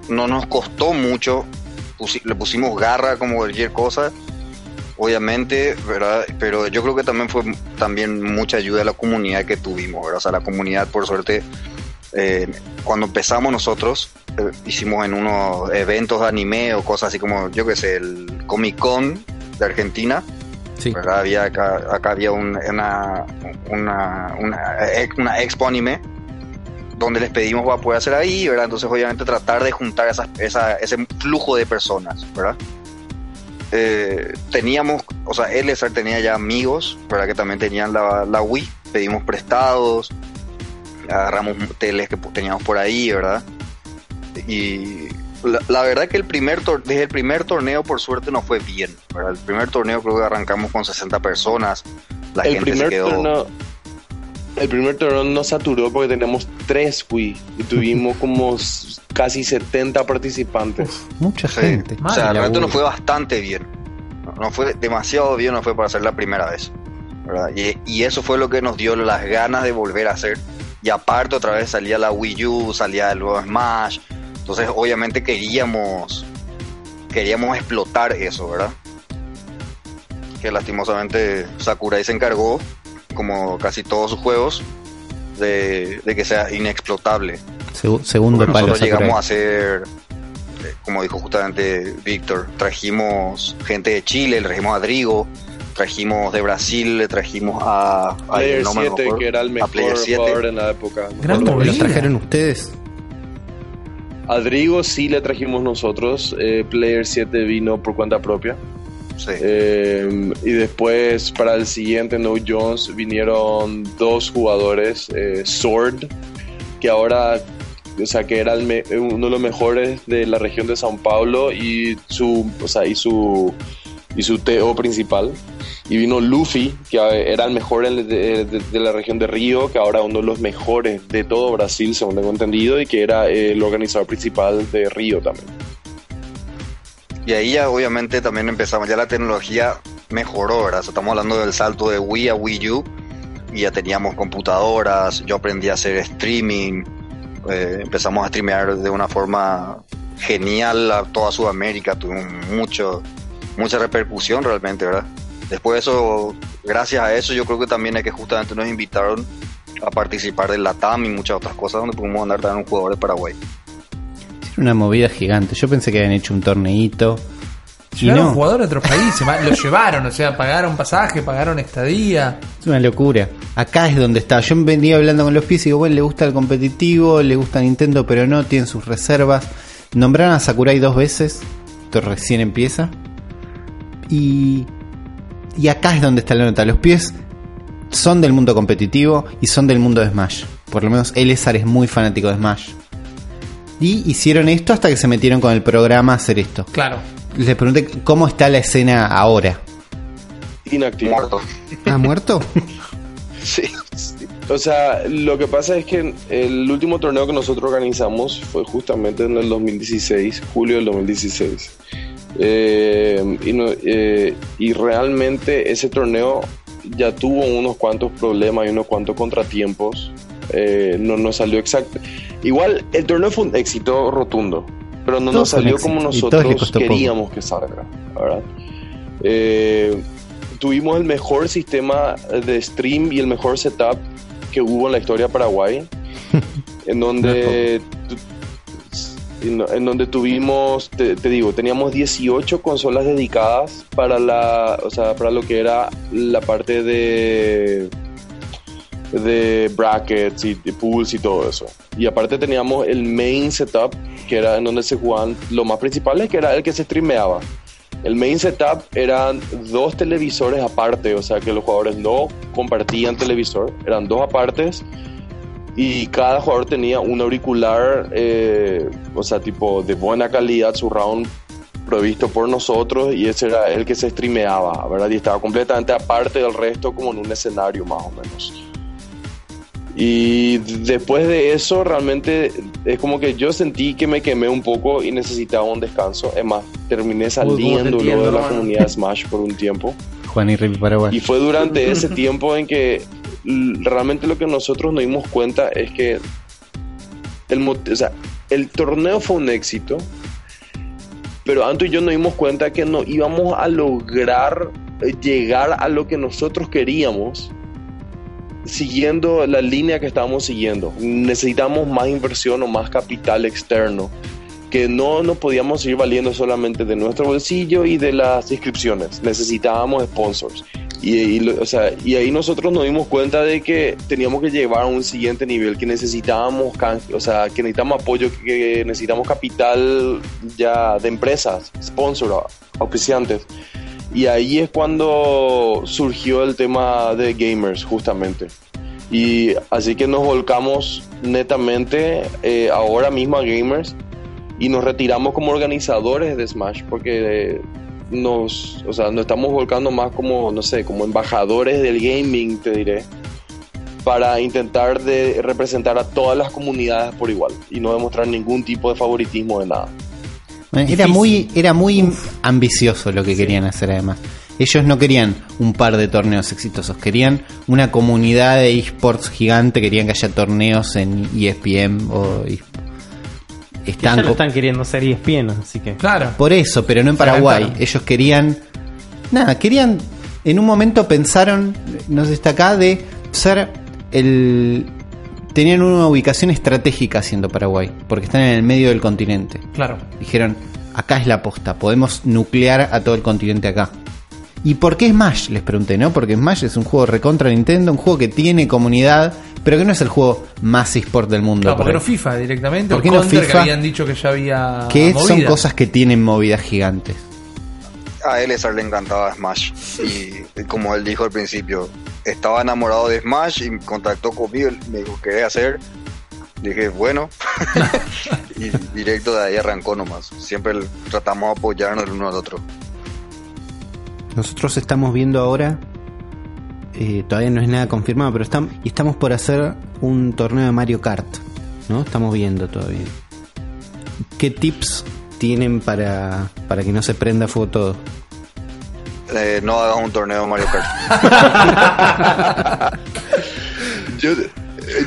no nos costó mucho, pusi- le pusimos garra como cualquier cosa, obviamente, ¿verdad? Pero yo creo que también fue también mucha ayuda de la comunidad que tuvimos, ¿verdad? O sea, la comunidad, por suerte, eh, cuando empezamos nosotros, eh, hicimos en unos eventos de anime o cosas así como, yo qué sé, el Comic Con de Argentina. Sí. ¿verdad? Había acá, acá había un- una, una, una, una expo anime donde les pedimos para poder hacer ahí, ¿verdad? Entonces, obviamente, tratar de juntar esas, esa, ese flujo de personas, ¿verdad? Eh, teníamos, o sea, Elezar tenía ya amigos, ¿verdad? Que también tenían la, la Wii, pedimos prestados, agarramos teles que teníamos por ahí, ¿verdad? Y la, la verdad que el primer tor- desde el primer torneo por suerte no fue bien, ¿verdad? El primer torneo creo que arrancamos con 60 personas, la el gente se quedó... torneo el primer torneo nos saturó porque tenemos tres Wii y tuvimos como casi 70 participantes. Mucha Sí. gente. O sea, realmente nos fue bastante bien. No, no fue demasiado bien, no fue para ser la primera vez. ¿verdad? Y, y eso fue lo que nos dio las ganas de volver a hacer. Y aparte otra vez salía la Wii U, salía el nuevo Smash. Entonces obviamente queríamos queríamos explotar eso, ¿verdad? Que lastimosamente Sakurai se encargó, como casi todos sus juegos, de, de que sea inexplotable. Segu- segundo Porque palo. nosotros llegamos a hacer como dijo justamente Víctor, trajimos gente de Chile, le trajimos a Drigo, trajimos de Brasil, le trajimos a, a Player no me 7, acuerdo, que era el a mejor Player 7. jugador en la época. Gran ¿Los movida. trajeron ustedes? A Drigo sí le trajimos nosotros. eh, Player 7 vino por cuenta propia. Sí. Eh, y después para el siguiente No Jones vinieron dos jugadores, eh, Sword, que ahora, o sea, que era el uno de los mejores de la región de Sao Paulo y su, o sea, y su, y su TO principal. Y vino Luffy, que era el mejor de, de- de la región de Río, que ahora uno de los mejores de todo Brasil, según tengo entendido, y que era eh, el organizador principal de Río también. Y ahí ya obviamente también empezamos, ya la tecnología mejoró, estamos hablando del salto de Wii a Wii U y ya teníamos computadoras, yo aprendí a hacer streaming, eh, empezamos a streamear de una forma genial a toda Sudamérica, tuvimos mucho, mucha repercusión realmente, ¿verdad? Después de eso, gracias a eso, yo creo que también es que justamente nos invitaron a participar del LATAM y muchas otras cosas donde pudimos andar también un jugador de Paraguay. Una movida gigante. Yo pensé que habían hecho un torneito. Y Llevaron no, jugadores de otros países, lo llevaron, o sea, pagaron pasaje, pagaron estadía. es una locura. Acá es donde está. Yo venía hablando con los pies y digo, bueno, le gusta el competitivo, le gusta Nintendo, pero no, tienen sus reservas. Nombraron a Sakurai dos veces. Esto recién empieza. Y, y acá es donde está la nota. Los pies son del mundo competitivo y son del mundo de Smash. Por lo menos Elezar es muy fanático de Smash. Y hicieron esto hasta que se metieron con el programa a hacer esto. Claro. Les pregunté cómo está la escena ahora. Inactivo. Muerto. ¿Ha muerto? Sí. O sea, lo que pasa es que el último torneo que nosotros organizamos fue justamente en el 2016, julio del 2016. Eh, y, no- eh, y realmente ese torneo ya tuvo unos cuantos problemas y unos cuantos contratiempos. Eh, no nos salió exacto. Igual el torneo fue un éxito rotundo, pero no nos salió como nosotros poco. queríamos que salga. ¿verdad? Eh, tuvimos el mejor sistema de stream y el mejor setup que hubo en la historia de Paraguay, en donde en donde tuvimos, te, te digo, teníamos 18 consolas dedicadas para la, o sea, para lo que era la parte de de brackets y de pools y todo eso. Y aparte teníamos el main setup, que era en donde se jugaban lo más principal, que era el que se streameaba. El main setup eran dos televisores aparte, o sea que los jugadores no compartían televisor, eran dos apartes y cada jugador tenía un auricular, eh, o sea, tipo de buena calidad, surround provisto por nosotros y ese era el que se streameaba, ¿verdad? Y estaba completamente aparte del resto, como en un escenario más o menos. Y después de eso, realmente es como que yo sentí que me quemé un poco y necesitaba un descanso. Es más, terminé te saliendo luego de la comunidad Smash por un tiempo. Juan y Paraguay. Y fue durante ese tiempo en que realmente lo que nosotros nos dimos cuenta es que el, mo- o sea, el torneo fue un éxito, pero Anto y yo nos dimos cuenta que no íbamos a lograr llegar a lo que nosotros queríamos siguiendo la línea que estábamos siguiendo. Necesitamos más inversión o más capital externo que no nos podíamos seguir valiendo solamente de nuestro bolsillo y de las inscripciones. Necesitábamos sponsors. Y, y o sea, y ahí nosotros nos dimos cuenta de que teníamos que llevar a un siguiente nivel, que necesitábamos, can- o sea, que necesitamos apoyo, que necesitamos capital ya de empresas, sponsors, auspiciantes. Y ahí es cuando surgió el tema de gamers, justamente. Y así que nos volcamos netamente eh, ahora mismo a gamers y nos retiramos como organizadores de Smash porque eh, nos, o sea, nos estamos volcando más como, no sé, como embajadores del gaming, te diré, para intentar de representar a todas las comunidades por igual y no demostrar ningún tipo de favoritismo de nada. Era muy, era muy ambicioso lo que querían hacer además. Ellos no querían un par de torneos exitosos, querían una comunidad de esports gigante, querían que haya torneos en ESPN o están, ya lo están queriendo ser ESPN, así que. Claro. por eso, pero no en Paraguay. Ellos querían nada, querían en un momento pensaron, no sé si está acá de ser el tenían una ubicación estratégica siendo Paraguay, porque están en el medio del continente. Claro. Dijeron, acá es la posta, podemos nuclear a todo el continente acá. ¿Y por qué Smash? Les pregunté, ¿no? Porque Smash es un juego recontra Nintendo, un juego que tiene comunidad, pero que no es el juego más eSport del mundo. No, por ¿por qué ahí. no FIFA directamente? ¿Por ¿Por qué no FIFA? que habían dicho que ya había que son cosas que tienen movidas gigantes. A él le encantaba Smash. Y como él dijo al principio, estaba enamorado de Smash y contactó conmigo. Me dijo, ¿querés hacer? Dije, bueno. y directo de ahí arrancó nomás. Siempre tratamos de apoyarnos el uno al otro. Nosotros estamos viendo ahora, eh, todavía no es nada confirmado, pero estamos, y estamos por hacer un torneo de Mario Kart, ¿no? Estamos viendo todavía. ¿Qué tips tienen para, para que no se prenda fuego todo? Eh, no hagas un torneo de Mario Kart. Yo,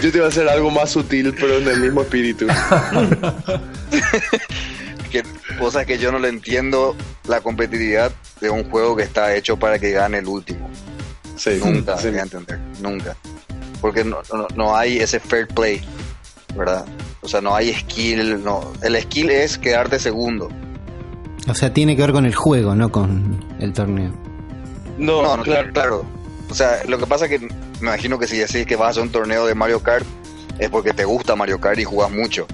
yo te iba a hacer algo más sutil, pero en el mismo espíritu. que cosas que yo no le entiendo la competitividad de un juego que está hecho para que gane el último. Sí, Nunca sí. voy a entender, nunca. Porque no, no, no hay ese fair play, ¿verdad? O sea, no hay skill, no. El skill es quedarte segundo. O sea, tiene que ver con el juego, no con el torneo. No, No, no, claro. claro. O sea, lo que pasa es que me imagino que si decís que vas a un torneo de Mario Kart es porque te gusta Mario Kart y jugás mucho.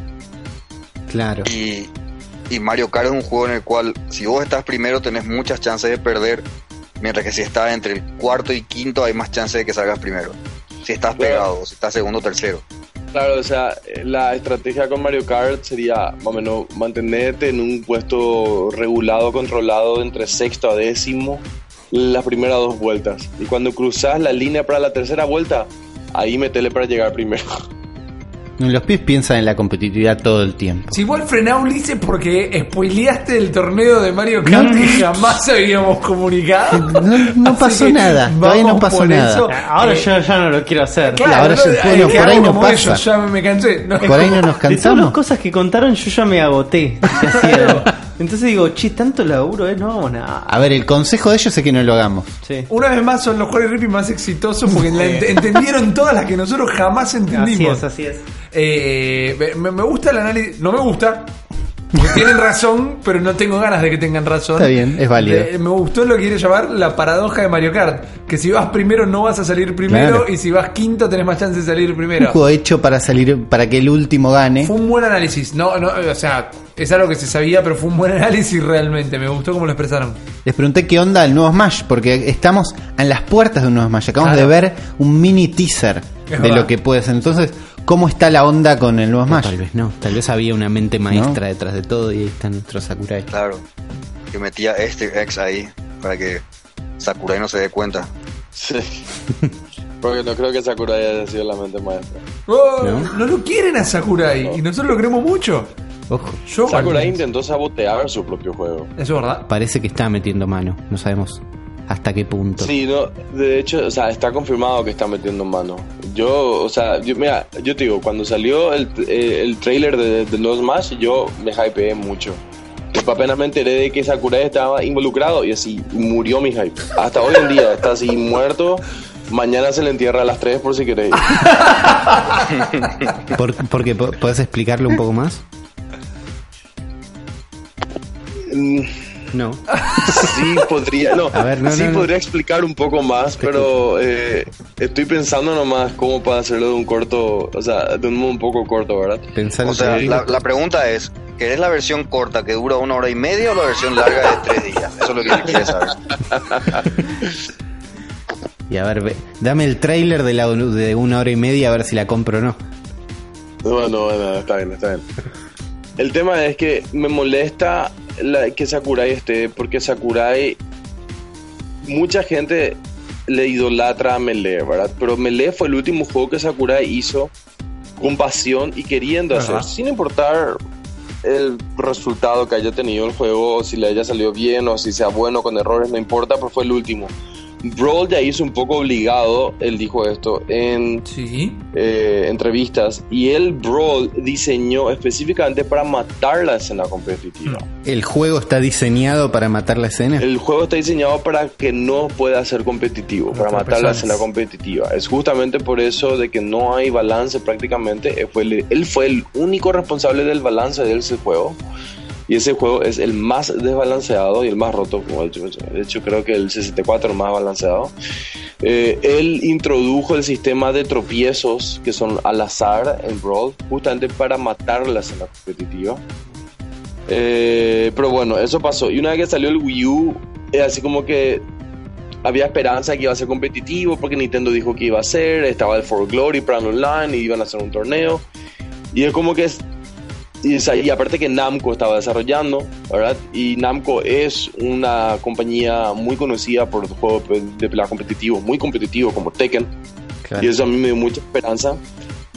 Claro. Y, y Mario Kart es un juego en el cual si vos estás primero tenés muchas chances de perder, mientras que si estás entre el cuarto y quinto hay más chances de que salgas primero. Si estás Claro. pegado, si estás segundo o tercero. Claro, o sea, la estrategia con Mario Kart sería más o menos mantenerte en un puesto regulado, controlado entre sexto a décimo las primeras dos vueltas. Y cuando cruzas la línea para la tercera vuelta, ahí metele para llegar primero. Los pies piensan en la competitividad todo el tiempo. Si igual frená Ulises porque spoileaste el torneo de Mario Kart y jamás habíamos comunicado. No, no pasó nada, todavía no pasó por nada. eso. Ahora Eh, yo ya no lo quiero hacer. Claro, ahora no, eh, bueno, que por ahí no pasa. ellos, ya me cansé. No, Por ahí no nos De todas las cansamos. cosas que contaron, yo ya me agoté. Entonces digo, che, tanto laburo, ¿eh? No, nada. A ver, el consejo de ellos es que no lo hagamos. Sí. Una vez más son los juegos de Rippy más exitosos porque la ent- entendieron todas las que nosotros jamás Así entendimos. es, así es. Eh, me, me gusta el análisis, no me gusta. Porque tienen razón, pero no tengo ganas de que tengan razón. Está bien, es válido. Me gustó lo que quiere llamar la paradoja de Mario Kart. Que si vas primero no vas a salir primero Claro. y si vas quinto tenés más chance de salir Un primero. juego hecho para salir, para que el último gane. Fue un buen análisis. No, no, o sea, es algo que se sabía, pero fue un buen análisis realmente. Me gustó cómo lo expresaron. Les pregunté qué onda el nuevo Smash, porque estamos en las puertas de un nuevo Smash. Acabamos Claro. de ver un mini teaser Es de verdad. lo que puede ser. Entonces, ¿cómo está la onda con el nuevo Smash? Tal vez no, tal vez había una mente maestra detrás de todo y ahí está nuestro Sakurai. Claro. Que metía este ex ahí para que Sakurai no se dé cuenta. Sí. Porque no creo que Sakurai haya sido la mente maestra. Oh, ¿No? ¿No? lo quieren a Sakurai y nosotros lo queremos mucho. Ojo, Yo, Sakurai intentó sabotear su propio juego. Eso es verdad. Parece que está metiendo mano, no sabemos hasta qué punto. Sí, no, de hecho, o sea, está confirmado que está metiendo mano. Yo, o sea, yo, mira, yo te digo, cuando salió el, eh, el trailer de, de los Smash, yo me hypeé mucho. Después apenas me enteré de que Sakurai estaba involucrado y así murió mi hype. Hasta hoy en día está así muerto. Mañana se le entierra a las 3 por si queréis. ¿Por, porque po- ¿Puedes explicarlo un poco más? No. Sí, podría, no, A ver, no, sí no, no. podría explicar un poco más, pero eh, estoy pensando nomás cómo para hacerlo de un corto, o sea, de un modo un poco corto, ¿verdad? Pensando O sea, la, la pregunta es, ¿querés la versión corta que dura una hora y media o la versión larga de tres días? Eso es lo que yo quiero saber. Y a ver, ve- dame el trailer de, la, de una hora y media a ver si la compro o no. Bueno, bueno, está bien, está bien. El tema es que me molesta la- que Sakurai esté, porque Sakurai, mucha gente le idolatra a Melee, ¿verdad? Pero Melee fue el último juego que Sakurai hizo con pasión y queriendo hacer, sin importar el resultado que haya tenido el juego, o si le haya salido bien o si sea bueno con errores, no importa, pero fue el último. Brawl ya hizo un poco obligado, él dijo esto en Sí. eh, entrevistas, y él, Brawl, diseñó específicamente para matar la escena competitiva. ¿El juego está diseñado para matar la escena? El juego está diseñado para que no pueda ser competitivo, para matar la personas. escena competitiva. Es justamente por eso de que no hay balance prácticamente. Él fue el, él fue el único responsable del balance de ese juego. Y ese juego es el más desbalanceado y el más roto. como De hecho, de hecho creo que el 64 más balanceado. Eh, él introdujo el sistema de tropiezos que son al azar en Brawl, justamente para matar la escena competitiva. Eh, pero bueno, eso pasó. Y una vez que salió el Wii U, eh, así como que había esperanza que iba a ser competitivo, porque Nintendo dijo que iba a ser, estaba el For Glory el online y iban a hacer un torneo. Y es como que. Y, y aparte que Namco estaba desarrollando, ¿verdad? Y Namco es una compañía muy conocida por juegos de pelea competitivos, muy competitivos como Tekken. Y eso a mí me dio mucha esperanza.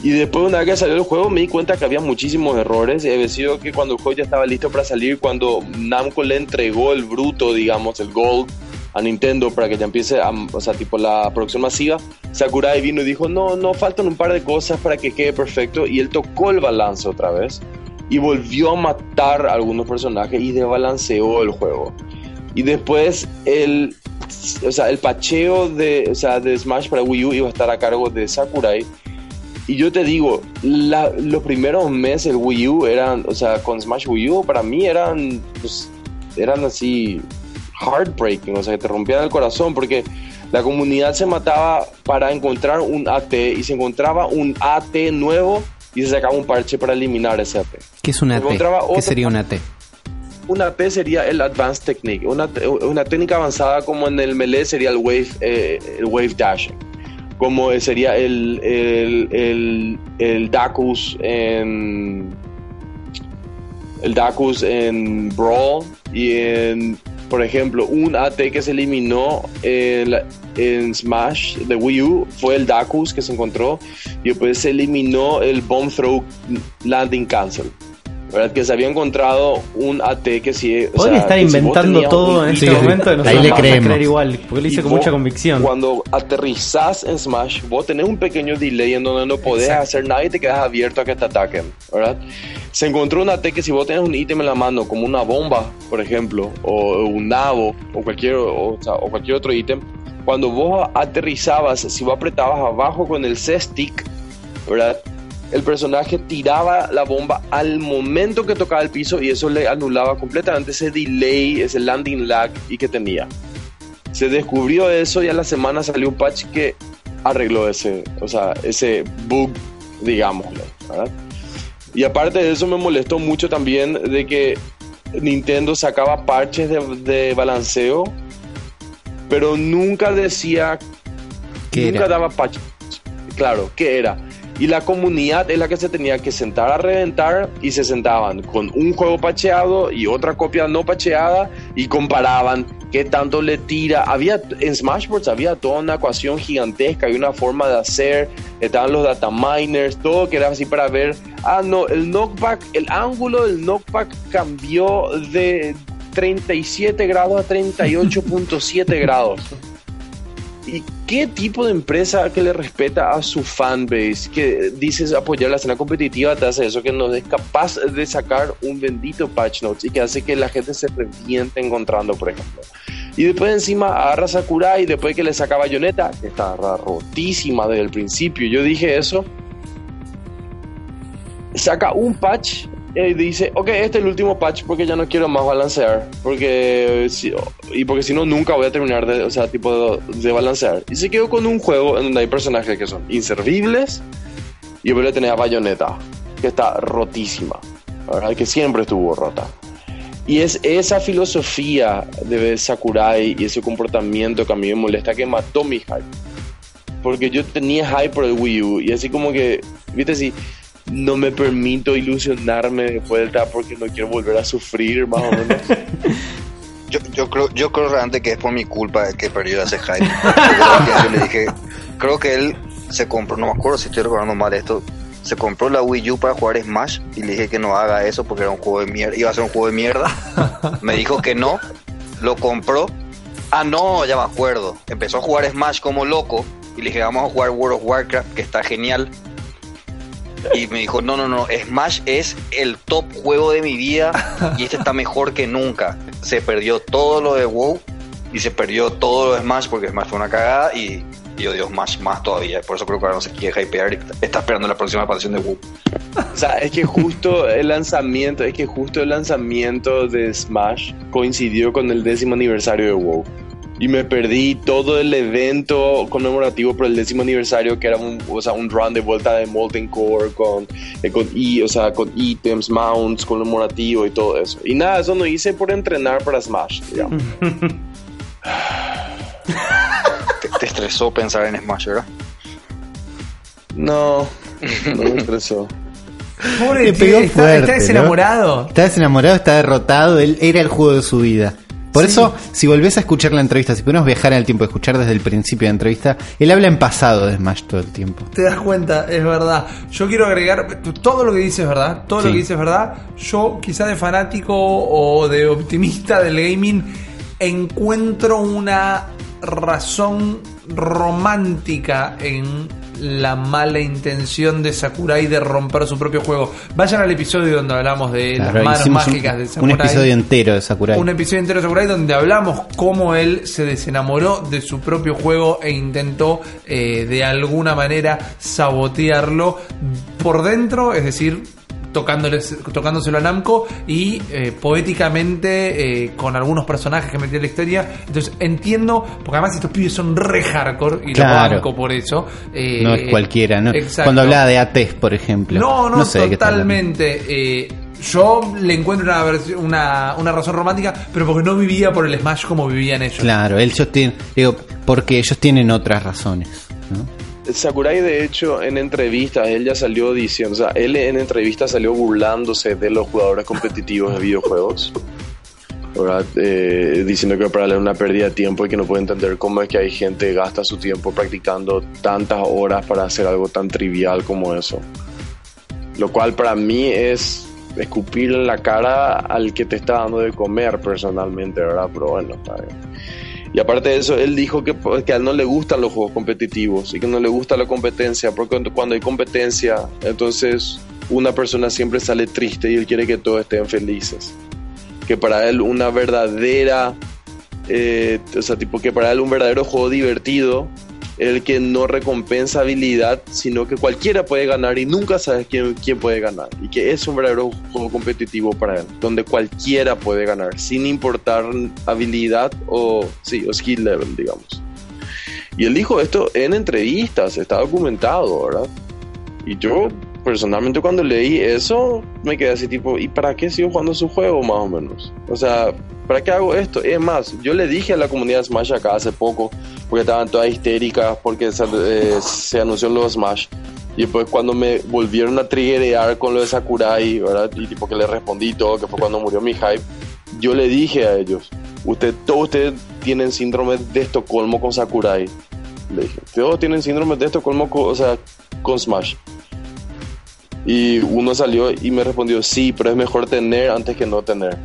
Y después, una vez que salió el juego, me di cuenta que había muchísimos errores. Y había sido que cuando el juego ya estaba listo para salir, cuando Namco le entregó el bruto, digamos, el Gold a Nintendo para que ya empiece, a, o sea, tipo la producción masiva, Sakurai vino y dijo, no, no, faltan un par de cosas para que quede perfecto. Y él tocó el balance otra vez y volvió a matar a algunos personajes y desbalanceó el juego. Y después el, o sea, el pacheo de, o sea, de Smash para Wii U iba a estar a cargo de Sakurai. Y yo te digo, los primeros meses del Wii U eran, o sea, con Smash Wii U para mí eran, pues, eran así heartbreaking, o sea, que te rompían el corazón porque la comunidad se mataba para encontrar un AT y se encontraba un AT nuevo y se sacaba un parche para eliminar ese AT. ¿Qué es un? Encontraba ¿Qué sería un AT? Un AT sería el Advanced Technique. Una, una técnica avanzada como en el melee sería el Wave, eh, el wave Dashing. Como sería el, el, el, el Dakus en. El Dakus en Brawl. Y en. Por ejemplo, un AT que se eliminó en, Smash de Wii U fue el Dakus que se encontró. Y después se eliminó el Bomb Throw Landing Cancel. ¿Verdad? Que se había encontrado un AT que sí. o Podría sea, estar si inventando tenías todo en este sí. momento. Ahí le creemos. creer igual, porque lo hice y con vos, mucha convicción. Cuando aterrizás en Smash, vos tenés un pequeño delay en donde no podés hacer nada y te quedas abierto a que te ataquen, ¿verdad? Se encontró un AT que si vos tenés un ítem en la mano, como una bomba, por ejemplo, o un nabo, o cualquier, o, o sea, o cualquier otro ítem, cuando vos aterrizabas, si vos apretabas abajo con el C-Stick, ¿verdad? El personaje tiraba la bomba al momento que tocaba el piso y eso le anulaba completamente ese delay, ese landing lag y que tenía se descubrió eso y a la semana salió un patch que arregló ese, o sea, ese bug, digámoslo, ¿verdad? Y aparte de eso me molestó mucho también de que Nintendo sacaba parches de, de balanceo, pero nunca decía, ¿Qué nunca era? daba patches. Claro, ¿qué era? Y la comunidad es la que se tenía que sentar a reventar y se sentaban con un juego pacheado y otra copia no pacheada y comparaban qué tanto le tira. Había en Smash Bros. había toda una ecuación gigantesca y una forma de hacer. Estaban los data miners, todo que era así para ver. Ah, no, el knockback, el ángulo del knockback cambió de 37 grados a 38.7 grados. ¿Y qué tipo de empresa que le respeta a su fanbase, que dices apoyar la escena competitiva, te hace eso, que no es capaz de sacar un bendito patch notes y que hace que la gente se reviente encontrando, por ejemplo? Y después encima agarra Sakurai, después que le saca Bayonetta, que está rotísima desde el principio, yo dije eso, saca un patch y dice, ok, este es el último patch porque ya no quiero más balancear, porque si- y porque si no nunca voy a terminar de, o sea, tipo de, de balancear. Y se quedó con un juego en donde hay personajes que son inservibles y después le tenés a Bayonetta, que está rotísima, ¿verdad? que siempre estuvo rota. Y es esa filosofía de Sakurai y ese comportamiento que a mí me molesta que mató mi hype. Porque yo tenía hype por el Wii U y así como que, viste, si no me permito ilusionarme de vuelta porque no quiero volver a sufrir, más o menos. Yo, yo creo, yo creo realmente que es por mi culpa que perdió ese hype. Yo le dije, creo que él se compró, no me acuerdo si estoy recordando mal esto, se compró la Wii U para jugar Smash y le dije que no haga eso porque era un juego de mierda, iba a ser un juego de mierda. Me dijo que no, lo compró Ah, no, ya me acuerdo. Empezó a jugar Smash como loco y le dije, vamos a jugar World of Warcraft, que está genial. Y me dijo, no, no, no, Smash es el top juego de mi vida y este está mejor que nunca. Se perdió todo lo de WoW y se perdió todo lo de Smash porque Smash fue una cagada y y odio Smash más todavía. Por eso creo que ahora no se quiere hypear y está esperando la próxima aparición de WoW. O sea, es que justo el lanzamiento, es que justo el lanzamiento de Smash coincidió con el décimo aniversario de WoW. Y me perdí todo el evento conmemorativo por el décimo aniversario, que era un, o sea, un run de vuelta de Molten Core con, eh, con, i- o sea, con ítems, mounts, conmemorativo y todo eso. Y nada, eso no hice por entrenar para Smash, digamos. Te, te estresó pensar en Smash, ¿verdad? No, no me estresó. Pobre tío, está, fuerte, está ¿no? desenamorado. Está desenamorado, está derrotado. Él era el juego de su vida. Por eso, si volvés a escuchar la entrevista, si podemos viajar en el tiempo, escuchar desde el principio de la entrevista, él habla en pasado de Smash todo el tiempo. Te das cuenta, es verdad. Yo quiero agregar, todo lo que dices es verdad, todo lo que dices es verdad. Yo, quizá de fanático o de optimista del gaming, encuentro una razón romántica en la mala intención de Sakurai de romper su propio juego. Vayan al episodio donde hablamos de Claro, las manos un- mágicas de un, Sakurai. episodio entero de Sakurai. Un episodio entero de Sakurai donde hablamos cómo él se desenamoró de su propio juego e intentó eh, de alguna manera sabotearlo por dentro, es decir, tocándoles, tocándoselo a Namco y eh, poéticamente eh, con algunos personajes que metió en la historia. Entonces entiendo, porque además estos pibes son re hardcore y Claro. lo banco por eso. Eh, no es cualquiera, ¿no? exacto. Cuando hablaba de ATES, por ejemplo. No, no, sé hablando. totalmente. Eh, yo le encuentro una, una, una razón romántica, pero porque no vivía por el Smash como vivían ellos. Claro, ellos tienen, digo, porque ellos tienen otras razones, ¿no? Sakurai, de hecho, en entrevistas, él ya salió diciendo, o sea, él en entrevistas salió burlándose de los jugadores competitivos de videojuegos. Eh, diciendo que para él es una pérdida de tiempo y que no puede entender cómo es que hay gente que gasta su tiempo practicando tantas horas para hacer algo tan trivial como eso. Lo cual para mí es escupir en la cara al que te está dando de comer personalmente, ¿verdad? Pero bueno, está bien. Y aparte de eso, él dijo que, que a él no le gustan los juegos competitivos y que no le gusta la competencia, porque cuando hay competencia, entonces una persona siempre sale triste y él quiere que todos estén felices. Que para él una verdadera, eh, o sea, tipo que para él un verdadero juego divertido el que no recompensa habilidad, sino que cualquiera puede ganar y nunca sabes quién, quién puede ganar. Y que es un verdadero juego competitivo para él, donde cualquiera puede ganar, sin importar habilidad o, sí, o skill level, digamos. Y él dijo esto en entrevistas, está documentado, ¿verdad? Y yo, personalmente, cuando leí eso, me quedé así tipo, ¿y para qué sigo jugando su juego, más o menos? O sea, ¿para qué hago esto? Es más, yo le dije a la comunidad Smash acá hace poco, porque estaban todas histéricas, porque se, eh, se anunció los Smash. Y después cuando me volvieron a triggerear con lo de Sakurai, ¿verdad? Y tipo que le respondí todo, que fue cuando murió mi hype, yo le dije a ellos, usted, todos ustedes tienen síndrome de Estocolmo con Sakurai. Le dije, todos tienen síndrome de Estocolmo, con, o sea, con Smash. Y uno salió y me respondió, sí, pero es mejor tener antes que no tener.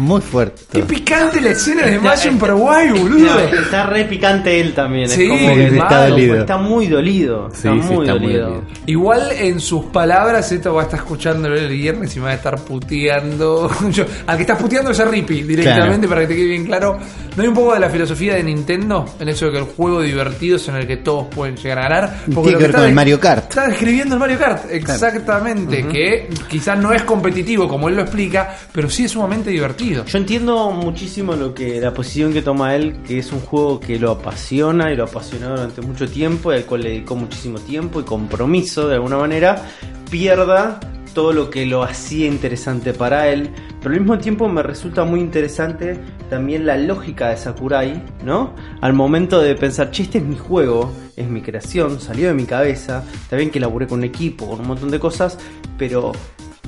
Muy fuerte. Qué picante la escena de Smash en Paraguay, No, boludo. está re picante él también. Sí, es como que está malo, dolido. Está muy dolido. Está, Sí, sí, muy, dolido. Igual en sus palabras, esto va a estar escuchándolo el viernes y me va a estar puteando. Yo, al que estás puteando es a Rippy directamente, Claro. para que te quede bien claro. ¿No hay un poco de la filosofía de Nintendo en eso de que el juego divertido es en el que todos pueden llegar a ganar? Tiene lo que ver está con el Mario Kart. Está describiendo el Mario Kart, exactamente. Que quizás no es competitivo como él lo explica, pero sí es sumamente divertido. Yo entiendo muchísimo lo que la posición que toma él, que es un juego que lo apasiona y lo apasionó durante mucho tiempo, y al cual le dedicó muchísimo tiempo y compromiso de alguna manera, pierda todo lo que lo hacía interesante para él, pero al mismo tiempo me resulta muy interesante también la lógica de Sakurai, ¿no? Al momento de pensar, che, este es mi juego, es mi creación, salió de mi cabeza, está bien que laburé con un equipo, con un montón de cosas, pero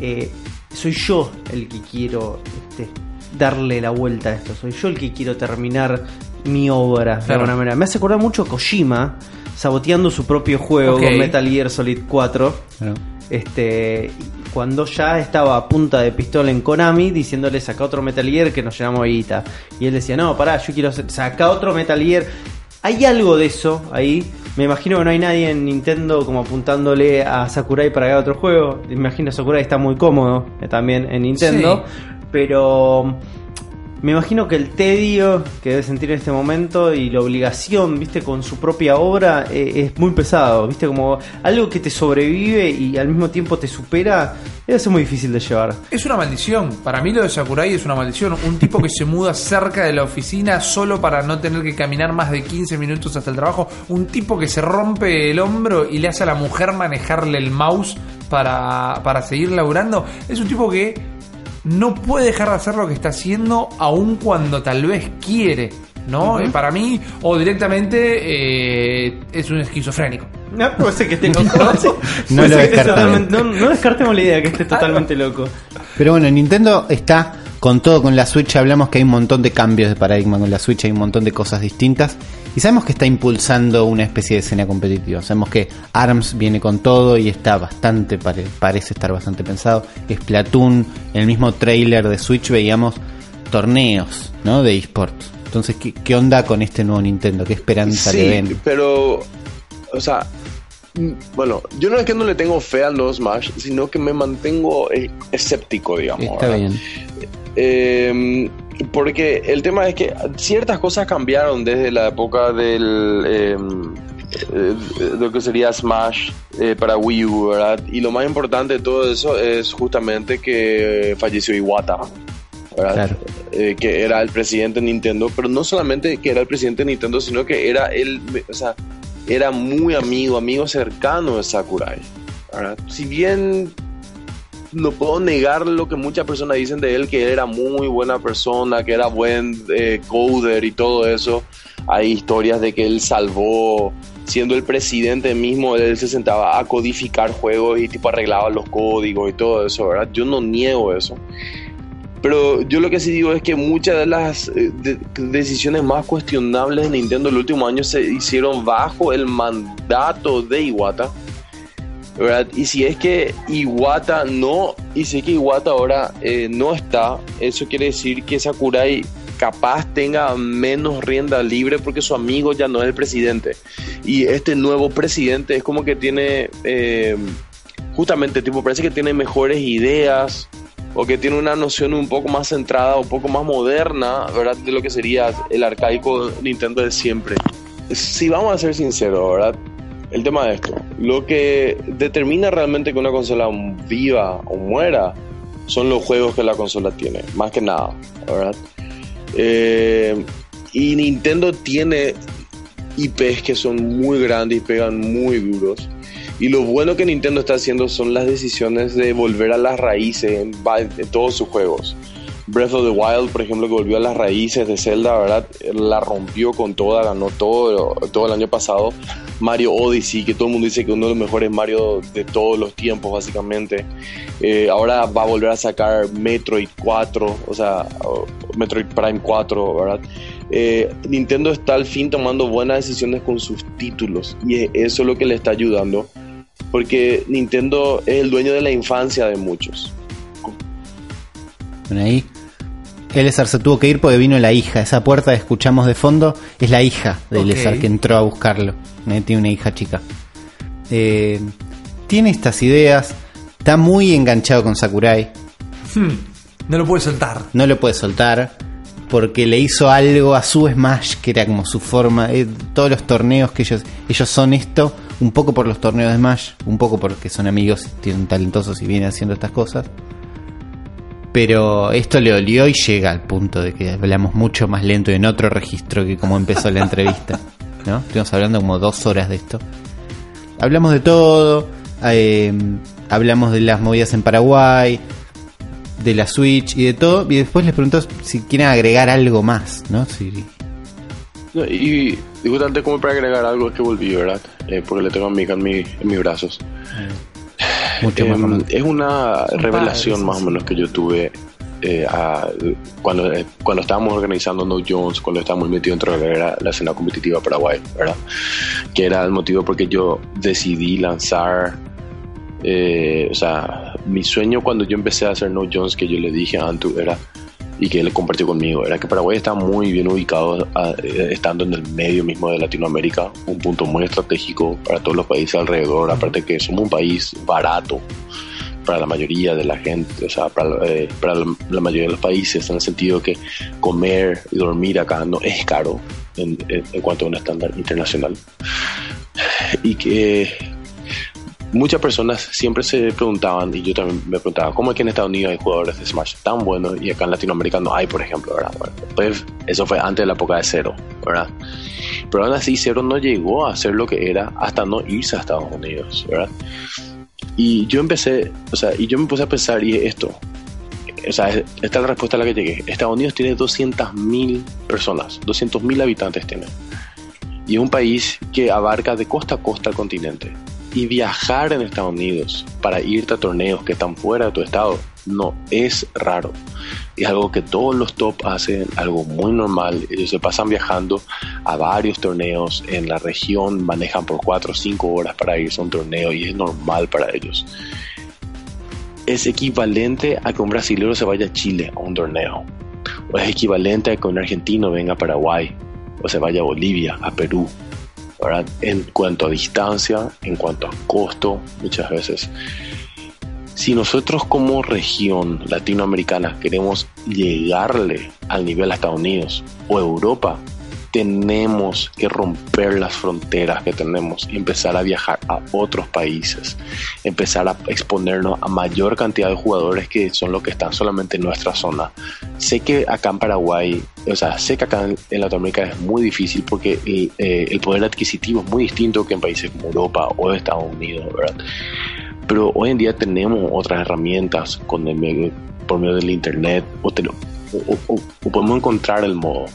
eh, soy yo el que quiero este, darle la vuelta a esto, soy yo el que quiero terminar mi obra de alguna manera. Me hace acordar mucho a Kojima saboteando su propio juego con Metal Gear Solid 4. Claro. Este, cuando ya estaba a punta de pistola en Konami diciéndole saca otro Metal Gear que nos llamamos guita. Y él decía, no, pará, yo quiero hacer- saca otro Metal Gear. Hay algo de eso ahí. Me imagino que no hay nadie en Nintendo como apuntándole a Sakurai para que haga otro juego. Me imagino que Sakurai está muy cómodo también en Nintendo. Pero me imagino que el tedio que debe sentir en este momento y la obligación, viste, con su propia obra eh, es muy pesado, viste, como algo que te sobrevive y al mismo tiempo te supera, ser muy difícil de llevar. Es una maldición. Para mí lo de Sakurai es una maldición. Un tipo que se muda cerca de la oficina solo para no tener que caminar más de 15 minutos hasta el trabajo. Un tipo que se rompe el hombro y le hace a la mujer manejarle el mouse para, para seguir laburando. Es un tipo que no puede dejar de hacer lo que está haciendo aun cuando tal vez quiere. ¿No? Eh, Para mí, o directamente eh, es un esquizofrénico. No, puede ser que esté loco. No lo no, no descartemos la idea de que esté totalmente loco. Pero bueno, Nintendo está con todo con la Switch. Hablamos que hay un montón de cambios de paradigma con la Switch, hay un montón de cosas distintas. Y sabemos que está impulsando una especie de escena competitiva. Sabemos que ARMS viene con todo y está bastante, pare- parece estar bastante pensado. Splatoon, en el mismo trailer de Switch veíamos torneos ¿no? de esports. Entonces, ¿qué, qué onda con este nuevo Nintendo? ¿Qué esperanza le Sí, ven? pero, o sea, bueno, yo no es que no le tengo fe al nuevo Smash, sino que me mantengo eh, escéptico, digamos. Está ¿verdad? bien. Eh, porque el tema es que ciertas cosas cambiaron desde la época del eh, eh, de lo que sería Smash eh, para Wii U, ¿verdad? Y lo más importante de todo eso es justamente que falleció Iwata, ¿verdad? Claro. Eh, que era el presidente de Nintendo, pero no solamente que era el presidente de Nintendo, sino que era él, o sea, era muy amigo, amigo cercano de Sakurai. Si bien no puedo negar lo que muchas personas dicen de él, que él era muy buena persona, que era buen eh, coder y todo eso. Hay historias de que él salvó, siendo el presidente mismo, él se sentaba a codificar juegos y tipo arreglaba los códigos y todo eso, ¿verdad? Yo no niego eso. Pero yo lo que sí digo es que muchas de las eh, de- decisiones más cuestionables de Nintendo en los últimos años se hicieron bajo el mandato de Iwata. ¿verdad? Y si es que Iwata no, y si es que Iwata ahora eh, no está, eso quiere decir que Sakurai capaz tenga menos rienda libre porque su amigo ya no es el presidente. Y este nuevo presidente es como que tiene, eh, justamente, tipo, parece que tiene mejores ideas o que tiene una noción un poco más centrada, un poco más moderna, ¿verdad? De lo que sería el arcaico Nintendo de siempre. Si vamos a ser sinceros, ¿verdad? El tema de esto, lo que determina realmente que una consola viva o muera son los juegos que la consola tiene, más que nada, ¿verdad? Eh, y Nintendo tiene IPs que son muy grandes y pegan muy duros. Y lo bueno que Nintendo está haciendo son las decisiones de volver a las raíces en, todos sus juegos. Breath of the Wild, por ejemplo, que volvió a las raíces de Zelda, ¿verdad? La rompió con toda, ganó todo, todo el año pasado. Mario Odyssey, que todo el mundo dice que uno de los mejores Mario de todos los tiempos, básicamente. Eh, ahora va a volver a sacar Metroid 4, o sea, Metroid Prime 4, ¿verdad? Eh, Nintendo está al fin tomando buenas decisiones con sus títulos y eso es lo que le está ayudando porque Nintendo es el dueño de la infancia de muchos. Bueno, ahí Elezar se tuvo que ir porque vino la hija. Esa puerta que escuchamos de fondo es la hija de Ok. Elezar que entró a buscarlo. Eh, Tiene una hija chica. Eh, tiene estas ideas. Está muy enganchado con Sakurai. Hmm, no lo puede soltar. No lo puede soltar. Porque le hizo algo a su Smash que era como su forma. eh, todos los torneos que ellos. Ellos son esto. Un poco por los torneos de Smash. Un poco porque son amigos, tienen talentosos y vienen haciendo estas cosas. Pero esto le olió y llega al punto de que hablamos mucho más lento y en otro registro que como empezó la entrevista. ¿no? Estuvimos hablando como dos horas de esto. Hablamos de todo. eh, hablamos de las movidas en Paraguay. De la Switch y de todo. Y después les preguntó si quieren agregar algo más. ¿no? Si, No, Y, y justamente como para agregar algo es que volví, ¿verdad? Eh, porque le tengo a mi hija en, mi- en mis brazos. mucho más romántico. es una Son revelación padres, más o menos que yo tuve eh, a- cuando, eh, cuando estábamos organizando No Jones, cuando estábamos metidos dentro de la, la escena competitiva Paraguay, ¿verdad? Que era el motivo porque yo decidí lanzar, eh, o sea, mi sueño cuando yo empecé a hacer No Jones, que yo le dije a Antu, era, y que él compartió conmigo, era que Paraguay está muy bien ubicado, a- eh, estando en el medio mismo de Latinoamérica, un punto muy estratégico para todos los países alrededor, aparte que somos un país barato para la mayoría de la gente, o sea, para, eh, para la, la mayoría de los países, en el sentido que comer y dormir acá no es caro en, en- en cuanto a un estándar internacional. Y que muchas personas siempre se preguntaban, y yo también me preguntaba, ¿cómo es que en Estados Unidos hay jugadores de Smash tan buenos y acá en Latinoamérica no hay, por ejemplo? ¿verdad? Pues eso fue antes de la época de Cero, ¿verdad? Pero aún así, Cero no llegó a ser lo que era hasta no irse a Estados Unidos, ¿verdad? Y yo empecé, o sea, y yo me puse a pensar, y esto, o sea, esta es la respuesta a la que llegué. Estados Unidos tiene 200.000 personas, 200.000 habitantes tiene. Y es un país que abarca de costa a costa el continente. Y viajar en Estados Unidos para irte a torneos que están fuera de tu estado no es raro. Es algo que todos los top hacen, algo muy normal. Ellos se pasan viajando a varios torneos en la región, manejan por 4 o 5 horas para irse a un torneo y es normal para ellos. Es equivalente a que un brasileño se vaya a Chile a un torneo. O es equivalente a que un argentino venga a Paraguay o se vaya a Bolivia, a Perú. En cuanto a distancia, en cuanto a costo, muchas veces. Si nosotros como región latinoamericana queremos llegarle al nivel Estados Unidos o Europa, tenemos que romper las fronteras que tenemos y empezar a viajar a otros países, empezar a exponernos a mayor cantidad de jugadores que son los que están solamente en nuestra zona. Sé que acá en Paraguay, o sea, sé que acá en, Latinoamérica es muy difícil porque el, eh, el poder adquisitivo es muy distinto que en países como Europa o Estados Unidos, ¿verdad? Pero hoy en día tenemos otras herramientas con el por medio del internet o, te o- o- o podemos encontrar el modo.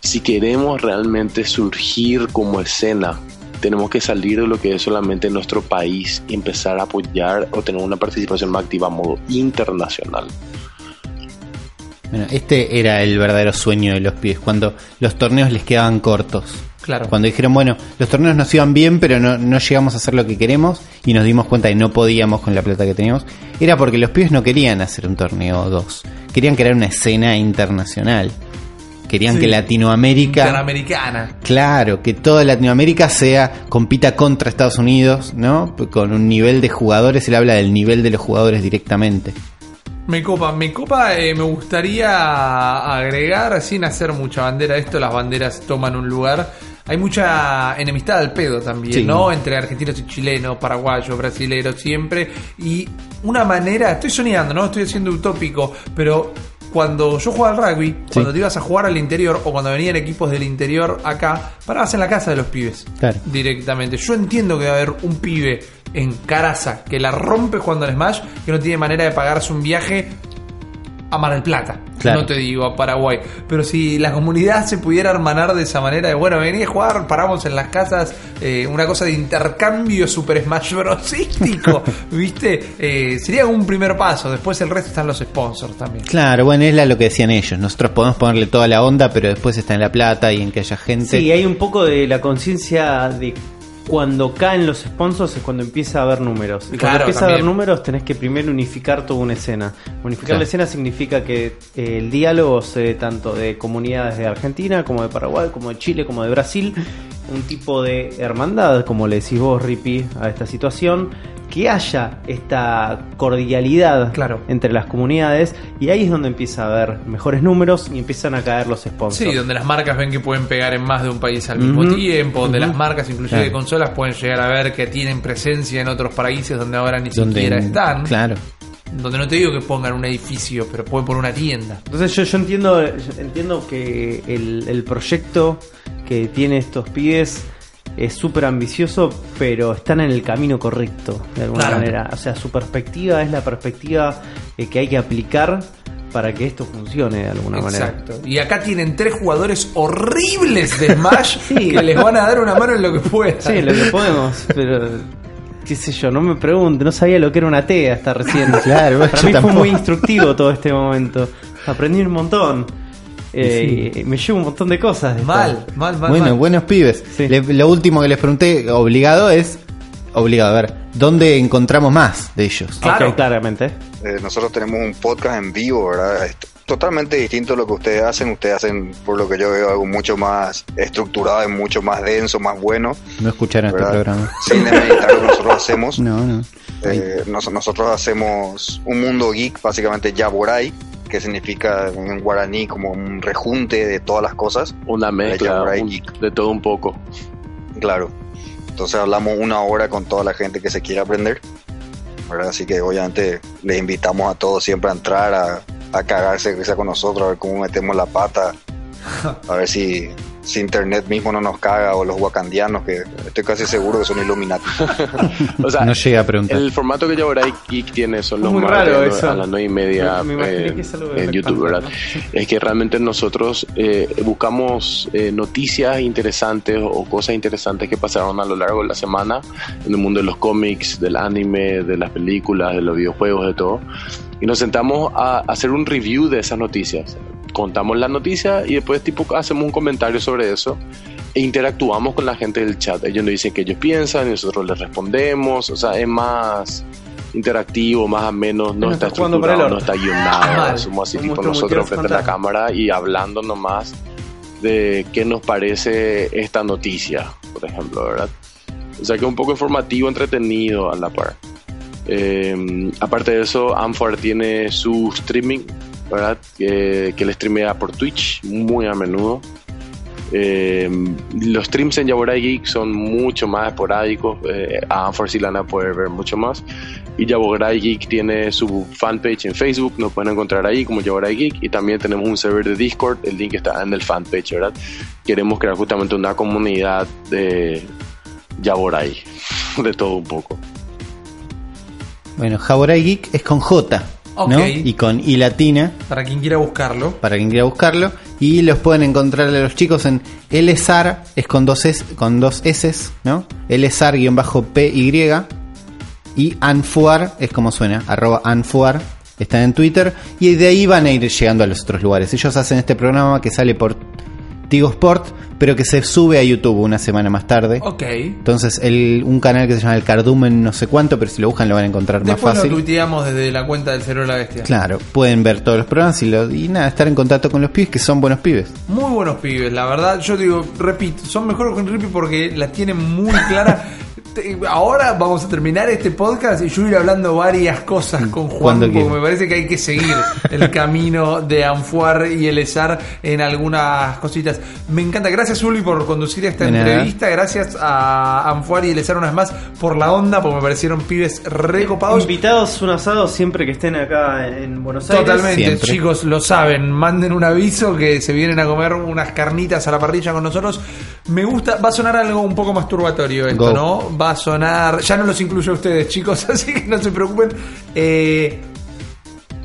Si queremos realmente surgir como escena, tenemos que salir de lo que es solamente nuestro país y empezar a apoyar o tener una participación más activa a modo internacional. Bueno, este era el verdadero sueño de los pibes, cuando los torneos les quedaban cortos. Claro. Cuando dijeron, bueno, los torneos nos iban bien, pero no, no llegamos a hacer lo que queremos y nos dimos cuenta de que no podíamos con la plata que teníamos, era porque los pibes no querían hacer un torneo o dos. Querían crear una escena internacional. Querían Sí. que Latinoamérica... Interamericana. Claro, que toda Latinoamérica sea compita contra Estados Unidos, ¿no? Con un nivel de jugadores, él habla del nivel de los jugadores directamente. Me copa, me copa, eh, me gustaría agregar, sin hacer mucha bandera, esto las banderas toman un lugar. Hay mucha enemistad al pedo también, Sí. ¿no? Entre argentinos y chilenos, paraguayos, brasileros, siempre. Y una manera, estoy soñando, ¿no? Estoy siendo utópico, pero cuando yo jugaba al rugby, cuando te ibas a jugar al interior o cuando venían equipos del interior acá, parabas en la casa de los pibes. Claro. Directamente. Yo entiendo que va a haber un pibe en Caraza que la rompe jugando al Smash, que no tiene manera de pagarse un viaje a Mar del Plata. Claro. No te digo a Paraguay. Pero si la comunidad se pudiera hermanar de esa manera, de bueno, vení a jugar, paramos en las casas, eh, una cosa de intercambio Super Smash Brosístico, ¿viste? Eh, sería un primer paso. Después el resto están los sponsors también. Claro, bueno, es lo que decían ellos. Nosotros podemos ponerle toda la onda, pero después está en la plata y en que haya gente. Sí, hay un poco de la conciencia de cuando caen los sponsors es cuando empieza a haber números. Y cuando empieza a haber números tenés que primero unificar toda una escena. Unificar Claro. la escena significa que eh, el diálogo se dé tanto de comunidades de Argentina como de Paraguay, como de Chile, como de Brasil. Un tipo de hermandad, como le decís vos, Ripi, a esta situación. Que haya esta cordialidad Claro. entre las comunidades y ahí es donde empieza a haber mejores números y empiezan a caer los sponsors. Sí, donde las marcas ven que pueden pegar en más de un país al mismo tiempo, donde las marcas, inclusive Claro. de consolas, pueden llegar a ver que tienen presencia en otros países donde ahora ni donde siquiera están. Claro. Donde no te digo que pongan un edificio, pero pueden poner una tienda. Entonces yo, yo entiendo, yo entiendo que el, el proyecto que tiene estos pibes es súper ambicioso, pero están en el camino correcto, de alguna Claro. manera. O sea, su perspectiva es la perspectiva eh, que hay que aplicar para que esto funcione de alguna manera. Exacto. Y acá tienen tres jugadores horribles de Smash Sí. que les van a dar una mano en lo que puedan. Sí, lo que podemos, pero qué sé yo, no me pregunte, no sabía lo que era una T hasta recién. Claro, Para mí fue muy instructivo todo este momento. Aprendí un montón. Eh, Me llevo un montón de cosas. de Mal, esto. mal, mal. bueno, mal. buenos pibes. Sí. Le- lo último que les pregunté, obligado, es obligado. A ver, ¿dónde encontramos más de ellos? Claro. Claramente. Eh, nosotros tenemos un podcast en vivo, ¿verdad? Totalmente distinto a lo que ustedes hacen. Ustedes hacen, por lo que yo veo, algo mucho más estructurado y mucho más denso, más bueno. No escucharon este programa. Sin demeritar lo que nosotros hacemos. No, no. Eh, nos- nosotros hacemos un mundo geek, básicamente Yaborai, que significa en guaraní como un rejunte de todas las cosas. Una mezcla un- de todo un poco. Claro. Entonces hablamos una hora con toda la gente que se quiera aprender. ¿verdad? Así que obviamente les invitamos a todos siempre a entrar, a, a cagarse con nosotros, a ver cómo metemos la pata, a ver si, si internet mismo no nos caga o los wakandianos, que estoy casi seguro que son Illuminati. O sea, No llegué a preguntar. el formato que Yaborai Geek tiene son los Muy martes raro ¿no? eso. a las nueve y media Me- me eh, en YouTube, ¿verdad? Es que realmente nosotros eh, buscamos eh, noticias interesantes o cosas interesantes que pasaron a lo largo de la semana en el mundo de los cómics, del anime, de las películas, de los videojuegos, de todo. Y nos sentamos a hacer un review de esas noticias. Contamos la noticia y después tipo hacemos un comentario sobre eso e interactuamos con la gente del chat. Ellos nos dicen qué ellos piensan y nosotros les respondemos. O sea, es más interactivo, más o menos, no No está estructurado, no está guionado. Mal. Somos así tipo nosotros frente a la cámara y hablando nomás de qué nos parece esta noticia, por ejemplo, ¿verdad? O sea que es un poco informativo, entretenido a la par. Eh, aparte de eso, Amphar tiene su streaming, ¿verdad? Que, que le streamea por Twitch muy a menudo. Eh, los streams en Yaborai Geek son mucho más esporádicos. eh, a Amphar sí la ver mucho más. Y Yaborai Geek tiene su fanpage en Facebook, nos pueden encontrar ahí como Yaborai Geek. Y también tenemos un server de Discord, el link está en el fanpage, ¿verdad? Queremos crear justamente una comunidad de Yaborai, de todo un poco. Bueno, Jaborai Geek es con J, ¿no? Y con I latina, Para quien quiera buscarlo. para quien quiera buscarlo. Y los pueden encontrar a los chicos en LSAR, es con dos, S, con dos S, ¿no? LSAR-PY. Y Anfuar, es como suena, arroba Anfuar, están en Twitter. Y de ahí van a ir llegando a los otros lugares. Ellos hacen este programa que sale por Tigo Sport, pero que se sube a YouTube una semana más tarde. Ok. Entonces, el, un canal que se llama El Cardumen, no sé cuánto, pero si lo buscan lo van a encontrar más Después lo fácil. tuiteamos desde la cuenta del Cerebro de la Bestia. Claro, pueden ver todos los programas y, lo- y nada, estar en contacto con los pibes que son buenos pibes. Muy buenos pibes, la verdad. Yo digo, repito, son mejores con Rippy porque la tienen muy clara. Ahora vamos a terminar este podcast y yo ir hablando varias cosas con Juan, porque quiera. me parece que hay que seguir el camino de Anfuar y el ESAR en algunas cositas. Me encanta, gracias Uli por conducir esta De nada. entrevista, gracias a Anfuar y el ESAR una vez más por la onda, porque me parecieron pibes recopados. Invitados un asado siempre que estén acá en Buenos Aires. Totalmente, Siempre. chicos, lo saben. Manden un aviso que se vienen a comer unas carnitas a la parrilla con nosotros. Me gusta, va a sonar algo un poco masturbatorio esto, Go. ¿no? Va a sonar, ya no los incluyo a ustedes, chicos, así que no se preocupen. Eh,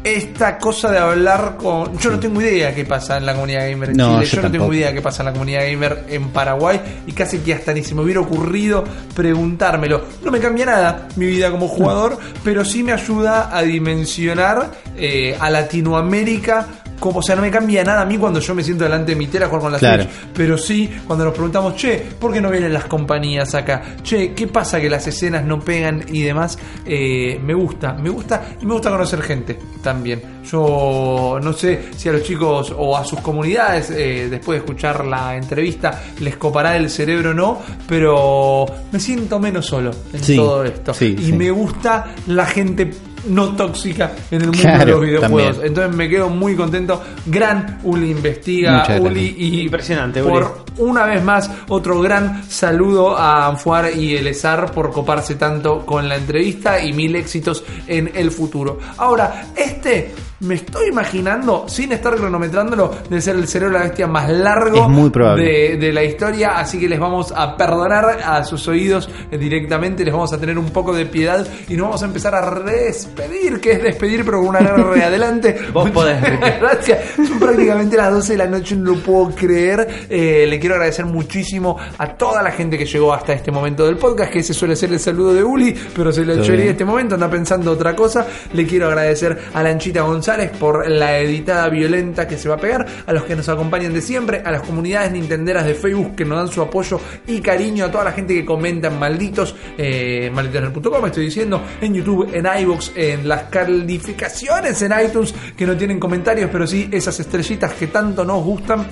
esta cosa de hablar con. Yo no tengo idea qué pasa en la comunidad gamer en No, Chile. yo Yo, no tengo idea qué pasa en la comunidad gamer en Paraguay. Y casi que hasta ni se me hubiera ocurrido preguntármelo. No me cambia nada mi vida como jugador, pero sí me ayuda a dimensionar eh, a Latinoamérica. Como, o sea, no me cambia nada a mí cuando yo me siento delante de mi tela a jugar con la Claro. Switch. Pero sí, cuando nos preguntamos, che, ¿por qué no vienen las compañías acá? Che, ¿qué pasa que las escenas no pegan y demás? Eh, me gusta, me gusta y me gusta conocer gente también. Yo no sé si a los chicos o a sus comunidades, eh, después de escuchar la entrevista, les copará el cerebro o no, pero me siento menos solo en Sí, todo esto. sí, y sí. me gusta la gente no tóxica en el mundo Claro, de los videojuegos. también. Entonces me quedo muy contento. Gran Uli investiga, Muchas Uli gracias. y Impresionante, por una vez más otro gran saludo a Anfuar y el ESAR por coparse tanto con la entrevista y mil éxitos en el futuro. Ahora, este me estoy imaginando, sin estar cronometrándolo, de ser el cerebro de la bestia más largo muy de, de la historia, así que les vamos a perdonar a sus oídos directamente, les vamos a tener un poco de piedad y nos vamos a empezar a despedir, que es despedir pero con una R adelante. Vos podés. Gracias. Son prácticamente las 12 de la noche, no lo puedo creer. Eh, le quiero quiero agradecer muchísimo a toda la gente que llegó hasta este momento del podcast, que ese suele ser el saludo de Uli, pero se lo eché en este momento, anda pensando otra cosa. Le quiero agradecer a Lanchita González por la editada violenta que se va a pegar, a los que nos acompañan de siempre, a las comunidades nintenderas de Facebook que nos dan su apoyo y cariño, a toda la gente que comenta en malditos, eh, malditosnerd.com, estoy diciendo, en YouTube, en iVoox, en las calificaciones en iTunes, que no tienen comentarios, pero sí esas estrellitas que tanto nos gustan.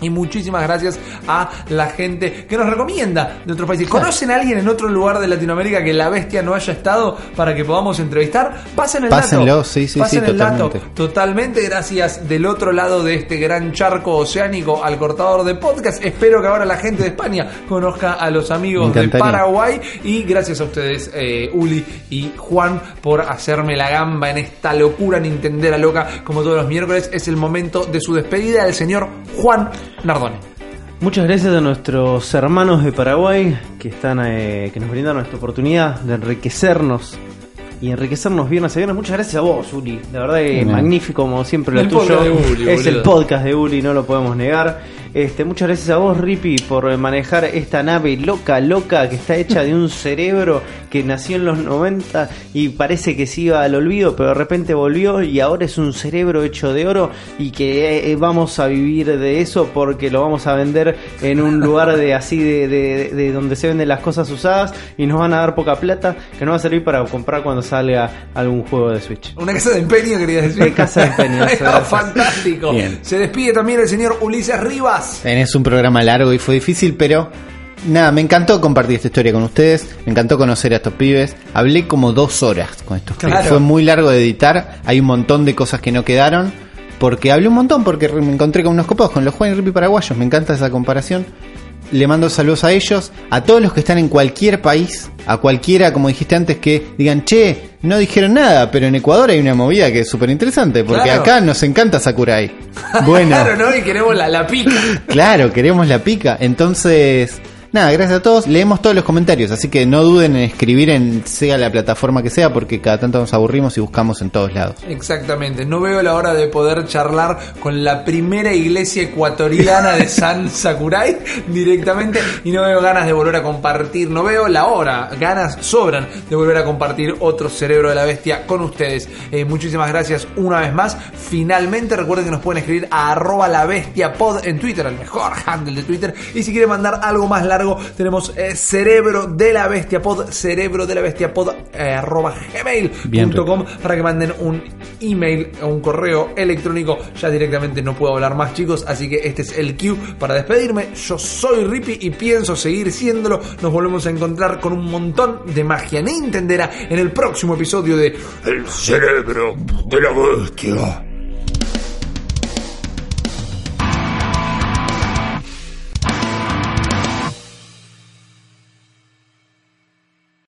Y muchísimas gracias a la gente que nos recomienda de otros países. ¿Conocen a alguien en otro lugar de Latinoamérica que la bestia no haya estado para que podamos entrevistar? Pasen el Pásenlo, dato. sí, sí, Pasen sí, el dato. totalmente. Totalmente gracias del otro lado de este gran charco oceánico al cortador de podcast. Espero que ahora la gente de España conozca a los amigos de. Paraguay. Y gracias a ustedes, eh, Uli y Juan, por hacerme la gamba en esta locura nintendera loca. Como todos los miércoles, es el momento de su despedida del señor Juan Nardone. Muchas gracias a nuestros hermanos de Paraguay que están eh, que nos brindaron esta oportunidad de enriquecernos y enriquecernos viernes a viernes. Muchas gracias a vos, Uli. La verdad que Bien. magnífico como siempre lo El tuyo. podcast de Uli, es el podcast de Uli, no lo podemos negar. Este, muchas gracias a vos, Rippy, por manejar esta nave loca, loca, que está hecha de un cerebro que nació en los 90 y parece que se iba al olvido, pero de repente volvió y ahora es un cerebro hecho de oro y que eh, vamos a vivir de eso porque lo vamos a vender en un lugar de así de, de- de donde se venden las cosas usadas y nos van a dar poca plata que nos va a servir para comprar cuando salga algún juego de Switch. Una casa de empeño, quería decir. Una casa de empeño. Fantástico. Bien. Se despide también el señor Ulises Rivas. Tenés un programa largo y fue difícil, pero nada, me encantó compartir esta historia con ustedes. Me encantó conocer a estos pibes. Hablé como dos horas con estos Claro. pibes. Fue muy largo de editar. Hay un montón de cosas que no quedaron. Porque hablé un montón, porque me encontré con unos copados, con los Juan y Rippy paraguayos. Me encanta esa comparación. Le mando saludos a ellos, a todos los que están en cualquier país, a cualquiera, como dijiste antes, que digan, che, no dijeron nada, pero en Ecuador hay una movida que es súper interesante, porque Claro. acá nos encanta Sakurai. Bueno, Claro, ¿no? Y queremos la, la pica. Claro, queremos la pica. Entonces, nada, gracias a todos. Leemos todos los comentarios, así que no duden en escribir en sea la plataforma que sea, porque cada tanto nos aburrimos y buscamos en todos lados. Exactamente, no veo la hora de poder charlar con la primera iglesia ecuatoriana de San Sakurai directamente y no veo ganas de volver a compartir, no veo la hora, ganas sobran de volver a compartir otro cerebro de la bestia con ustedes. Eh, muchísimas gracias una vez más. Finalmente recuerden que nos pueden escribir a arroba la bestia pod en Twitter, el mejor handle de Twitter. Y si quieren mandar algo más largo, tenemos eh, cerebro de la bestia pod, cerebro de la bestia pod eh, arroba gmail.com para que manden un email o un correo electrónico. Ya directamente no puedo hablar más, chicos. Así que este es el cue para despedirme. Yo soy Rippy y pienso seguir siéndolo. Nos volvemos a encontrar con un montón de magia nintendera en el próximo episodio de El cerebro de la bestia.